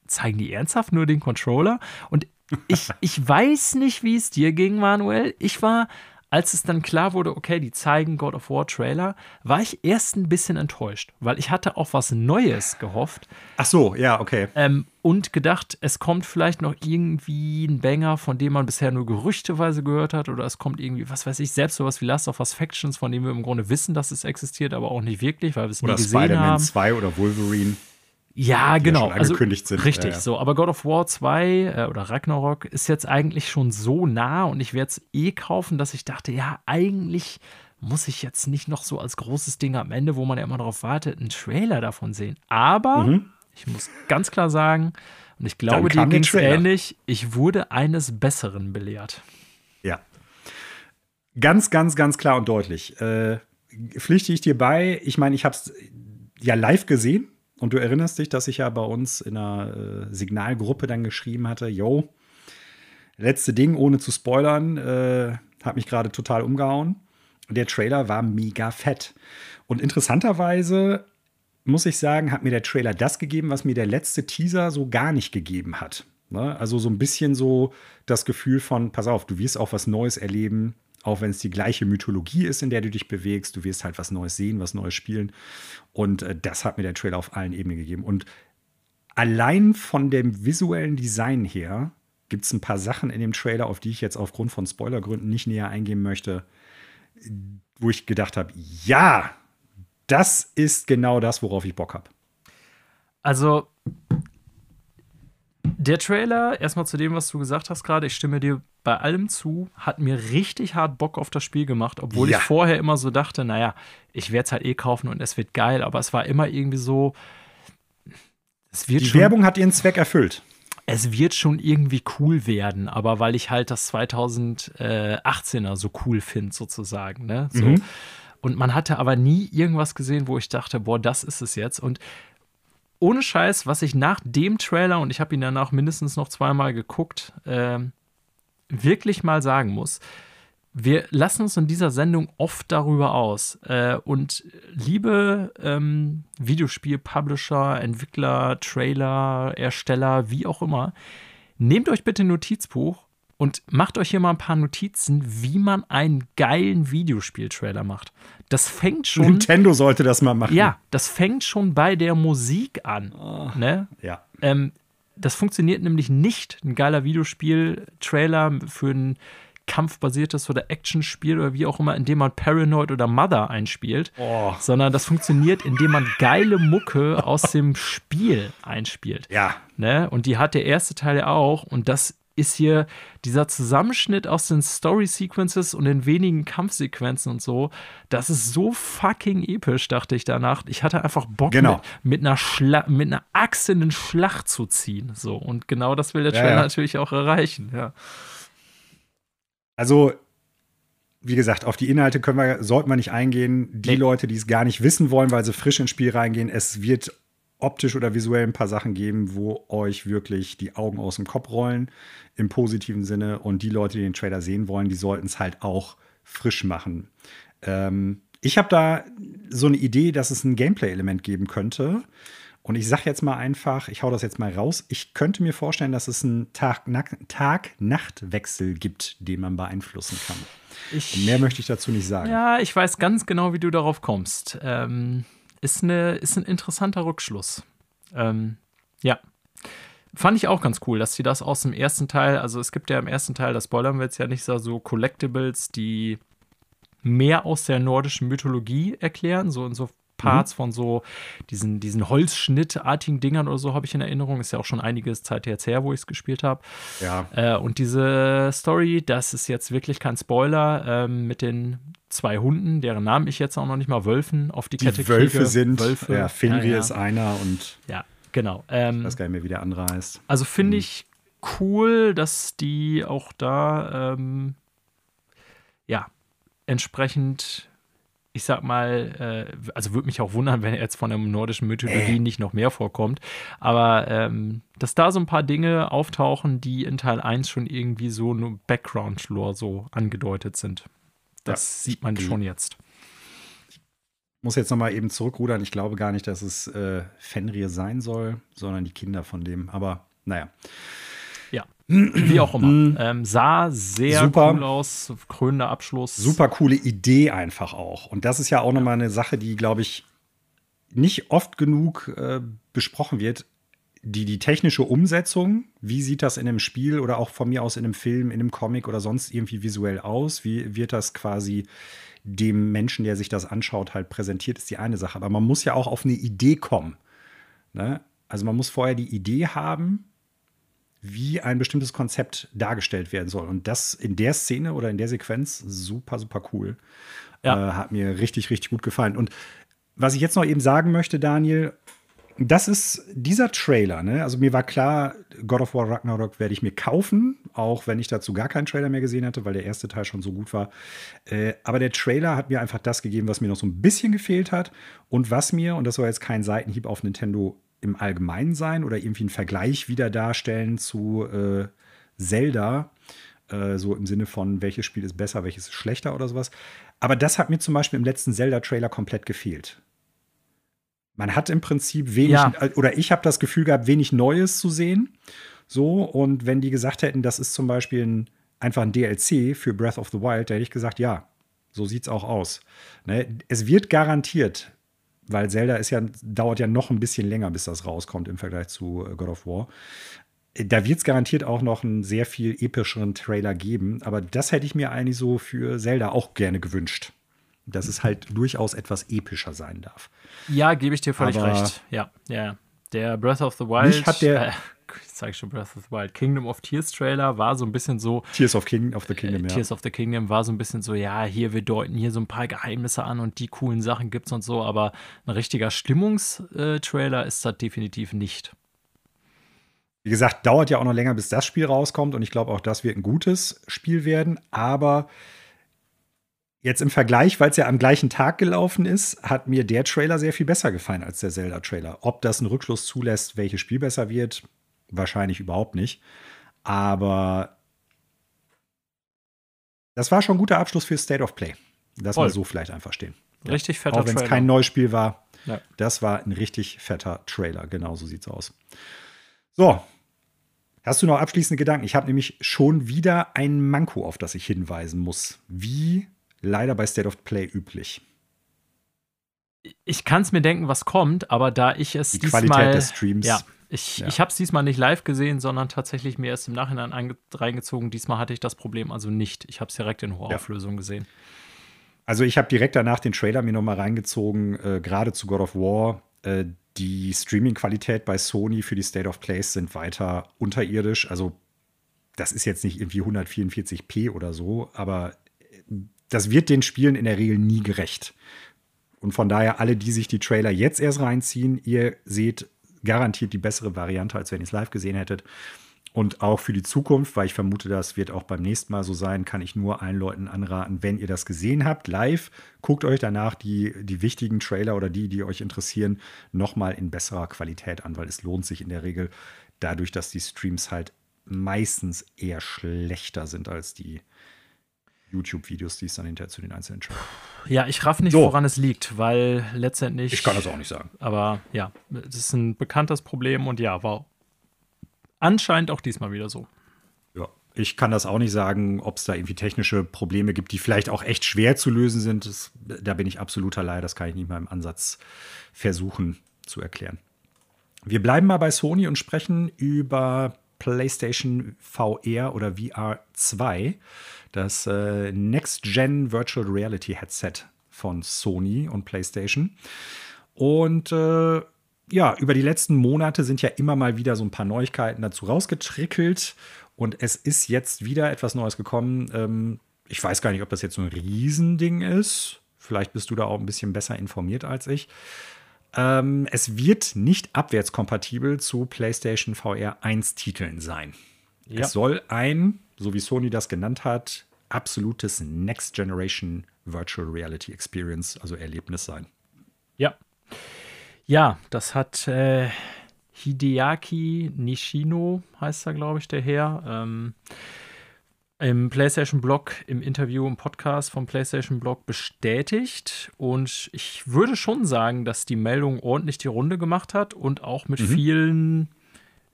zeigen die ernsthaft nur den Controller? Und ich, ich weiß nicht, wie es dir ging, Manuel. Ich war, als es dann klar wurde, okay, die zeigen God of War Trailer, war ich erst ein bisschen enttäuscht, weil ich hatte auf was Neues gehofft Ach so, ja, okay. ähm, und gedacht, es kommt vielleicht noch irgendwie ein Banger, von dem man bisher nur gerüchteweise gehört hat, oder es kommt irgendwie, was weiß ich, selbst sowas wie Last of Us Factions, von dem wir im Grunde wissen, dass es existiert, aber auch nicht wirklich, weil wir es nie Oder gesehen Spider-Man haben. 2 oder Wolverine. Ja, genau. schon angekündigt sind. Richtig, Ja, ja. so. Aber God of War 2 äh, oder Ragnarok ist jetzt eigentlich schon so nah und ich werde es eh kaufen, dass ich dachte, ja, eigentlich muss ich jetzt nicht noch so als großes Ding am Ende, wo man ja immer darauf wartet, einen Trailer davon sehen. Aber Mhm. ich muss ganz klar sagen, und ich glaube, dir ging es ähnlich, ich wurde eines Besseren belehrt. Ja. Ganz, ganz, ganz klar und deutlich. Äh, pflichte ich dir bei. Ich meine, ich habe es ja live gesehen und du erinnerst dich, dass ich ja bei uns in einer äh, Signalgruppe dann geschrieben hatte, yo, letzte Ding, ohne zu spoilern, äh, hat mich gerade total umgehauen. Der Trailer war mega fett. Und interessanterweise muss ich sagen, hat mir der Trailer das gegeben, was mir der letzte Teaser so gar nicht gegeben hat. Ne? Also so ein bisschen so das Gefühl von, pass auf, du wirst auch was Neues erleben, auch wenn es die gleiche Mythologie ist, in der du dich bewegst. Du wirst halt was Neues sehen, was Neues spielen. Und äh, das hat mir der Trailer auf allen Ebenen gegeben. Und allein von dem visuellen Design her gibt es ein paar Sachen in dem Trailer, auf die ich jetzt aufgrund von Spoilergründen nicht näher eingehen möchte, wo ich gedacht habe, ja, das ist genau das, worauf ich Bock habe. Also, der Trailer, erstmal zu dem, was du gesagt hast gerade, ich stimme dir bei allem zu, hat mir richtig hart Bock auf das Spiel gemacht, obwohl Ja. ich vorher immer so dachte, naja, ich werde es halt eh kaufen und es wird geil, aber es war immer irgendwie so, es wird Die schon, Werbung hat ihren Zweck erfüllt. es wird schon irgendwie cool werden, aber weil ich halt das 2018er so cool finde, sozusagen, ne? So. Mhm. Und man hatte aber nie irgendwas gesehen, wo ich dachte, boah, das ist es jetzt. Und ohne Scheiß, was ich nach dem Trailer, und ich habe ihn danach mindestens noch zweimal geguckt, ähm, wirklich mal sagen muss, wir lassen uns in dieser Sendung oft darüber aus. Äh, und liebe ähm, Videospiel-Publisher, Entwickler, Trailer, Ersteller, wie auch immer, nehmt euch bitte ein Notizbuch und macht euch hier mal ein paar Notizen, wie man einen geilen Videospiel-Trailer macht. Das fängt schon. Nintendo sollte das mal machen. Ja, das fängt schon bei der Musik an. Ne? Ja. Ähm, das funktioniert nämlich nicht, ein geiler Videospiel-Trailer für ein kampfbasiertes oder Actionspiel oder wie auch immer, in dem man Paranoid oder Mother einspielt, Oh. sondern das funktioniert, indem man geile Mucke aus dem Spiel einspielt. Ja. Ne? Und die hat der erste Teil ja auch. Und das ist hier dieser Zusammenschnitt aus den Story-Sequences und den wenigen Kampfsequenzen und so. Das ist so fucking episch, dachte ich danach. Ich hatte einfach Bock, Genau. mit, mit, einer Schla mit einer Axt in den Schlacht zu ziehen. So. Und genau das will der Ja, Trailer ja. natürlich auch erreichen. Ja. Also, wie gesagt, auf die Inhalte können wir, sollten wir nicht eingehen. Die nee. Leute, die es gar nicht wissen wollen, weil sie frisch ins Spiel reingehen, es wird optisch oder visuell ein paar Sachen geben, wo euch wirklich die Augen aus dem Kopf rollen, im positiven Sinne. Und die Leute, die den Trailer sehen wollen, die sollten es halt auch frisch machen. Ähm, ich habe da so eine Idee, dass es ein Gameplay-Element geben könnte. Und ich sage jetzt mal einfach, ich hau das jetzt mal raus. Ich könnte mir vorstellen, dass es einen Tag-Nacht-Wechsel gibt, den man beeinflussen kann. Ich, mehr möchte ich dazu nicht sagen. Ja, ich weiß ganz genau, wie du darauf kommst. Ähm, ist, eine, ist ein interessanter Rückschluss. Ähm, ja. Fand ich auch ganz cool, dass sie das aus dem ersten Teil, also es gibt ja im ersten Teil, das spoilern wir jetzt ja nicht so, so Collectibles, die mehr aus der nordischen Mythologie erklären, so in so Parts mhm. von so diesen, diesen Holzschnittartigen Dingern oder so habe ich in Erinnerung. Ist ja auch schon einiges Zeit jetzt her, wo ich es gespielt habe. Ja. Äh, und diese Story, das ist jetzt wirklich kein Spoiler, äh, mit den zwei Hunden, deren Namen ich jetzt auch noch nicht mal Wölfen auf die, die Kette kriege. Wölfe sind, Wölfe. ja, Finri ja, ja. ist einer und ja, genau. Ähm, ich weiß gar nicht mehr, wie der andere heißt. Also finde mhm. ich cool, dass die auch da ähm, ja, entsprechend ich sag mal, äh, also würde mich auch wundern, wenn jetzt von der nordischen Mythologie äh. nicht noch mehr vorkommt. Aber ähm, dass da so ein paar Dinge auftauchen, die in Teil 1 schon irgendwie so eine Background-Lore so angedeutet sind. Das ja. sieht man schon jetzt. Ich muss jetzt noch mal eben zurückrudern. Ich glaube gar nicht, dass es äh, Fenrir sein soll, sondern die Kinder von dem. Aber naja. Wie auch immer. Mhm. Ähm, sah sehr super, cool aus, krönender Abschluss. Super coole Idee einfach auch. Und das ist ja auch nochmal eine Sache, die, glaube ich, nicht oft genug äh, besprochen wird. Die, die technische Umsetzung, wie sieht das in einem Spiel oder auch von mir aus in einem Film, in einem Comic oder sonst irgendwie visuell aus? Wie wird das quasi dem Menschen, der sich das anschaut, halt präsentiert, ist die eine Sache. Aber man muss ja auch auf eine Idee kommen. Ne? Also man muss vorher die Idee haben, wie ein bestimmtes Konzept dargestellt werden soll. Und das in der Szene oder in der Sequenz super, super cool. Ja. Äh, hat mir richtig, richtig gut gefallen. Und was ich jetzt noch eben sagen möchte, Daniel, das ist dieser Trailer, ne? Also mir war klar, God of War Ragnarok werde ich mir kaufen, auch wenn ich dazu gar keinen Trailer mehr gesehen hatte, weil der erste Teil schon so gut war. Äh, aber der Trailer hat mir einfach das gegeben, was mir noch so ein bisschen gefehlt hat und was mir, und das soll jetzt kein Seitenhieb auf Nintendo im Allgemeinen sein oder irgendwie einen Vergleich wieder darstellen zu äh, Zelda. Äh, so im Sinne von, welches Spiel ist besser, welches ist schlechter oder sowas. Aber das hat mir zum Beispiel im letzten Zelda-Trailer komplett gefehlt. Man hat im Prinzip wenig, ja. Oder ich habe das Gefühl gehabt, wenig Neues zu sehen. So, und wenn die gesagt hätten, das ist zum Beispiel ein, einfach ein DLC für Breath of the Wild, da hätte ich gesagt, ja, so sieht es auch aus. Ne? Es wird garantiert weil Zelda ist ja, dauert ja noch ein bisschen länger, bis das rauskommt im Vergleich zu äh, God of War. Da wird es garantiert auch noch einen sehr viel epischeren Trailer geben, aber das hätte ich mir eigentlich so für Zelda auch gerne gewünscht. Dass es halt durchaus etwas epischer sein darf. Ja, gebe ich dir völlig aber recht. Ja, ja. Der Breath of the Wild. hat der, äh, ich zeige schon Breath of the Wild, Kingdom of Tears Trailer war so ein bisschen so. Tears of, King, of the Kingdom, äh, ja. Tears of the Kingdom war so ein bisschen so, ja, hier, wir deuten hier so ein paar Geheimnisse an und die coolen Sachen gibt's und so, aber ein richtiger Stimmungstrailer ist das definitiv nicht. Wie gesagt, dauert ja auch noch länger, bis das Spiel rauskommt und ich glaube auch, das wird ein gutes Spiel werden, aber Jetzt im Vergleich, weil es ja am gleichen Tag gelaufen ist, hat mir der Trailer sehr viel besser gefallen als der Zelda-Trailer. Ob das einen Rückschluss zulässt, welches Spiel besser wird, Wahrscheinlich überhaupt nicht. Aber das war schon ein guter Abschluss für State of Play. Das mal so vielleicht einfach stehen. Richtig fetter Auch wenn es kein neues Spiel war. Ja. Das war ein richtig fetter Trailer. Genau so sieht's aus. So. Hast du noch abschließende Gedanken? Ich habe nämlich schon wieder ein Manko, auf das ich hinweisen muss. Wie leider bei State of Play üblich. Ich kann es mir denken, was kommt, aber da ich es Die Qualität des Streams. Ja, ich, ja. ich habe es diesmal nicht live gesehen, sondern tatsächlich mir erst im Nachhinein reingezogen. Diesmal hatte ich das Problem also nicht. Ich habe es direkt in hoher ja. Auflösung gesehen. Also ich habe direkt danach den Trailer mir nochmal reingezogen, äh, gerade zu God of War. Äh, die Streaming-Qualität bei Sony für die State of Plays sind weiter unterirdisch. Also das ist jetzt nicht irgendwie 144p oder so, aber äh, das wird den Spielen in der Regel nie gerecht. Und von daher, alle, die sich die Trailer jetzt erst reinziehen, ihr seht garantiert die bessere Variante, als wenn ihr es live gesehen hättet. Und auch für die Zukunft, weil ich vermute, das wird auch beim nächsten Mal so sein, kann ich nur allen Leuten anraten, wenn ihr das gesehen habt, live, guckt euch danach die, die wichtigen Trailer oder die, die euch interessieren, nochmal in besserer Qualität an, weil es lohnt sich in der Regel dadurch, dass die Streams halt meistens eher schlechter sind als die YouTube-Videos, die es dann hinterher zu den einzelnen Trailern. Ja, ich raff nicht, so. woran es liegt, weil letztendlich. Ich kann das auch nicht sagen. Aber ja, das ist ein bekanntes Problem und ja, war anscheinend auch diesmal wieder so. Ja, ich kann das auch nicht sagen, ob es da irgendwie technische Probleme gibt, die vielleicht auch echt schwer zu lösen sind. Das, da bin ich absoluter Leier, das kann ich nicht mal im Ansatz versuchen zu erklären. Wir bleiben mal bei Sony und sprechen über PlayStation VR oder VR 2, das äh, Next-Gen Virtual Reality Headset von Sony und PlayStation. Und äh, ja, über die letzten Monate sind ja immer mal wieder so ein paar Neuigkeiten dazu rausgetrickelt. Und es ist jetzt wieder etwas Neues gekommen. Ähm, ich weiß gar nicht, ob das jetzt so ein Riesending ist. Vielleicht bist du da auch ein bisschen besser informiert als ich. Ähm, es wird nicht abwärtskompatibel zu PlayStation VR 1 Titeln sein. Ja. Es soll ein, so wie Sony das genannt hat, absolutes Next Generation Virtual Reality Experience, also Erlebnis sein. Ja. Ja, das hat äh, Hideaki Nishino, heißt er, glaube ich, der Herr. Ähm, im PlayStation Blog, im Interview, im Podcast vom PlayStation Blog bestätigt. Und ich würde schon sagen, dass die Meldung ordentlich die Runde gemacht hat und auch mit mhm. vielen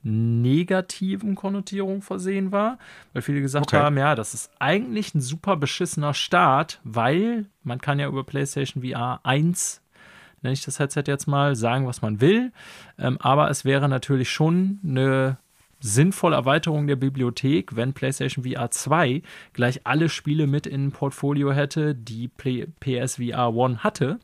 negativen Konnotierungen versehen war, weil viele gesagt okay. haben, ja, das ist eigentlich ein super beschissener Start, weil man kann ja über PlayStation VR 1 nenne ich das Headset jetzt mal, sagen, was man will. Ähm, aber es wäre natürlich schon eine sinnvolle Erweiterung der Bibliothek, wenn PlayStation VR 2 gleich alle Spiele mit in ein Portfolio hätte, die PSVR 1 hatte.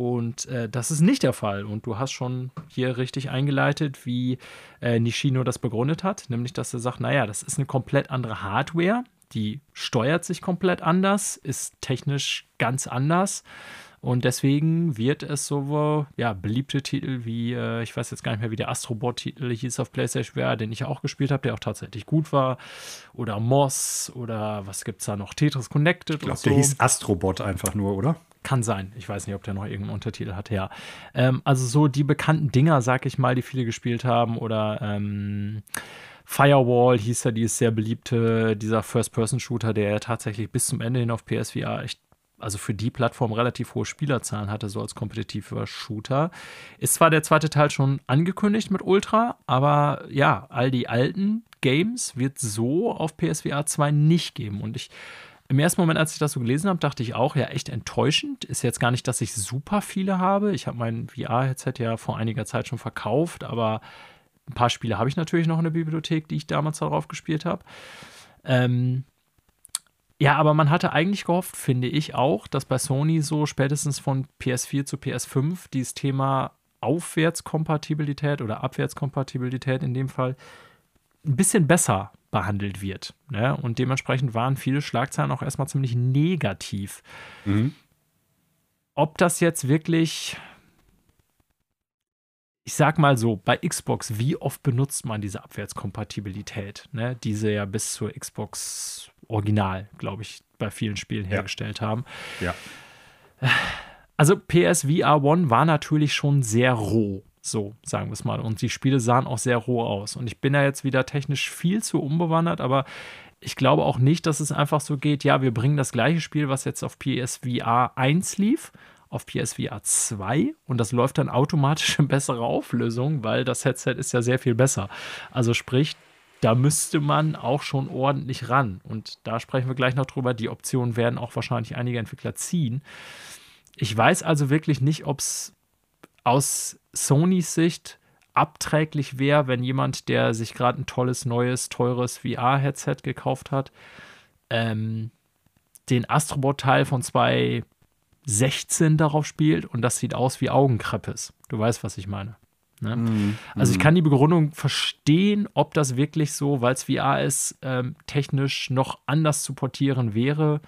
Und äh, das ist nicht der Fall. Und du hast schon hier richtig eingeleitet, wie äh, Nishino das begründet hat, nämlich dass er sagt, naja, das ist eine komplett andere Hardware, die steuert sich komplett anders, ist technisch ganz anders. Und deswegen wird es so ja, beliebte Titel wie, äh, ich weiß jetzt gar nicht mehr, wie der Astrobot-Titel hieß auf PlayStation VR, den ich auch gespielt habe, der auch tatsächlich gut war. Oder Moss oder was gibt es da noch? Tetris Connected. Ich glaube, so. der hieß Astrobot einfach nur, oder? Kann sein. Ich weiß nicht, ob der noch irgendeinen Untertitel hat. Ja. Ähm, also so die bekannten Dinger, sag ich mal, die viele gespielt haben. Oder ähm, Firewall hieß ja dieses sehr beliebte, dieser First-Person-Shooter, der tatsächlich bis zum Ende hin auf PSVR echt also für die Plattform relativ hohe Spielerzahlen hatte, so als kompetitiver Shooter. Ist zwar der zweite Teil schon angekündigt mit Ultra, aber ja, all die alten Games wird so auf PSVR 2 nicht geben. Und ich im ersten Moment, als ich das so gelesen habe, dachte ich auch, ja, echt enttäuschend. Ist jetzt gar nicht, dass ich super viele habe. Ich habe mein VR-Headset ja vor einiger Zeit schon verkauft, aber ein paar Spiele habe ich natürlich noch in der Bibliothek, die ich damals darauf gespielt habe. Ähm, ja, aber man hatte eigentlich gehofft, finde ich auch, dass bei Sony so spätestens von PS4 zu PS5 dieses Thema Aufwärtskompatibilität oder Abwärtskompatibilität in dem Fall ein bisschen besser behandelt wird. Ne? Und dementsprechend waren viele Schlagzeilen auch erstmal ziemlich negativ. Mhm. Ob das jetzt wirklich, ich sag mal so, bei Xbox, wie oft benutzt man diese Abwärtskompatibilität, ne? diese ja bis zur Xbox Original, glaube ich, bei vielen Spielen hergestellt haben. Ja. Also PSVR 1 war natürlich schon sehr roh, so sagen wir es mal. Und die Spiele sahen auch sehr roh aus. Und ich bin da jetzt wieder technisch viel zu unbewandert, aber ich glaube auch nicht, dass es einfach so geht, ja, wir bringen das gleiche Spiel, was jetzt auf PSVR 1 lief, auf PSVR 2 und das läuft dann automatisch in bessere Auflösung, weil das Headset ist ja sehr viel besser. Also sprich, da müsste man auch schon ordentlich ran. Und da sprechen wir gleich noch drüber. Die Optionen werden auch wahrscheinlich einige Entwickler ziehen. Ich weiß also wirklich nicht, ob es aus Sonys Sicht abträglich wäre, wenn jemand, der sich gerade ein tolles, neues, teures VR-Headset gekauft hat, ähm, den Astrobot-Teil von 2016 darauf spielt und das sieht aus wie Augenkreppes. Du weißt, was ich meine. Ne? Mm, also ich kann die Begründung verstehen, ob das wirklich so, weil es VR ist, ähm, technisch noch anders zu portieren wäre.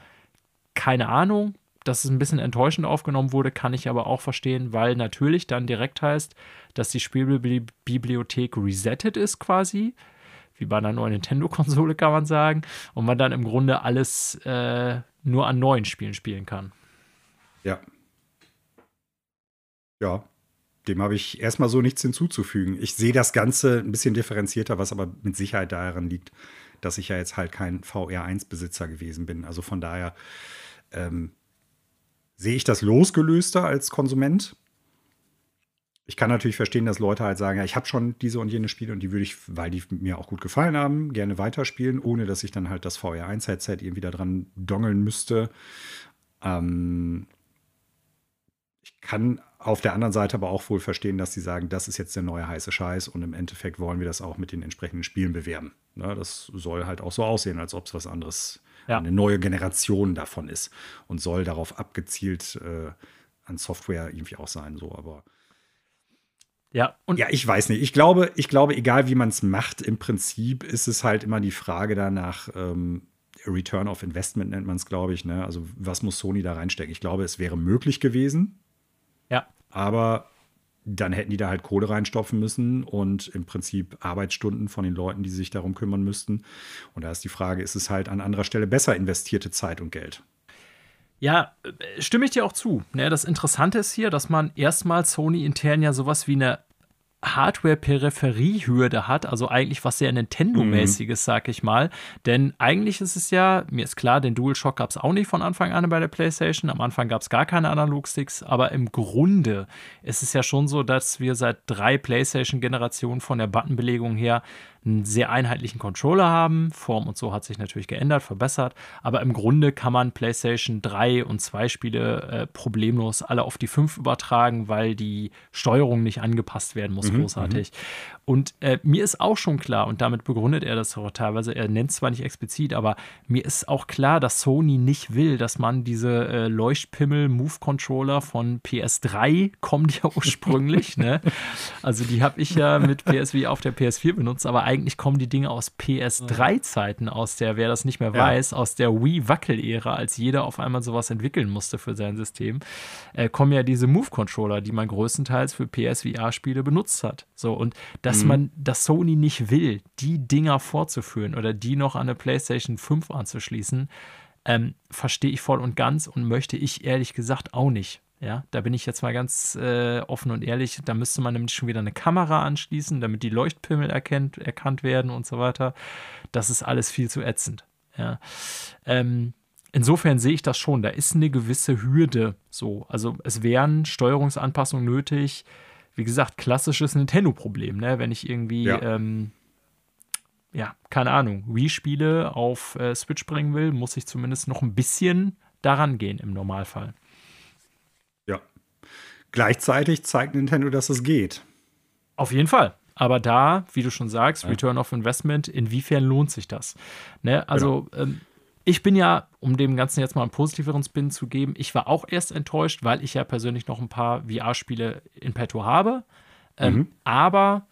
Keine Ahnung. Dass es ein bisschen enttäuschend aufgenommen wurde, kann ich aber auch verstehen, weil natürlich dann direkt heißt, dass die Spielbibliothek resettet ist quasi. wie bei einer neuen Nintendo-Konsole, kann man sagen, und man dann im Grunde alles äh, nur an neuen Spielen spielen kann. Ja. Ja, dem habe ich erstmal so nichts hinzuzufügen. Ich sehe das Ganze ein bisschen differenzierter, was aber mit Sicherheit daran liegt, dass ich ja jetzt halt kein VR1-Besitzer gewesen bin. Also von daher ähm, sehe ich das losgelöster als Konsument. Ich kann natürlich verstehen, dass Leute halt sagen, ja, ich habe schon diese und jene Spiele und die würde ich, weil die mir auch gut gefallen haben, gerne weiterspielen, ohne dass ich dann halt das VR1-Headset irgendwie da dran dongeln müsste. Ähm, ich kann auf der anderen Seite aber auch wohl verstehen, dass sie sagen, das ist jetzt der neue heiße Scheiß und im Endeffekt wollen wir das auch mit den entsprechenden Spielen bewerben. Ne, das soll halt auch so aussehen, als ob es was anderes, ja. eine neue Generation davon ist und soll darauf abgezielt äh, an Software irgendwie auch sein. So, aber ja, ja, ich weiß nicht. Ich glaube, ich glaube, egal wie man es macht, im Prinzip ist es halt immer die Frage danach, ähm, Return of Investment nennt man es, glaube ich. Ne? Also, was muss Sony da reinstecken? Ich glaube, es wäre möglich gewesen, ja. Aber dann hätten die da halt Kohle reinstopfen müssen und im Prinzip Arbeitsstunden von den Leuten, die sich darum kümmern müssten. Und da ist die Frage, ist es halt an anderer Stelle besser investierte Zeit und Geld? Ja, äh, stimme ich dir auch zu. Ne, das Interessante ist hier, dass man erstmal Sony intern ja sowas wie eine Hardware-Peripheriehürde hat, also eigentlich was sehr Nintendo-mäßiges, mhm. sag ich mal. Denn eigentlich ist es ja, mir ist klar, den DualShock gab es auch nicht von Anfang an bei der PlayStation. Am Anfang gab es gar keine Analogsticks, aber im Grunde ist es ja schon so, dass wir seit drei PlayStation-Generationen von der Buttonbelegung her einen sehr einheitlichen Controller haben. Form und so hat sich natürlich geändert, verbessert. Aber im Grunde kann man PlayStation 3 und 2 Spiele äh, problemlos alle auf die 5 übertragen, weil die Steuerung nicht angepasst werden muss, mhm, großartig. Mhm. Und äh, mir ist auch schon klar, und damit begründet er das auch teilweise, er nennt es zwar nicht explizit, aber mir ist auch klar, dass Sony nicht will, dass man diese äh, Leuchtpimmel-Move-Controller von PS3 kommen die ja [LAUGHS] ursprünglich, ne? Also die habe ich ja mit PSV auf der PS4 benutzt, aber eigentlich kommen die Dinge aus PS3-Zeiten, aus der, wer das nicht mehr ja. weiß, aus der Wii-Wackel-Ära, als jeder auf einmal sowas entwickeln musste für sein System, äh, kommen ja diese Move-Controller, die man größtenteils für PSVR-Spiele benutzt hat. So, und das dass mhm. man, dass Sony nicht will, die Dinger vorzuführen oder die noch an eine PlayStation 5 anzuschließen, ähm, verstehe ich voll und ganz und möchte ich ehrlich gesagt auch nicht. Ja, da bin ich jetzt mal ganz äh, offen und ehrlich. Da müsste man nämlich schon wieder eine Kamera anschließen, damit die Leuchtpimmel erkennt, erkannt werden und so weiter. Das ist alles viel zu ätzend. Ja. Ähm, insofern sehe ich das schon. Da ist eine gewisse Hürde so. Also es wären Steuerungsanpassungen nötig wie gesagt, klassisches Nintendo-Problem, ne? Wenn ich irgendwie, ja. Ähm, ja, keine Ahnung, Wii-Spiele auf äh, Switch bringen will, muss ich zumindest noch ein bisschen daran gehen im Normalfall. Gleichzeitig zeigt Nintendo, dass es geht. Auf jeden Fall. Aber da, wie du schon sagst, ja. Return of Investment, inwiefern lohnt sich das? Ne? Also, genau. ähm, ich bin ja, um dem Ganzen jetzt mal einen positiveren Spin zu geben, ich war auch erst enttäuscht, weil ich ja persönlich noch ein paar VR-Spiele in petto habe. Ähm, mhm. Aber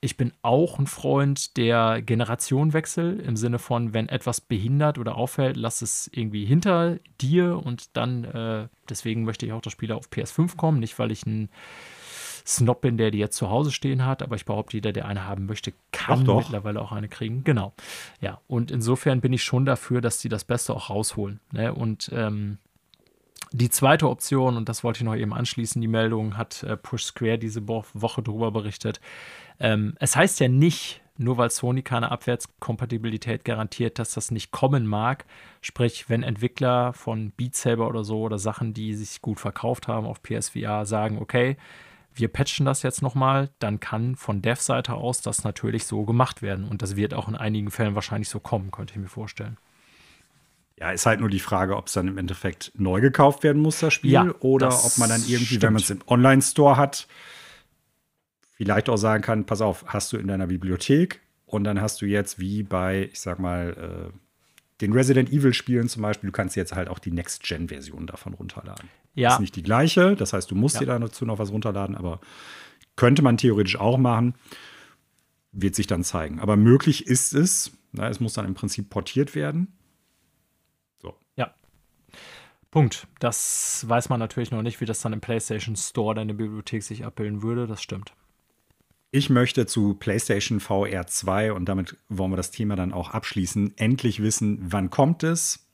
ich bin auch ein Freund der Generationenwechsel im Sinne von, wenn etwas behindert oder auffällt, lass es irgendwie hinter dir und dann, äh, deswegen möchte ich auch das Spiel auf PS5 kommen, nicht weil ich ein Snob bin, der die jetzt zu Hause stehen hat, aber ich behaupte, jeder, der eine haben möchte, kann doch, doch. mittlerweile auch eine kriegen. Genau. Ja, und insofern bin ich schon dafür, dass die das Beste auch rausholen. Ne? Und ähm, die zweite Option, und das wollte ich noch eben anschließen, die Meldung hat äh, Push Square diese Woche darüber berichtet. Ähm, es heißt ja nicht, nur weil Sony keine Abwärtskompatibilität garantiert, dass das nicht kommen mag. Sprich, wenn Entwickler von Beat Saber oder so oder Sachen, die sich gut verkauft haben auf PSVR, sagen, okay, wir patchen das jetzt nochmal, dann kann von Dev-Seite aus das natürlich so gemacht werden. Und das wird auch in einigen Fällen wahrscheinlich so kommen, könnte ich mir vorstellen. Ja, ist halt nur die Frage, ob es dann im Endeffekt neu gekauft werden muss, das Spiel, ja, oder ob man dann irgendwie, stimmt. wenn man es im Online-Store hat, vielleicht auch sagen kann: Pass auf, hast du in deiner Bibliothek und dann hast du jetzt wie bei, ich sag mal, äh, den Resident Evil-Spielen zum Beispiel, du kannst jetzt halt auch die Next-Gen-Version davon runterladen. Ja. Ist nicht die gleiche, das heißt, du musst ja. dir dazu noch was runterladen, aber könnte man theoretisch auch machen. Wird sich dann zeigen. Aber möglich ist es. Na, es muss dann im Prinzip portiert werden. Punkt. Das weiß man natürlich noch nicht, wie das dann im PlayStation Store, deine Bibliothek sich abbilden würde. Das stimmt. Ich möchte zu PlayStation VR 2 und damit wollen wir das Thema dann auch abschließen. Endlich wissen, wann kommt es,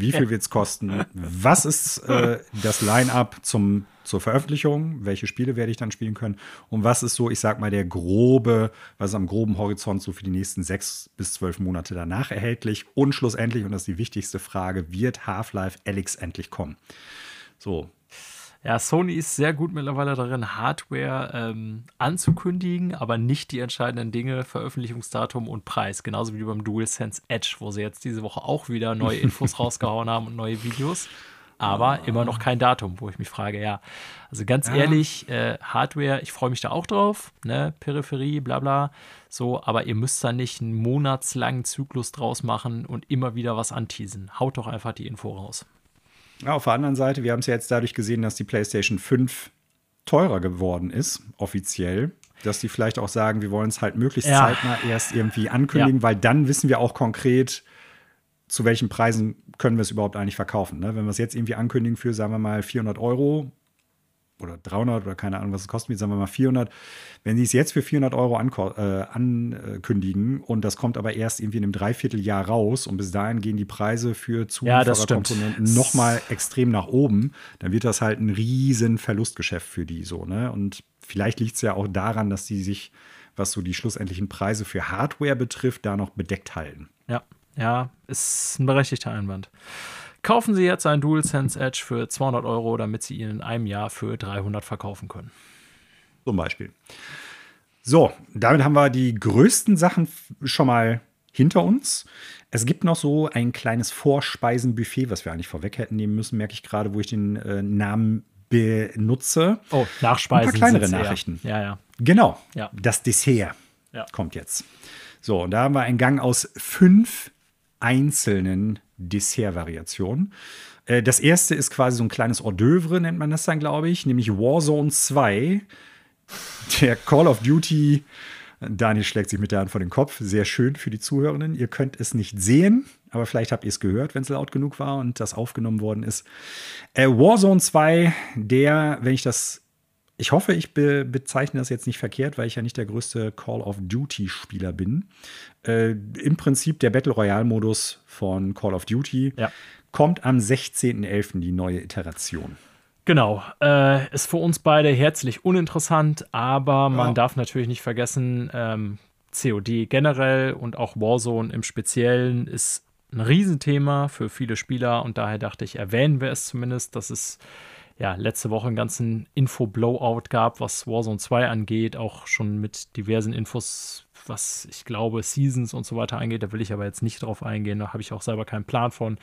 wie viel wird es kosten, was ist äh, das Line-up zum zur Veröffentlichung, welche Spiele werde ich dann spielen können? Und was ist so, ich sag mal, der grobe, was ist am groben Horizont so für die nächsten sechs bis zwölf Monate danach erhältlich? Und schlussendlich, und das ist die wichtigste Frage, wird Half-Life Alyx endlich kommen? So, ja, Sony ist sehr gut mittlerweile darin, Hardware ähm, anzukündigen, aber nicht die entscheidenden Dinge, Veröffentlichungsdatum und Preis. Genauso wie beim DualSense Edge, wo sie jetzt diese Woche auch wieder neue [LAUGHS] Infos rausgehauen haben und neue Videos. Aber immer noch kein Datum, wo ich mich frage, ja. Also ganz ja. ehrlich, äh, Hardware, ich freue mich da auch drauf, ne, Peripherie, bla bla, so, aber ihr müsst da nicht einen monatslangen Zyklus draus machen und immer wieder was anteasen. Haut doch einfach die Info raus. Auf der anderen Seite, wir haben es ja jetzt dadurch gesehen, dass die PlayStation 5 teurer geworden ist, offiziell. Dass die vielleicht auch sagen, wir wollen es halt möglichst ja. zeitnah erst irgendwie ankündigen, ja. weil dann wissen wir auch konkret, zu welchen Preisen können wir es überhaupt eigentlich verkaufen. Ne? Wenn wir es jetzt irgendwie ankündigen für, sagen wir mal, 400 Euro, oder 300 oder keine Ahnung, was es kostet, sagen wir mal 400. Wenn sie es jetzt für 400 Euro äh, ankündigen und das kommt aber erst irgendwie in einem Dreivierteljahr raus und bis dahin gehen die Preise für Zuliefererkomponenten ja, nochmal extrem nach oben, dann wird das halt ein riesen Verlustgeschäft für die so. Ne? Und vielleicht liegt es ja auch daran, dass die sich, was so die schlussendlichen Preise für Hardware betrifft, da noch bedeckt halten. Ja, ja, ist ein berechtigter Einwand. Kaufen Sie jetzt ein DualSense Edge für 200 Euro, damit Sie ihn in einem Jahr für 300 verkaufen können. Zum Beispiel. So, damit haben wir die größten Sachen schon mal hinter uns. Es gibt noch so ein kleines Vorspeisenbuffet, was wir eigentlich vorweg hätten nehmen müssen, merke ich gerade, wo ich den äh, Namen benutze. Oh, Nachspeisen. Ein paar kleinere Nachrichten. Ja, ja. Genau. Ja. Das Dessert ja. kommt jetzt. So, und da haben wir einen Gang aus fünf einzelnen Dessert-Variationen. Äh, das erste ist quasi so ein kleines Hors d'oeuvre, nennt man das dann, glaube ich, nämlich Warzone 2. Der Call of Duty. Daniel schlägt sich mit der Hand vor den Kopf. Sehr schön für die Zuhörenden. Ihr könnt es nicht sehen, aber vielleicht habt ihr es gehört, wenn es laut genug war und das aufgenommen worden ist. Äh, Warzone 2, der, wenn ich das ich hoffe, ich be bezeichne das jetzt nicht verkehrt, weil ich ja nicht der größte Call of Duty-Spieler bin. Äh, Im Prinzip der Battle Royale-Modus von Call of Duty ja. kommt am 16.11. die neue Iteration. Genau, äh, ist für uns beide herzlich uninteressant, aber man ja. darf natürlich nicht vergessen, ähm, COD generell und auch Warzone im Speziellen ist ein Riesenthema für viele Spieler und daher dachte ich, erwähnen wir es zumindest, dass es ja, letzte Woche einen ganzen Info-Blowout gab, was Warzone 2 angeht, auch schon mit diversen Infos, was ich glaube, Seasons und so weiter angeht. Da will ich aber jetzt nicht drauf eingehen, da habe ich auch selber keinen Plan von.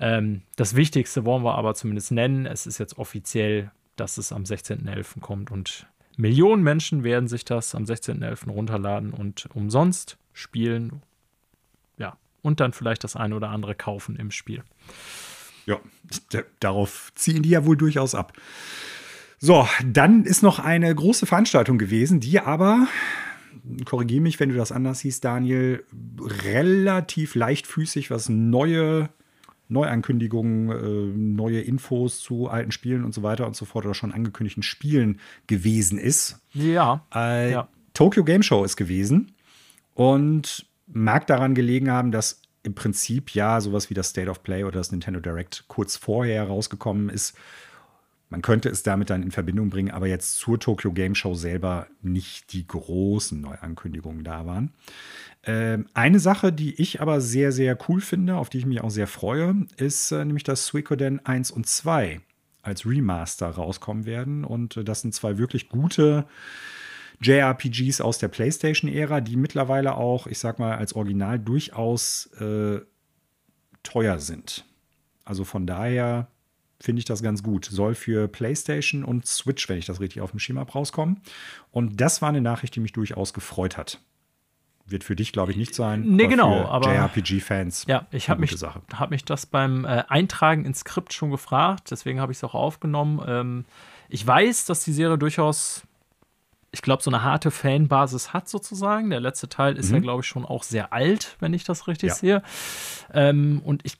Ähm, das Wichtigste wollen wir aber zumindest nennen. Es ist jetzt offiziell, dass es am 16.11. kommt und Millionen Menschen werden sich das am 16.11. runterladen und umsonst spielen. Ja, und dann vielleicht das eine oder andere kaufen im Spiel. Ja, darauf ziehen die ja wohl durchaus ab. So, dann ist noch eine große Veranstaltung gewesen, die aber, korrigiere mich, wenn du das anders siehst, Daniel, relativ leichtfüßig, was neue Neuankündigungen, äh, neue Infos zu alten Spielen und so weiter und so fort oder schon angekündigten Spielen gewesen ist. Ja. Äh, ja. Tokyo Game Show ist gewesen und mag daran gelegen haben, dass im Prinzip ja sowas wie das State of Play oder das Nintendo Direct kurz vorher rausgekommen ist. Man könnte es damit dann in Verbindung bringen, aber jetzt zur Tokyo Game Show selber nicht die großen Neuankündigungen da waren. Ähm, eine Sache, die ich aber sehr, sehr cool finde, auf die ich mich auch sehr freue, ist äh, nämlich, dass Suikoden 1 und 2 als Remaster rauskommen werden. Und äh, das sind zwei wirklich gute JRPGs aus der PlayStation-Ära, die mittlerweile auch, ich sag mal, als Original durchaus äh, teuer sind. Also von daher finde ich das ganz gut. Soll für PlayStation und Switch, wenn ich das richtig auf dem Schema habe, rauskommen. Und das war eine Nachricht, die mich durchaus gefreut hat. Wird für dich, glaube ich, nicht sein. Nee, genau. aber JRPG-Fans. Ja, ich habe mich, hab mich das beim äh, Eintragen ins Skript schon gefragt. Deswegen habe ich es auch aufgenommen. Ähm, ich weiß, dass die Serie durchaus ich glaube, so eine harte Fanbasis hat sozusagen. Der letzte Teil ist mhm. ja, glaube ich, schon auch sehr alt, wenn ich das richtig ja. sehe. Ähm, und ich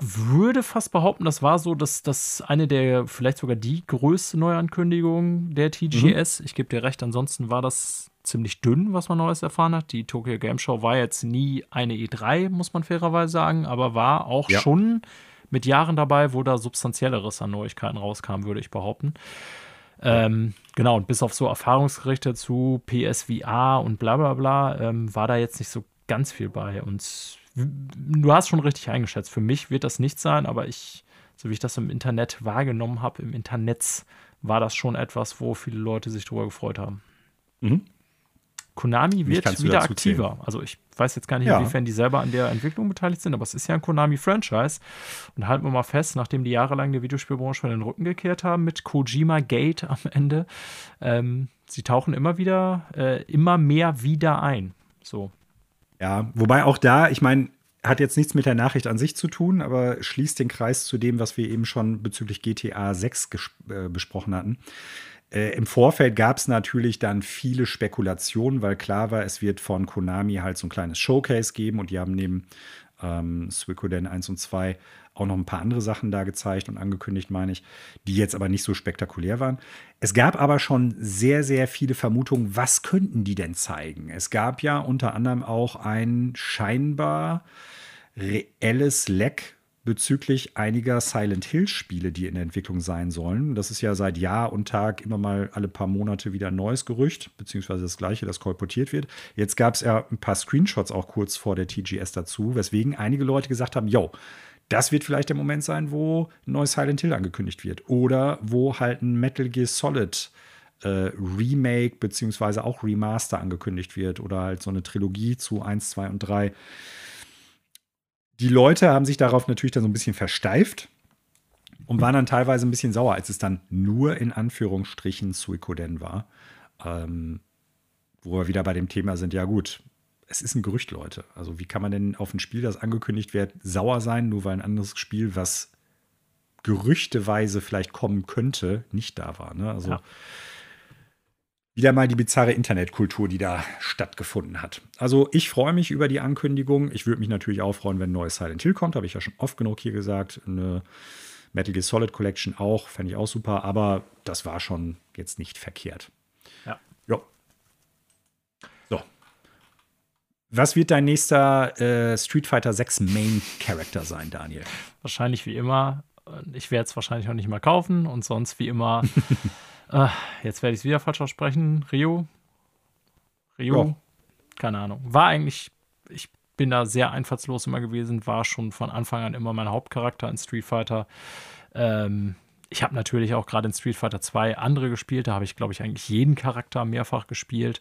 würde fast behaupten, das war so, dass das eine der, vielleicht sogar die größte Neuankündigung der TGS. Mhm. Ich gebe dir recht, ansonsten war das ziemlich dünn, was man Neues erfahren hat. Die Tokyo Game Show war jetzt nie eine E3, muss man fairerweise sagen, aber war auch ja. schon mit Jahren dabei, wo da substanzielleres an Neuigkeiten rauskam, würde ich behaupten. Ähm, genau, und bis auf so Erfahrungsgerichte zu PSVR und bla bla bla ähm, war da jetzt nicht so ganz viel bei. Und du hast schon richtig eingeschätzt. Für mich wird das nicht sein, aber ich, so wie ich das im Internet wahrgenommen habe, im Internet war das schon etwas, wo viele Leute sich darüber gefreut haben. Mhm. Konami wird wieder aktiver. Zählen. Also ich weiß jetzt gar nicht, ja. inwiefern die selber an der Entwicklung beteiligt sind, aber es ist ja ein Konami-Franchise. Und halten wir mal fest, nachdem die jahrelang der Videospielbranche von den Rücken gekehrt haben, mit Kojima Gate am Ende, ähm, sie tauchen immer wieder, äh, immer mehr wieder ein. So. Ja, wobei auch da, ich meine, hat jetzt nichts mit der Nachricht an sich zu tun, aber schließt den Kreis zu dem, was wir eben schon bezüglich GTA 6 äh, besprochen hatten. Äh, Im Vorfeld gab es natürlich dann viele Spekulationen, weil klar war, es wird von Konami halt so ein kleines Showcase geben und die haben neben ähm, Suikoden 1 und 2 auch noch ein paar andere Sachen da gezeigt und angekündigt, meine ich, die jetzt aber nicht so spektakulär waren. Es gab aber schon sehr, sehr viele Vermutungen, was könnten die denn zeigen? Es gab ja unter anderem auch ein scheinbar reelles Leck bezüglich einiger Silent Hill-Spiele, die in der Entwicklung sein sollen. Das ist ja seit Jahr und Tag immer mal alle paar Monate wieder ein neues Gerücht, beziehungsweise das gleiche, das kolportiert wird. Jetzt gab es ja ein paar Screenshots auch kurz vor der TGS dazu, weswegen einige Leute gesagt haben, yo, das wird vielleicht der Moment sein, wo ein neues Silent Hill angekündigt wird. Oder wo halt ein Metal Gear Solid äh, Remake beziehungsweise auch Remaster angekündigt wird. Oder halt so eine Trilogie zu 1, 2 und 3 die Leute haben sich darauf natürlich dann so ein bisschen versteift und waren dann teilweise ein bisschen sauer, als es dann nur in Anführungsstrichen Suikoden war. Ähm, wo wir wieder bei dem Thema sind, ja gut, es ist ein Gerücht, Leute. Also wie kann man denn auf ein Spiel, das angekündigt wird, sauer sein, nur weil ein anderes Spiel, was gerüchteweise vielleicht kommen könnte, nicht da war. Ne? Also ja wieder mal die bizarre Internetkultur, die da stattgefunden hat. Also ich freue mich über die Ankündigung. Ich würde mich natürlich auch freuen, wenn ein neues Silent Hill kommt, habe ich ja schon oft genug hier gesagt. Eine Metal Gear Solid Collection auch, fände ich auch super, aber das war schon jetzt nicht verkehrt. Ja. Jo. So. Was wird dein nächster äh, Street Fighter 6 Main Character sein, Daniel? Wahrscheinlich wie immer. Ich werde es wahrscheinlich auch nicht mal kaufen und sonst wie immer [LAUGHS] Äh, jetzt werde ich es wieder falsch aussprechen. Rio? Rio? Ja. Keine Ahnung. War eigentlich, ich bin da sehr einfallslos immer gewesen, war schon von Anfang an immer mein Hauptcharakter in Street Fighter. Ähm, ich habe natürlich auch gerade in Street Fighter 2 andere gespielt. Da habe ich, glaube ich, eigentlich jeden Charakter mehrfach gespielt.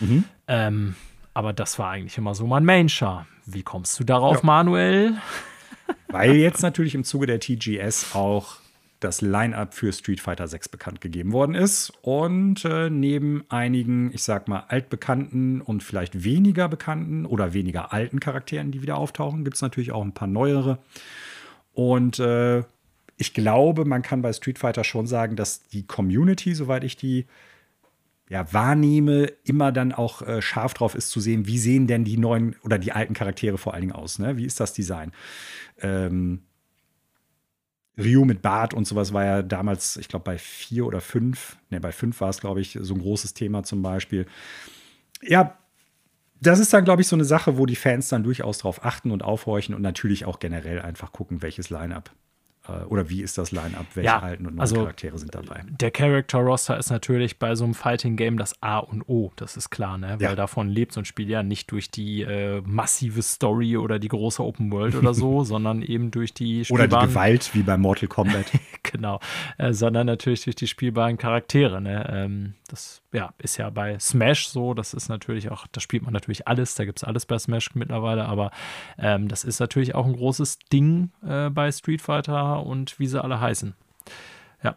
Mhm. Ähm, aber das war eigentlich immer so mein Main-Char. Wie kommst du darauf, ja. Manuel? Weil jetzt natürlich im Zuge der TGS auch das Line-up für Street Fighter 6 bekannt gegeben worden ist. Und äh, neben einigen, ich sag mal, altbekannten und vielleicht weniger bekannten oder weniger alten Charakteren, die wieder auftauchen, gibt es natürlich auch ein paar neuere. Und äh, ich glaube, man kann bei Street Fighter schon sagen, dass die Community, soweit ich die ja, wahrnehme, immer dann auch äh, scharf drauf ist zu sehen, wie sehen denn die neuen oder die alten Charaktere vor allen Dingen aus. Ne? Wie ist das Design? Ähm, Ryu mit Bart und sowas war ja damals, ich glaube, bei vier oder fünf, ne, bei fünf war es, glaube ich, so ein großes Thema zum Beispiel. Ja, das ist dann, glaube ich, so eine Sache, wo die Fans dann durchaus drauf achten und aufhorchen und natürlich auch generell einfach gucken, welches Line-up oder wie ist das Line-Up? Welche ja, alten und neuen also Charaktere sind dabei? Der Character-Roster ist natürlich bei so einem Fighting-Game das A und O, das ist klar, ne? Weil ja. davon lebt so ein Spiel ja nicht durch die äh, massive Story oder die große Open World oder so, [LAUGHS] sondern eben durch die Spielbaren. Oder die Gewalt, wie bei Mortal Kombat. [LAUGHS] genau. Äh, sondern natürlich durch die spielbaren Charaktere, ne? Ähm, das ja, ist ja bei Smash so, das ist natürlich auch, da spielt man natürlich alles, da gibt es alles bei Smash mittlerweile, aber ähm, das ist natürlich auch ein großes Ding äh, bei Street Fighter und wie sie alle heißen. Ja.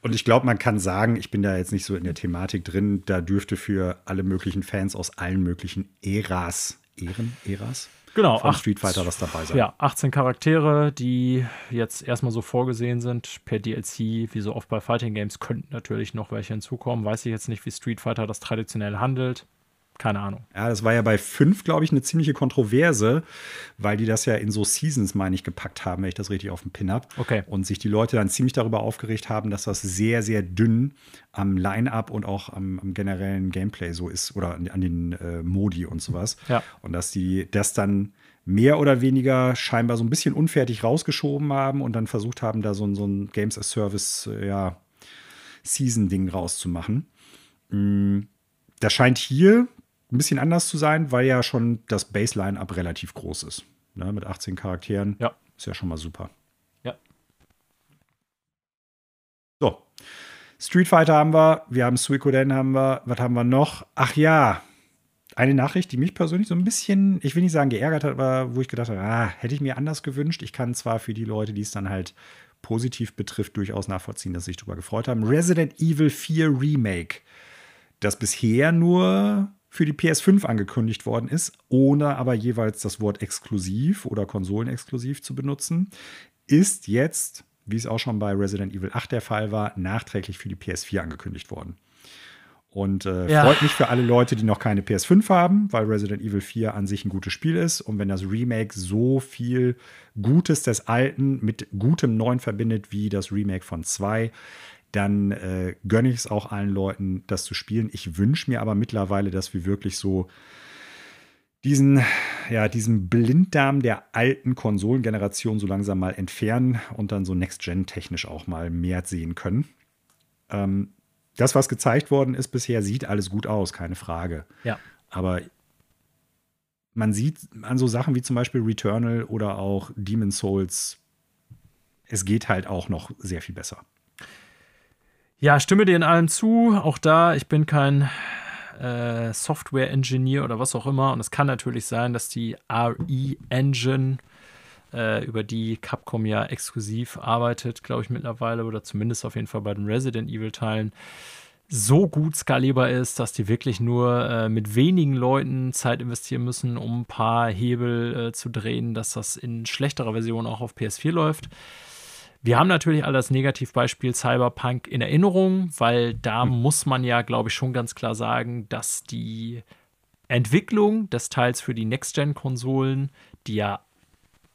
Und ich glaube, man kann sagen, ich bin da jetzt nicht so in der Thematik drin, da dürfte für alle möglichen Fans aus allen möglichen Äras, Ehren, Äras, genau, von acht, Street Fighter was dabei sein. Ja, 18 Charaktere, die jetzt erstmal so vorgesehen sind per DLC, wie so oft bei Fighting Games, könnten natürlich noch welche hinzukommen. Weiß ich jetzt nicht, wie Street Fighter das traditionell handelt. Keine Ahnung. Ja, das war ja bei 5, glaube ich, eine ziemliche Kontroverse, weil die das ja in so Seasons, meine ich, gepackt haben, wenn ich das richtig auf dem Pin habe. Okay. Und sich die Leute dann ziemlich darüber aufgeregt haben, dass das sehr, sehr dünn am Line-Up und auch am, am, generellen Gameplay so ist oder an, an den äh, Modi und sowas. Ja. Und dass die das dann mehr oder weniger scheinbar so ein bisschen unfertig rausgeschoben haben und dann versucht haben, da so, so ein Games as Service, äh, ja, Season-Ding rauszumachen. Mm, das scheint hier ein bisschen anders zu sein, weil ja schon das Baseline-Up relativ groß ist. Ne, mit 18 Charakteren. Ja. Ist ja schon mal super. Ja. So. Street Fighter haben wir, wir haben Suikoden haben wir, was haben wir noch? Ach ja, eine Nachricht, die mich persönlich so ein bisschen, ich will nicht sagen geärgert hat, aber wo ich gedacht habe, ah, hätte ich mir anders gewünscht. Ich kann zwar für die Leute, die es dann halt positiv betrifft, durchaus nachvollziehen, dass sie sich darüber gefreut haben. Resident Evil 4 Remake, das bisher nur für die PS5 angekündigt worden ist, ohne aber jeweils das Wort exklusiv oder konsolenexklusiv zu benutzen, ist jetzt, wie es auch schon bei Resident Evil 8 der Fall war, nachträglich für die PS4 angekündigt worden. Und äh, ja. freut mich für alle Leute, die noch keine PS5 haben, weil Resident Evil 4 an sich ein gutes Spiel ist. Und wenn das Remake so viel Gutes des Alten mit gutem Neuen verbindet wie das Remake von 2, dann äh, gönne ich es auch allen Leuten, das zu spielen. Ich wünsche mir aber mittlerweile, dass wir wirklich so diesen, ja, diesen Blinddarm der alten Konsolengeneration so langsam mal entfernen und dann so Next-Gen-technisch auch mal mehr sehen können. Ähm, das, was gezeigt worden ist bisher, sieht alles gut aus, keine Frage. Ja. Aber man sieht an so Sachen wie zum Beispiel Returnal oder auch Demon's Souls, es geht halt auch noch sehr viel besser. Ja, stimme dir in allem zu. Auch da, ich bin kein äh, Software-Engineer oder was auch immer. Und es kann natürlich sein, dass die RE-Engine, äh, über die Capcom ja exklusiv arbeitet, glaube ich mittlerweile, oder zumindest auf jeden Fall bei den Resident Evil-Teilen, so gut skalierbar ist, dass die wirklich nur äh, mit wenigen Leuten Zeit investieren müssen, um ein paar Hebel äh, zu drehen, dass das in schlechterer Version auch auf PS4 läuft. Wir haben natürlich all das Negativbeispiel Cyberpunk in Erinnerung, weil da mhm. muss man ja, glaube ich, schon ganz klar sagen, dass die Entwicklung des Teils für die Next-Gen-Konsolen, die ja,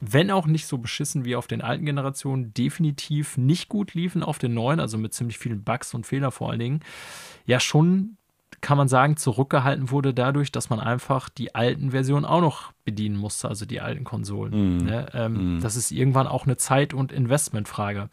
wenn auch nicht so beschissen wie auf den alten Generationen, definitiv nicht gut liefen auf den neuen, also mit ziemlich vielen Bugs und Fehlern vor allen Dingen, ja schon kann man sagen, zurückgehalten wurde dadurch, dass man einfach die alten Versionen auch noch bedienen musste, also die alten Konsolen. Mm. Ne? Ähm, mm. Das ist irgendwann auch eine Zeit- und Investmentfrage.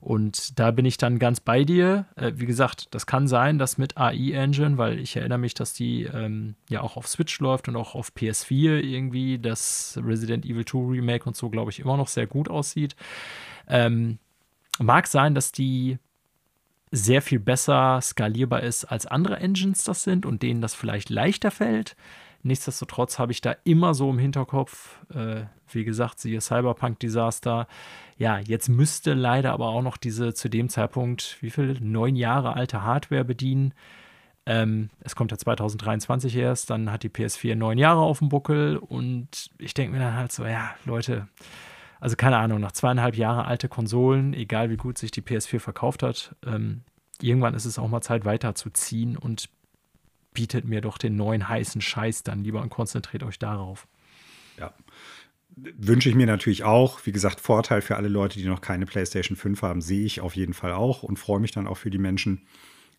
Und da bin ich dann ganz bei dir. Äh, wie gesagt, das kann sein, dass mit AI Engine, weil ich erinnere mich, dass die ähm, ja auch auf Switch läuft und auch auf PS4 irgendwie das Resident Evil 2 Remake und so, glaube ich, immer noch sehr gut aussieht. Ähm, mag sein, dass die sehr viel besser skalierbar ist, als andere Engines das sind und denen das vielleicht leichter fällt. Nichtsdestotrotz habe ich da immer so im Hinterkopf, äh, wie gesagt, siehe Cyberpunk-Desaster. Ja, jetzt müsste leider aber auch noch diese zu dem Zeitpunkt, wie viel, neun Jahre alte Hardware bedienen. Ähm, es kommt ja 2023 erst, dann hat die PS4 neun Jahre auf dem Buckel und ich denke mir dann halt so, ja, Leute, also keine Ahnung, nach zweieinhalb Jahren alte Konsolen, egal wie gut sich die PS4 verkauft hat, ähm, irgendwann ist es auch mal Zeit weiterzuziehen und bietet mir doch den neuen heißen Scheiß dann lieber und konzentriert euch darauf. Ja. Wünsche ich mir natürlich auch. Wie gesagt, Vorteil für alle Leute, die noch keine PlayStation 5 haben, sehe ich auf jeden Fall auch und freue mich dann auch für die Menschen.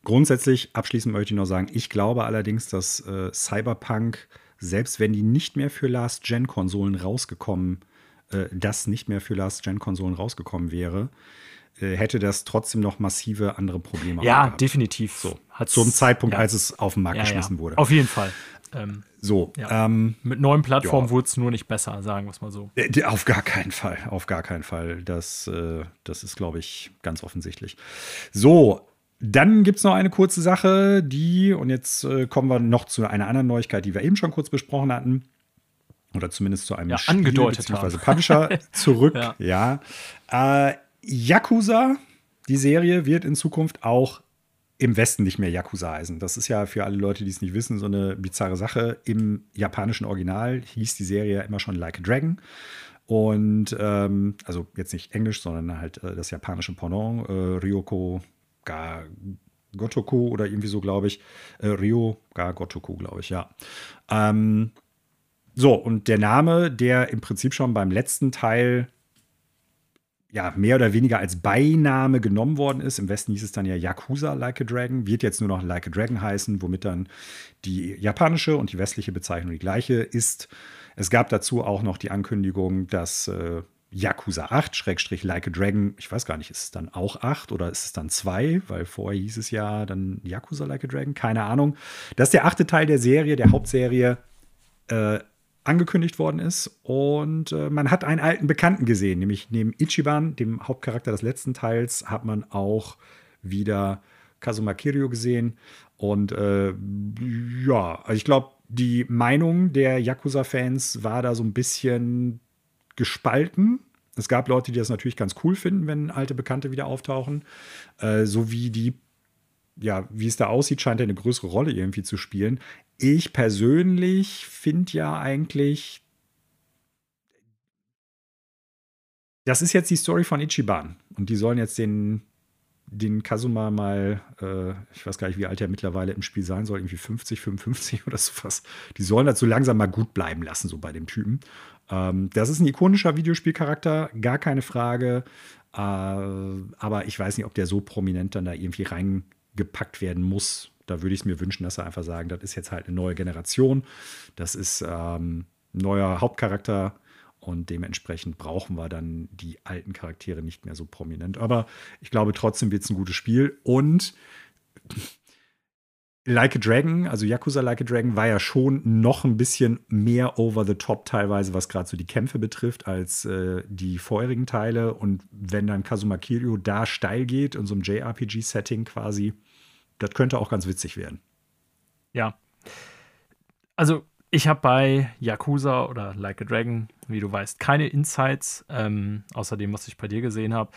Grundsätzlich, abschließend möchte ich noch sagen, ich glaube allerdings, dass äh, Cyberpunk, selbst wenn die nicht mehr für Last-Gen-Konsolen rausgekommen das nicht mehr für Last-Gen-Konsolen rausgekommen wäre, äh, hätte das trotzdem noch massive andere Probleme Ja, gehabt. definitiv. So, Hat's, zum Zeitpunkt, ja. als es auf den Markt ja, geschmissen ja. wurde. Auf jeden Fall. Ähm, so. Ähm, Mit neuen Plattformen wurde es nur nicht besser, sagen wir es mal so. Äh, auf gar keinen Fall. Auf gar keinen Fall. Das, äh, das ist, glaube ich, ganz offensichtlich. So, dann gibt es noch eine kurze Sache, die, und jetzt äh, kommen wir noch zu einer anderen Neuigkeit, die wir eben schon kurz besprochen hatten oder zumindest zu einem ja, Spiel bzw. Publisher [LAUGHS] zurück. ja. ja. Äh, Yakuza, die Serie, wird in Zukunft auch im Westen nicht mehr Yakuza heißen. Das ist ja für alle Leute, die es nicht wissen, so eine bizarre Sache. Im japanischen Original hieß die Serie ja immer schon Like a Dragon. Und ähm, also jetzt nicht Englisch, sondern halt äh, das japanische Pendant, äh, Ryoko ga Gotoku oder irgendwie so, glaube ich. Äh, Ryo gar Gotoku, glaube ich, ja. Ähm, so, und der Name, der im Prinzip schon beim letzten Teil ja, mehr oder weniger als Beiname genommen worden ist. Im Westen hieß es dann ja Yakuza Like a Dragon, wird jetzt nur noch Like a Dragon heißen, womit dann die japanische und die westliche Bezeichnung die gleiche ist. Es gab dazu auch noch die Ankündigung, dass äh, Yakuza 8, Schrägstrich Like a Dragon, ich weiß gar nicht, ist es dann auch 8 oder ist es dann 2? Weil vorher hieß es ja dann Yakuza Like a Dragon, keine Ahnung. Das ist der achte Teil der Serie, der Hauptserie. Äh, angekündigt worden ist. Und äh, man hat einen alten Bekannten gesehen, nämlich neben Ichiban, dem Hauptcharakter des letzten Teils, hat man auch wieder Kazuma Kiryu gesehen. Und äh, ja, also ich glaube, die Meinung der Yakuza-Fans war da so ein bisschen gespalten. Es gab Leute, die das natürlich ganz cool finden, wenn alte Bekannte wieder auftauchen. Äh, so wie die ja, wie es da aussieht, scheint er eine größere Rolle irgendwie zu spielen. Ich persönlich finde ja eigentlich, das ist jetzt die Story von Ichiban. Und die sollen jetzt den, den Kazuma mal, äh, ich weiß gar nicht, wie alt er mittlerweile im Spiel sein soll, irgendwie 50, 55 [LAUGHS] oder sowas. Die sollen das so langsam mal gut bleiben lassen, so bei dem Typen. Ähm, das ist ein ikonischer Videospielcharakter, gar keine Frage. Äh, aber ich weiß nicht, ob der so prominent dann da irgendwie reingepackt werden muss da würde ich es mir wünschen, dass sie einfach sagen, das ist jetzt halt eine neue Generation, das ist ähm, ein neuer Hauptcharakter und dementsprechend brauchen wir dann die alten Charaktere nicht mehr so prominent. Aber ich glaube trotzdem wird es ein gutes Spiel und [LAUGHS] Like a Dragon, also Yakuza Like a Dragon, war ja schon noch ein bisschen mehr over the top teilweise, was gerade so die Kämpfe betrifft, als äh, die vorherigen Teile. Und wenn dann Kazuma Kiryu da steil geht, in so einem JRPG-Setting quasi, das könnte auch ganz witzig werden. Ja. Also, ich habe bei Yakuza oder Like a Dragon, wie du weißt, keine Insights, ähm, außer dem, was ich bei dir gesehen habe.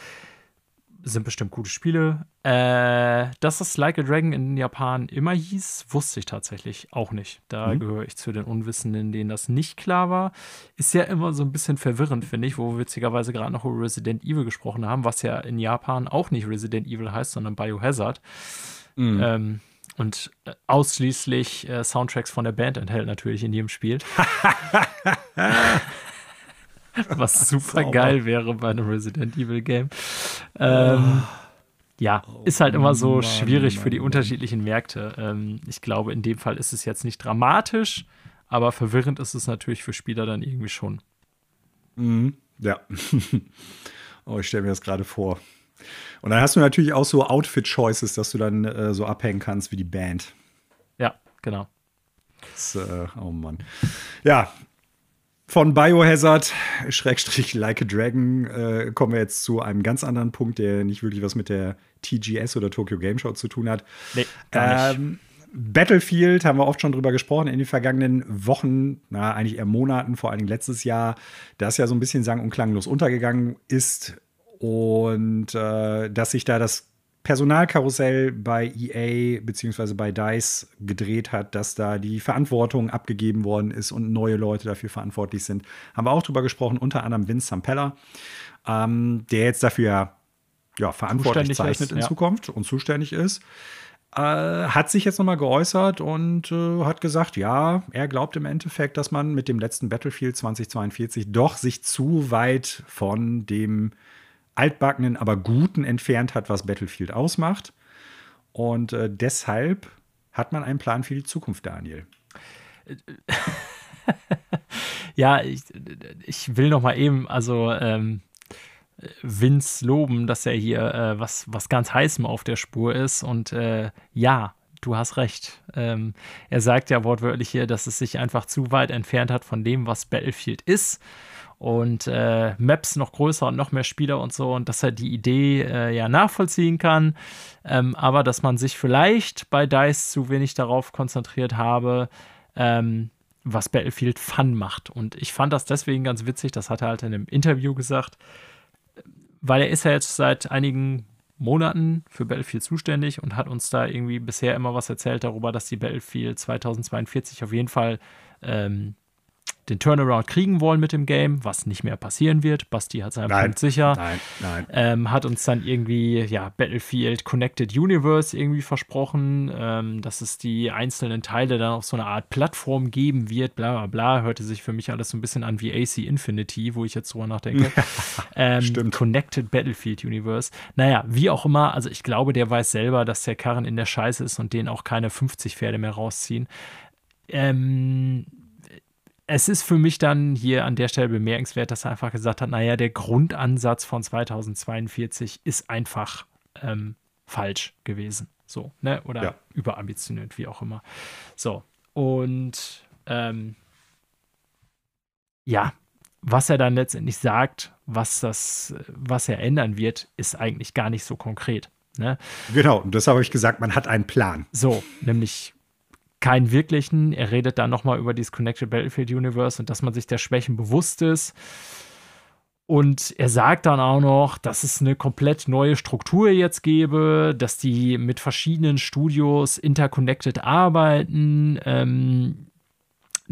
Sind bestimmt gute Spiele. Äh, dass das Like a Dragon in Japan immer hieß, wusste ich tatsächlich auch nicht. Da mhm. gehöre ich zu den Unwissenden, denen das nicht klar war. Ist ja immer so ein bisschen verwirrend, finde ich, wo wir witzigerweise gerade noch über Resident Evil gesprochen haben, was ja in Japan auch nicht Resident Evil heißt, sondern Biohazard. Mhm. Ähm, und äh, ausschließlich äh, Soundtracks von der Band enthält natürlich in jedem Spiel. [LAUGHS] Was super geil wäre bei einem Resident Evil Game. Ähm, ja, oh, ist halt immer so Mann, schwierig für die unterschiedlichen Märkte. Ähm, ich glaube, in dem Fall ist es jetzt nicht dramatisch, aber verwirrend ist es natürlich für Spieler dann irgendwie schon. Mhm. Ja. [LAUGHS] oh, ich stelle mir das gerade vor. Und dann hast du natürlich auch so Outfit-Choices, dass du dann äh, so abhängen kannst wie die Band. Ja, genau. Das, äh, oh Mann. Ja, von Biohazard, Schrägstrich Like a Dragon, äh, kommen wir jetzt zu einem ganz anderen Punkt, der nicht wirklich was mit der TGS oder Tokyo Game Show zu tun hat. Nee, gar nicht. Ähm, Battlefield haben wir oft schon drüber gesprochen in den vergangenen Wochen, na, eigentlich eher Monaten, vor allen Dingen letztes Jahr, das ja so ein bisschen sang- und klanglos untergegangen ist. Und äh, dass sich da das Personalkarussell bei EA bzw. bei DICE gedreht hat, dass da die Verantwortung abgegeben worden ist und neue Leute dafür verantwortlich sind. Haben wir auch drüber gesprochen, unter anderem Vince Sampella, ähm, der jetzt dafür ja, verantwortlich zeichnet ist, in ja. Zukunft und zuständig ist. Äh, hat sich jetzt nochmal geäußert und äh, hat gesagt, ja, er glaubt im Endeffekt, dass man mit dem letzten Battlefield 2042 doch sich zu weit von dem altbackenen, aber guten entfernt hat, was Battlefield ausmacht. Und äh, deshalb hat man einen Plan für die Zukunft, Daniel. [LAUGHS] ja, ich, ich will noch mal eben, also ähm, Vince loben, dass er hier äh, was, was ganz Heißem auf der Spur ist. Und äh, ja, du hast recht. Ähm, er sagt ja wortwörtlich hier, dass es sich einfach zu weit entfernt hat von dem, was Battlefield ist und äh, Maps noch größer und noch mehr Spieler und so und dass er die Idee äh, ja nachvollziehen kann, ähm, aber dass man sich vielleicht bei DICE zu wenig darauf konzentriert habe, ähm, was Battlefield Fun macht. Und ich fand das deswegen ganz witzig, das hat er halt in einem Interview gesagt, weil er ist ja jetzt seit einigen Monaten für Battlefield zuständig und hat uns da irgendwie bisher immer was erzählt darüber, dass die Battlefield 2042 auf jeden Fall ähm, den Turnaround kriegen wollen mit dem Game, was nicht mehr passieren wird. Basti hat seinen Nein, Punkt sicher. nein, nein. Ähm, hat uns dann irgendwie, ja, Battlefield Connected Universe irgendwie versprochen, ähm, dass es die einzelnen Teile dann auf so eine Art Plattform geben wird, bla bla bla. Hörte sich für mich alles so ein bisschen an wie AC Infinity, wo ich jetzt drüber nachdenke. ähm, Stimmt. Connected Battlefield Universe. Naja, wie auch immer, also ich glaube, der weiß selber, dass der Karren in der Scheiße ist und den auch keine 50 Pferde mehr rausziehen. Ähm, es ist für mich dann hier an der Stelle bemerkenswert, dass er einfach gesagt hat, naja, der Grundansatz von 2042 ist einfach ähm, falsch gewesen. So, ne? Oder Ja. überambitioniert, wie auch immer. So. Und ähm, ja, was er dann letztendlich sagt, was das, was er ändern wird, ist eigentlich gar nicht so konkret. Ne? Genau, und deshalb habe ich gesagt, man hat einen Plan. So, nämlich keinen wirklichen. Er redet dann nochmal über dieses Connected Battlefield Universe und dass man sich der Schwächen bewusst ist. Und er sagt dann auch noch, dass es eine komplett neue Struktur jetzt gäbe, dass die mit verschiedenen Studios interconnected arbeiten, ähm,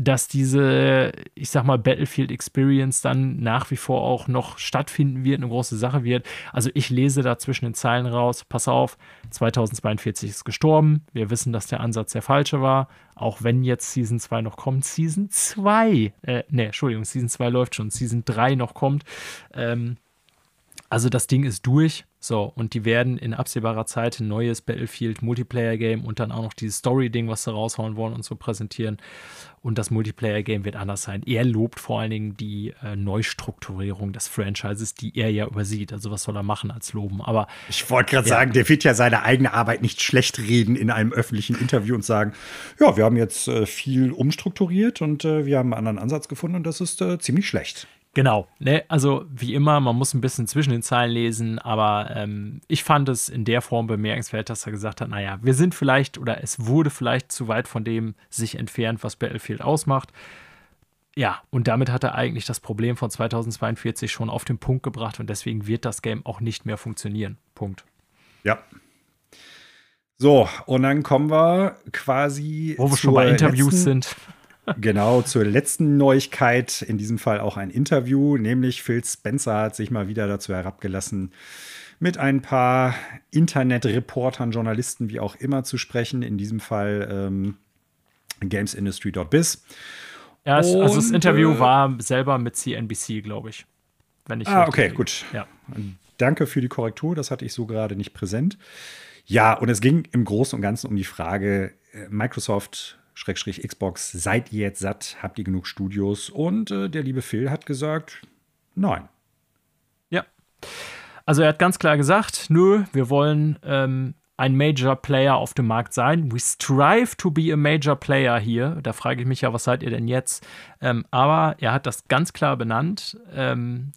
dass diese, ich sag mal, Battlefield Experience dann nach wie vor auch noch stattfinden wird, eine große Sache wird. Also ich lese da zwischen den Zeilen raus, pass auf, 2042 ist gestorben. Wir wissen, dass der Ansatz der falsche war, auch wenn jetzt Season 2 noch kommt. Season 2, äh, ne, Entschuldigung, Season 2 läuft schon, Season 3 noch kommt. Ähm, also das Ding ist durch. So, und die werden in absehbarer Zeit ein neues Battlefield Multiplayer-Game und dann auch noch dieses Story-Ding, was sie raushauen wollen und so präsentieren. Und das Multiplayer-Game wird anders sein. Er lobt vor allen Dingen die äh, Neustrukturierung des Franchises, die er ja übersieht. Also was soll er machen als loben? Aber Ich wollte gerade sagen, der wird ja seine eigene Arbeit nicht schlecht reden in einem öffentlichen Interview und sagen, ja, wir haben jetzt äh, viel umstrukturiert und äh, wir haben einen anderen Ansatz gefunden und das ist äh, ziemlich schlecht. Genau, ne? also wie immer, man muss ein bisschen zwischen den Zeilen lesen, aber ähm, ich fand es in der Form bemerkenswert, dass er gesagt hat, naja, wir sind vielleicht oder es wurde vielleicht zu weit von dem sich entfernt, was Battlefield ausmacht. Ja, und damit hat er eigentlich das Problem von 2042 schon auf den Punkt gebracht und deswegen wird das Game auch nicht mehr funktionieren. Punkt. Ja. So, und dann kommen wir quasi. Wo wir schon bei Interviews letzten- sind. Genau, zur letzten Neuigkeit, in diesem Fall auch ein Interview, nämlich Phil Spencer hat sich mal wieder dazu herabgelassen, mit ein paar Internetreportern, Journalisten, wie auch immer zu sprechen, in diesem Fall ähm, gamesindustry.biz. Ja, also das Und, Interview äh, war selber mit CNBC, glaube ich. Wenn ich Ah, okay, liege. gut. Ja. Danke für die Korrektur, das hatte ich so gerade nicht präsent. Ja, und es ging im Großen und Ganzen um die Frage, äh, Microsoft Schrägstrich Xbox, seid ihr jetzt satt? Habt ihr genug Studios? Und äh, der liebe Phil hat gesagt, nein. Ja. Also er hat ganz klar gesagt, nö, wir wollen ähm, ein Major Player auf dem Markt sein. We strive to be a Major Player hier. Da frage ich mich ja, was seid ihr denn jetzt? Ähm, aber er hat das ganz klar benannt, ähm,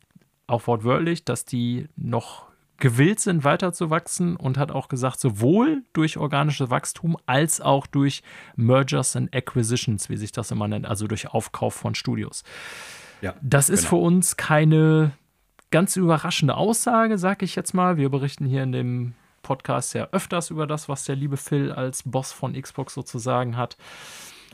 auch wortwörtlich, dass die noch gewillt sind, weiterzuwachsen und hat auch gesagt, sowohl durch organisches Wachstum als auch durch Mergers and Acquisitions, wie sich das immer nennt, also durch Aufkauf von Studios. Ja, Das ist genau. für uns keine ganz überraschende Aussage, sag ich jetzt mal. Wir berichten hier in dem Podcast ja öfters über das, was der liebe Phil als Boss von Xbox sozusagen hat.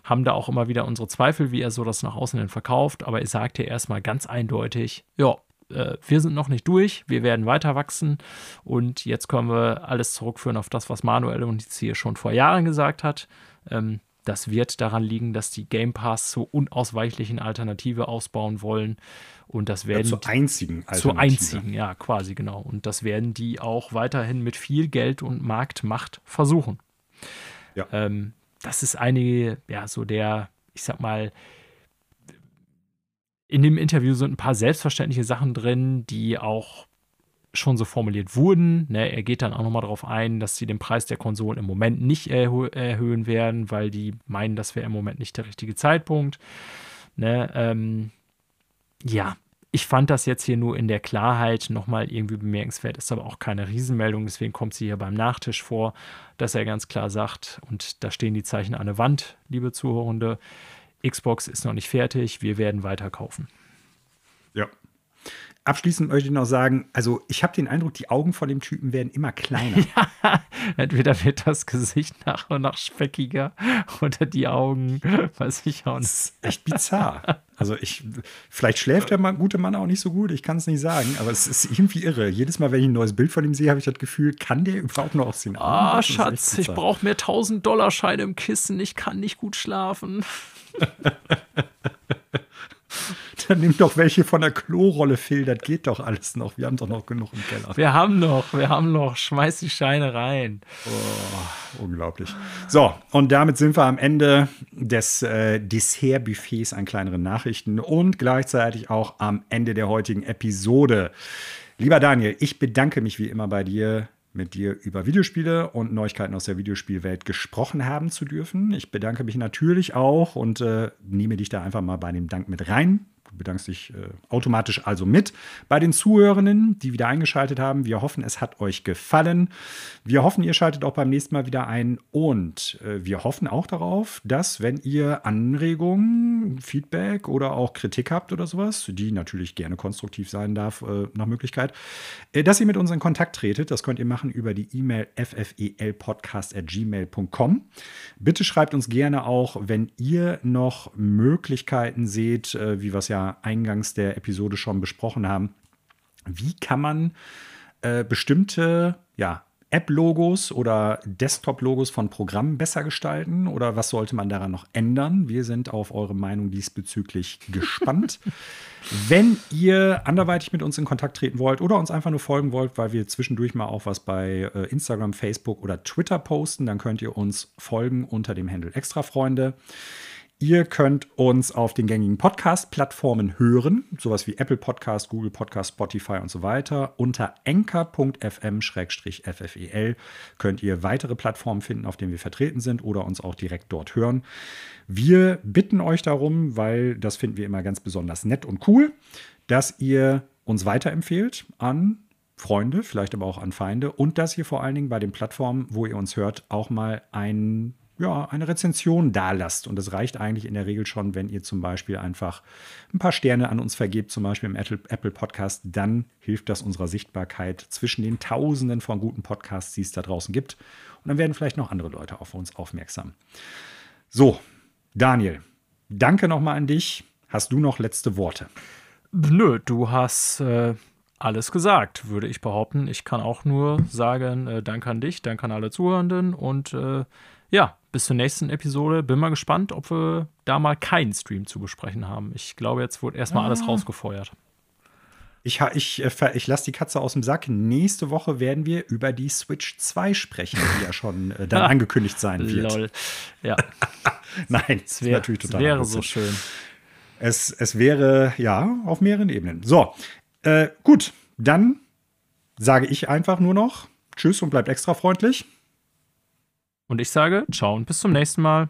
Haben da auch immer wieder unsere Zweifel, wie er so das nach außen hin verkauft. Aber er sagt ja erstmal ganz eindeutig, ja, äh, wir sind noch nicht durch, wir werden weiter wachsen und jetzt können wir alles zurückführen auf das, was Manuel und hier schon vor Jahren gesagt hat. Ähm, das wird daran liegen, dass die Game Pass zur unausweichlichen Alternative ausbauen wollen und das Ja, werden zur einzigen zur Alternative. einzigen, ja, quasi genau. Und das werden die auch weiterhin mit viel Geld und Marktmacht versuchen. Ja. Ähm, das ist einige, ja, so der, ich sag mal, in dem Interview sind ein paar selbstverständliche Sachen drin, die auch schon so formuliert wurden. Ne, er geht dann auch nochmal darauf ein, dass sie den Preis der Konsolen im Moment nicht erhö erhöhen werden, weil die meinen, das wäre im Moment nicht der richtige Zeitpunkt. Ne, ähm, ja, ich fand das jetzt hier nur in der Klarheit nochmal irgendwie bemerkenswert, ist aber auch keine Riesenmeldung, deswegen kommt sie hier beim Nachtisch vor, dass er ganz klar sagt, und da stehen die Zeichen an der Wand, liebe Zuhörende, Xbox ist noch nicht fertig, wir werden weiterkaufen. Abschließend möchte ich noch sagen, also ich habe den Eindruck, die Augen von dem Typen werden immer kleiner. [LAUGHS] Ja, entweder wird das Gesicht nach und nach speckiger oder die Augen, weiß ich auch nicht. Das ist echt bizarr. Also ich, vielleicht schläft der Mann, gute Mann auch nicht so gut, ich kann es nicht sagen, aber es ist irgendwie irre. Jedes Mal, wenn ich ein neues Bild von ihm sehe, habe ich das Gefühl, kann der überhaupt noch aus den Augen? Ah, Schatz, ich brauche mehr 1000 Dollar Scheine im Kissen, ich kann nicht gut schlafen. [LAUGHS] Dann nimm doch welche von der Klorolle, Phil. Das geht doch alles noch. Wir haben doch noch genug im Keller. Wir haben noch, wir haben noch. Schmeiß die Scheine rein. Oh, unglaublich. So, und damit sind wir am Ende des äh, Dessertbuffets an kleineren Nachrichten und gleichzeitig auch am Ende der heutigen Episode. Lieber Daniel, ich bedanke mich wie immer bei dir mit dir über Videospiele und Neuigkeiten aus der Videospielwelt gesprochen haben zu dürfen. Ich bedanke mich natürlich auch und äh, nehme dich da einfach mal bei dem Dank mit rein. Du bedankst dich äh, automatisch also mit bei den Zuhörenden, die wieder eingeschaltet haben. Wir hoffen, es hat euch gefallen. Wir hoffen, ihr schaltet auch beim nächsten Mal wieder ein. Und äh, wir hoffen auch darauf, dass, wenn ihr Anregungen, Feedback oder auch Kritik habt oder sowas, die natürlich gerne konstruktiv sein darf, äh, nach Möglichkeit, äh, dass ihr mit uns in Kontakt tretet. Das könnt ihr machen über die E-Mail ffelpodcast.gmail.com. Bitte schreibt uns gerne auch, wenn ihr noch Möglichkeiten seht, äh, wie wir es ja eingangs der Episode schon besprochen haben. Wie kann man äh, bestimmte ja, App-Logos oder Desktop-Logos von Programmen besser gestalten oder was sollte man daran noch ändern? Wir sind auf eure Meinung diesbezüglich gespannt. [LAUGHS] Wenn ihr anderweitig mit uns in Kontakt treten wollt oder uns einfach nur folgen wollt, weil wir zwischendurch mal auch was bei äh, Instagram, Facebook oder Twitter posten, dann könnt ihr uns folgen unter dem Handle Extrafreunde. Ihr könnt uns auf den gängigen Podcast-Plattformen hören, sowas wie Apple Podcast, Google Podcast, Spotify und so weiter. Unter enker.fm-ffel könnt ihr weitere Plattformen finden, auf denen wir vertreten sind oder uns auch direkt dort hören. Wir bitten euch darum, weil das finden wir immer ganz besonders nett und cool, dass ihr uns weiterempfehlt an Freunde, vielleicht aber auch an Feinde und dass ihr vor allen Dingen bei den Plattformen, wo ihr uns hört, auch mal einen ja, eine Rezension da lasst. Und das reicht eigentlich in der Regel schon, wenn ihr zum Beispiel einfach ein paar Sterne an uns vergebt, zum Beispiel im Apple Podcast. Dann hilft das unserer Sichtbarkeit zwischen den Tausenden von guten Podcasts, die es da draußen gibt. Und dann werden vielleicht noch andere Leute auf uns aufmerksam. So, Daniel, danke nochmal an dich. Hast du noch letzte Worte? Nö, du hast äh, alles gesagt, würde ich behaupten. Ich kann auch nur sagen, äh, danke an dich, danke an alle Zuhörenden und äh, ja, bis zur nächsten Episode. Bin mal gespannt, ob wir da mal keinen Stream zu besprechen haben. Ich glaube, jetzt wurde erstmal ah. alles rausgefeuert. Ich, ich, äh, ich lasse die Katze aus dem Sack. Nächste Woche werden wir über die Switch 2 sprechen, die ja schon äh, dann [LAUGHS] angekündigt sein wird. Lol. Ja. [LAUGHS] Nein, es wäre natürlich total. Es wäre so schön. Es, es wäre, ja, auf mehreren Ebenen. So, äh, gut, dann sage ich einfach nur noch Tschüss und bleibt extra freundlich. Und ich sage ciao und bis zum nächsten Mal.